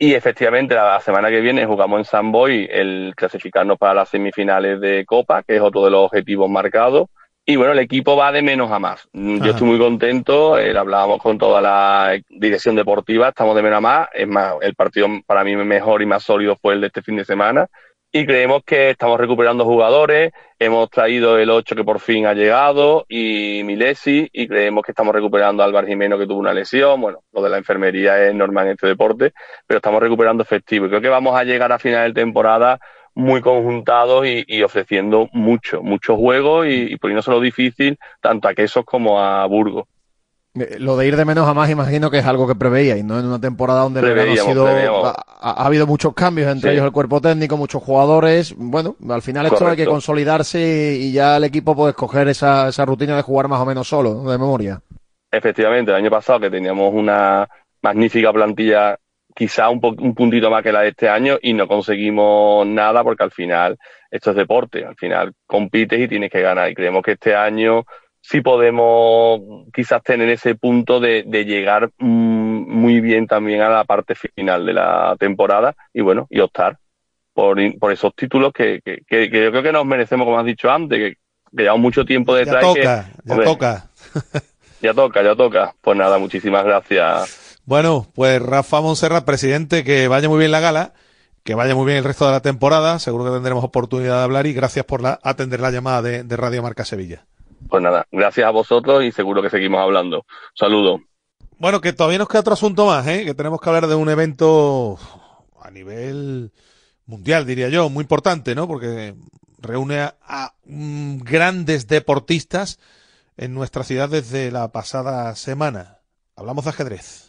Y efectivamente, la semana que viene jugamos en San Boy el clasificarnos para las semifinales de Copa, que es otro de los objetivos marcados. Y bueno, el equipo va de menos a más. Mm, yo estoy muy contento, eh, hablábamos con toda la dirección deportiva, estamos de menos a más. Es más, el partido para mí mejor y más sólido fue el de este fin de semana. Y creemos que estamos recuperando jugadores, hemos traído el 8 que por fin ha llegado y Milesi, y creemos que estamos recuperando a Álvaro Jimeno que tuvo una lesión. Bueno, lo de la enfermería es normal en este deporte, pero estamos recuperando efectivo. Y creo que vamos a llegar a final de temporada muy conjuntados y, ofreciendo mucho, mucho juego y, poniéndose lo difícil tanto a Quesos como a Burgos. Lo de ir de menos a más, imagino que es algo que preveíais, ¿no? En una temporada donde ha, sido, ha, habido muchos cambios, entre ellos el cuerpo técnico, muchos jugadores. Bueno, al final esto hay que consolidarse y, ya el equipo puede escoger esa, esa rutina de jugar más o menos solo, de memoria. Efectivamente, el año pasado que teníamos una magnífica plantilla quizá un, un, puntito más que la de este año y no conseguimos nada porque al final esto es deporte, al final compites y tienes que ganar y creemos que este año sí podemos quizás tener ese punto de, llegar mm, muy bien también a la parte final de la temporada y bueno, y optar por, por esos títulos que, que, que, yo creo que nos merecemos, como has dicho antes, que, llevamos mucho tiempo detrás. Ya toca, ya toca. *laughs* ya toca, ya toca. Pues nada, muchísimas gracias bueno, pues Rafa Monserrat, presidente, que vaya muy bien la gala, que vaya muy bien el resto de la temporada, seguro que tendremos oportunidad de hablar y gracias por la, atender la llamada de, Radio Marca Sevilla. Pues nada, gracias a vosotros y seguro que seguimos hablando. Saludos. Bueno, que todavía nos queda otro asunto más, ¿eh? que tenemos que hablar de un evento a nivel mundial, diría yo, muy importante, ¿no? Porque reúne a, a grandes deportistas en nuestra ciudad desde la pasada semana. Hablamos de ajedrez.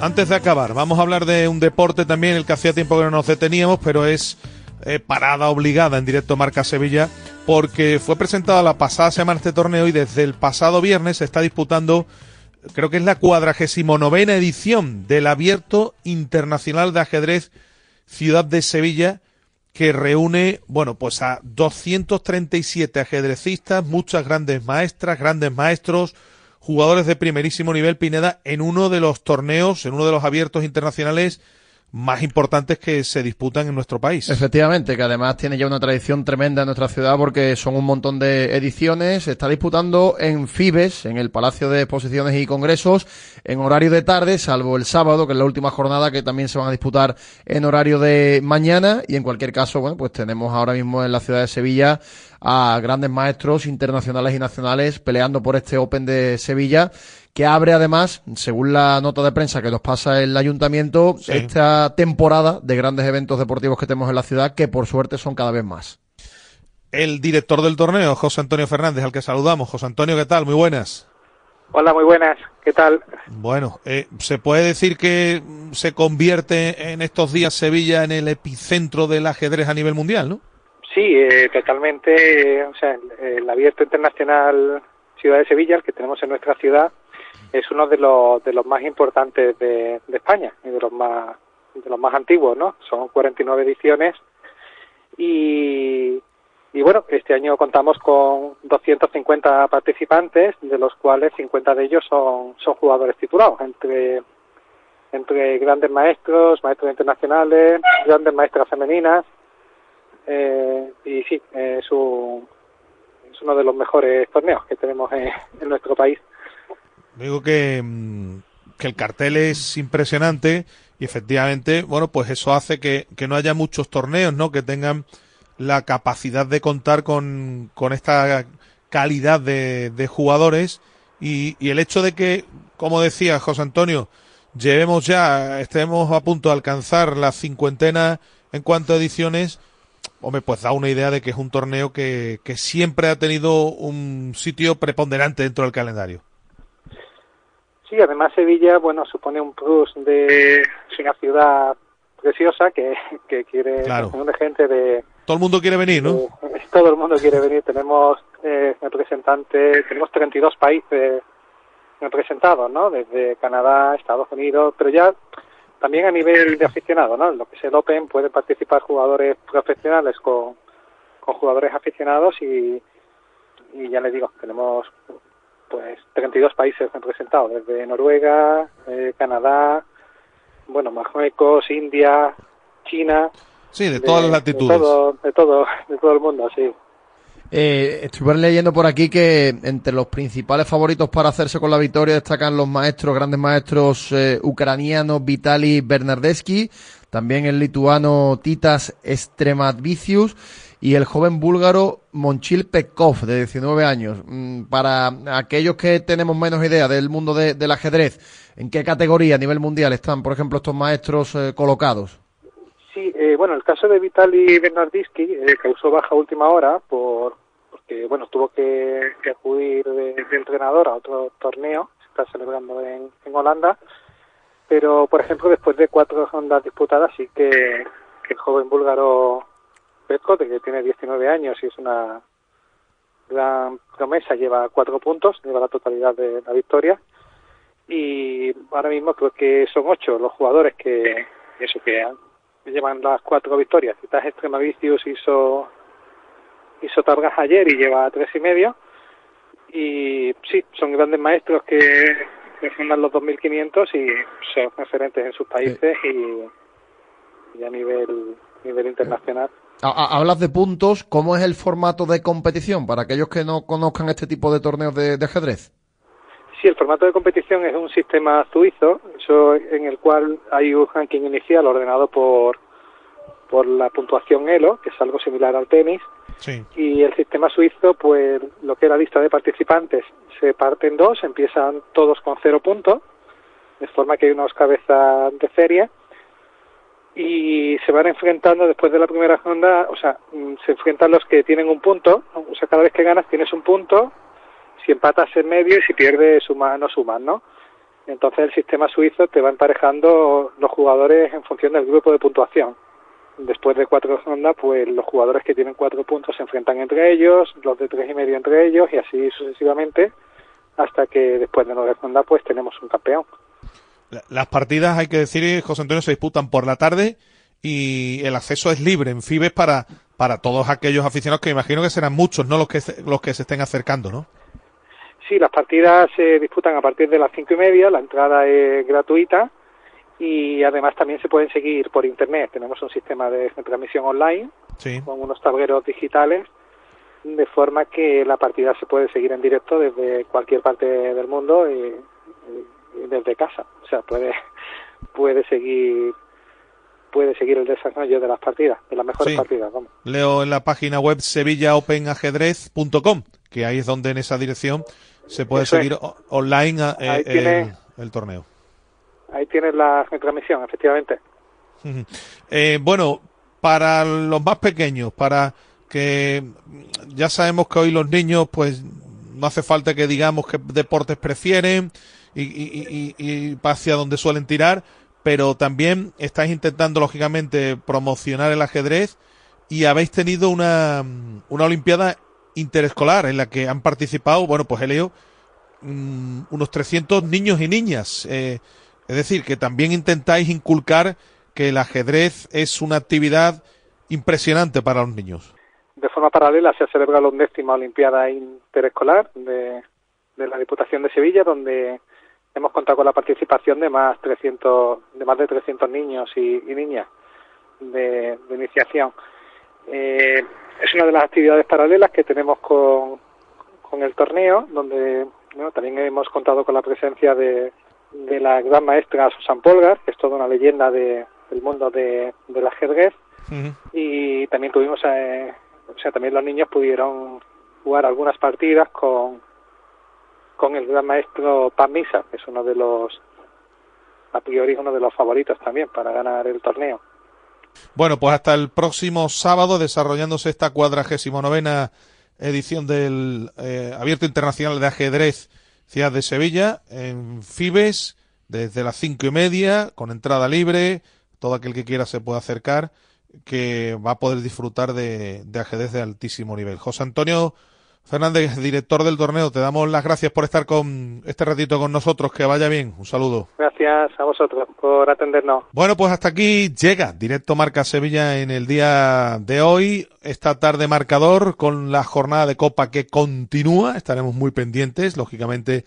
Antes de, acabar, vamos a hablar de un deporte también, el que hacía tiempo que no nos deteníamos, pero es eh, parada obligada en directo Marca Sevilla, porque fue presentado la pasada semana este torneo y desde el pasado viernes se está disputando, creo que es la cuadragésimo novena edición del Abierto Internacional de Ajedrez Ciudad de Sevilla, que reúne, bueno, pues a 237 ajedrecistas, muchas grandes maestras, grandes maestros, jugadores de primerísimo nivel, Pineda, en uno de los torneos, en uno de los abiertos internacionales más importantes que se disputan en nuestro país. Efectivamente, que además tiene ya una tradición tremenda en nuestra ciudad porque son un montón de ediciones. Se está disputando en Fibes, en el Palacio de Exposiciones y Congresos, en horario de tarde, salvo el sábado, que es la última jornada que también se van a disputar en horario de mañana. Y en cualquier caso, bueno, pues tenemos ahora mismo en la ciudad de Sevilla a grandes maestros internacionales y nacionales peleando por este Open de Sevilla que abre además, según la nota de prensa que nos pasa el ayuntamiento, esta temporada de grandes eventos deportivos que tenemos en la ciudad, que por suerte son cada vez más. El director del torneo, José Antonio Fernández, al que saludamos. José Antonio, ¿qué tal? Muy buenas. Hola, muy buenas. ¿Qué tal? Bueno, eh, ¿se puede decir que se convierte en estos días Sevilla en el epicentro del ajedrez a nivel mundial, no? Sí, eh, totalmente. o sea, el, abierto internacional Ciudad de Sevilla, el que tenemos en nuestra ciudad, es uno de los, de los más importantes de, España y de los más de los más antiguos, ¿no? Son 49 ediciones y, y bueno, este año contamos con 250 participantes, de los cuales 50 de ellos son, son jugadores titulados, entre entre grandes maestros, maestros internacionales, grandes maestras femeninas. Eh, y sí, es, un, es uno de los mejores torneos que tenemos en, en nuestro país. Digo que, mm, que el cartel es impresionante y efectivamente, bueno, pues eso hace que, que no haya muchos torneos, ¿no? Que tengan la capacidad de contar con, con esta calidad de, de jugadores y, y, el hecho de que, como decía José Antonio, llevemos ya, estemos a punto de alcanzar la cincuentena en cuanto a ediciones, hombre, pues da una idea de que es un torneo que, que siempre ha tenido un sitio preponderante dentro del calendario. Sí, además Sevilla, bueno, supone un plus de una ciudad preciosa que, que quiere Claro. de gente de Todo el mundo quiere venir, ¿no? *laughs* Todo el mundo quiere venir. Tenemos eh, representantes, tenemos 32 países representados, ¿no? Desde Canadá, Estados Unidos, pero ya también a nivel de aficionado, ¿no? En lo que es el Open pueden participar jugadores profesionales con, con jugadores aficionados y, y ya les digo, tenemos pues 32 países representados, desde Noruega, eh, Canadá, bueno, Marruecos, India, China, Sí, de todas las latitudes. de todo, de todo, de todo el mundo, sí. Eh, estuve leyendo por aquí que entre los principales favoritos para hacerse con la victoria destacan los maestros, grandes maestros eh, ucranianos Vitali Bernardeschi, también el lituano Titas Stremadvicius y el joven búlgaro Monchil Pekov, de 19 años. Mm, Para aquellos que tenemos menos idea del mundo de- del ajedrez, ¿en qué categoría a nivel mundial están, por ejemplo, estos maestros eh, colocados? Sí, eh, bueno, el caso de Vitali Bernardischi eh, causó baja última hora por porque bueno tuvo que, acudir de, entrenador a otro torneo que se está celebrando en, en Holanda, pero por ejemplo después de cuatro rondas disputadas sí que, el joven búlgaro Petko, que tiene 19 años y es una gran promesa, lleva cuatro puntos, lleva la totalidad de la victoria. Y ahora mismo creo que son ocho los jugadores que eso que han- llevan las cuatro victorias. Citas Extremavicius hizo hizo Targas ayer y lleva tres y medio. Y sí, son grandes maestros que, que fundan los 2500 y son referentes en sus países y, y a nivel nivel internacional. Ha- ha- Hablas de puntos, ¿cómo es el formato de competición para aquellos que no conozcan este tipo de torneos de, de ajedrez? Sí, el formato de competición es un sistema suizo, eso en el cual hay un ranking inicial ordenado por por la puntuación ELO, que es algo similar al tenis, Sí. y el sistema suizo, pues lo que es la lista de participantes se parte en dos, empiezan todos con cero puntos, de forma que hay unos cabezas de serie, y se van enfrentando después de la primera ronda, o sea, mm, se enfrentan los que tienen un punto, o sea, cada vez que ganas tienes un punto, si empatas en medio y si pierdes suma, no sumas, ¿no? Entonces el sistema suizo te va emparejando los jugadores en función del grupo de puntuación. Después de cuatro rondas, pues los jugadores que tienen cuatro puntos se enfrentan entre ellos, los de tres y medio entre ellos y así sucesivamente, hasta que después de nueve rondas, pues tenemos un campeón. La- Las partidas, hay que decir, José Antonio, se disputan por la tarde y el acceso es libre en Fibes para, para todos aquellos aficionados que imagino que serán muchos, ¿no? Los que, los que se estén acercando, ¿no? Sí, las partidas se disputan a partir de las cinco y media, la entrada es gratuita y además también se pueden seguir por internet. Tenemos un sistema de transmisión online Sí. con unos tableros digitales de forma que la partida se puede seguir en directo desde cualquier parte del mundo y, desde casa. O sea, puede *laughs* puede seguir puede seguir el desarrollo de las partidas, de las mejores Sí. partidas, vamos. Leo en la página web sevillaopenajedrez.com, que ahí es donde en esa dirección se puede Eso es. seguir online eh, Ahí el, tiene- el torneo. Ahí tienes la retransmisión, efectivamente. Eh, bueno, para los más pequeños, para que ya sabemos que hoy los niños, pues no hace falta que digamos qué deportes prefieren y, y, y, hacia donde suelen tirar, pero también estáis intentando, lógicamente, promocionar el ajedrez y habéis tenido una, una Olimpiada interescolar en la que han participado, bueno, pues he leído mm, unos 300 niños y niñas. Eh, es decir, que también intentáis inculcar que el ajedrez es una actividad impresionante para los niños. De forma paralela se ha celebrado la undécima Olimpiada Interescolar de, de la Diputación de Sevilla, donde hemos contado con la participación de más 300, de más de 300 niños y, niñas de, iniciación. Eh, es una de las actividades paralelas que tenemos con, con el torneo, donde bueno, también hemos contado con la presencia de, de la gran maestra Susan Polgar, que es toda una leyenda de, del mundo de, del ajedrez, y también tuvimos, eh, o sea, también los niños pudieron jugar algunas partidas con, con el gran maestro Pan Misa, que es uno de los, a priori, uno de los favoritos también para ganar el torneo. Bueno, pues hasta el próximo sábado, desarrollándose esta cuadragésimo novena edición del eh, Abierto Internacional de Ajedrez Ciudad de Sevilla, en Fibes, desde las cinco y media, con entrada libre, todo aquel que quiera se puede acercar, que va a poder disfrutar de, de ajedrez de altísimo nivel. José Antonio Fernández, director del torneo, te damos las gracias por estar con este ratito con nosotros. Que vaya bien. Un saludo. Gracias a vosotros por atendernos. Bueno, pues hasta aquí llega Directo Marca Sevilla en el día de hoy. Esta tarde marcador con la jornada de Copa que continúa. Estaremos muy pendientes, lógicamente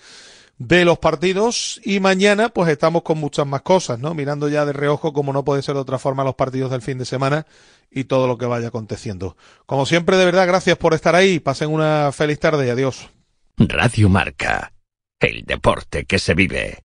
de los partidos y mañana pues estamos con muchas más cosas, ¿no? Mirando ya de reojo como no puede ser de otra forma los partidos del fin de semana y todo lo que vaya aconteciendo. Como siempre, de verdad, gracias por estar ahí. Pasen una feliz tarde y adiós. Radio Marca. El deporte que se vive.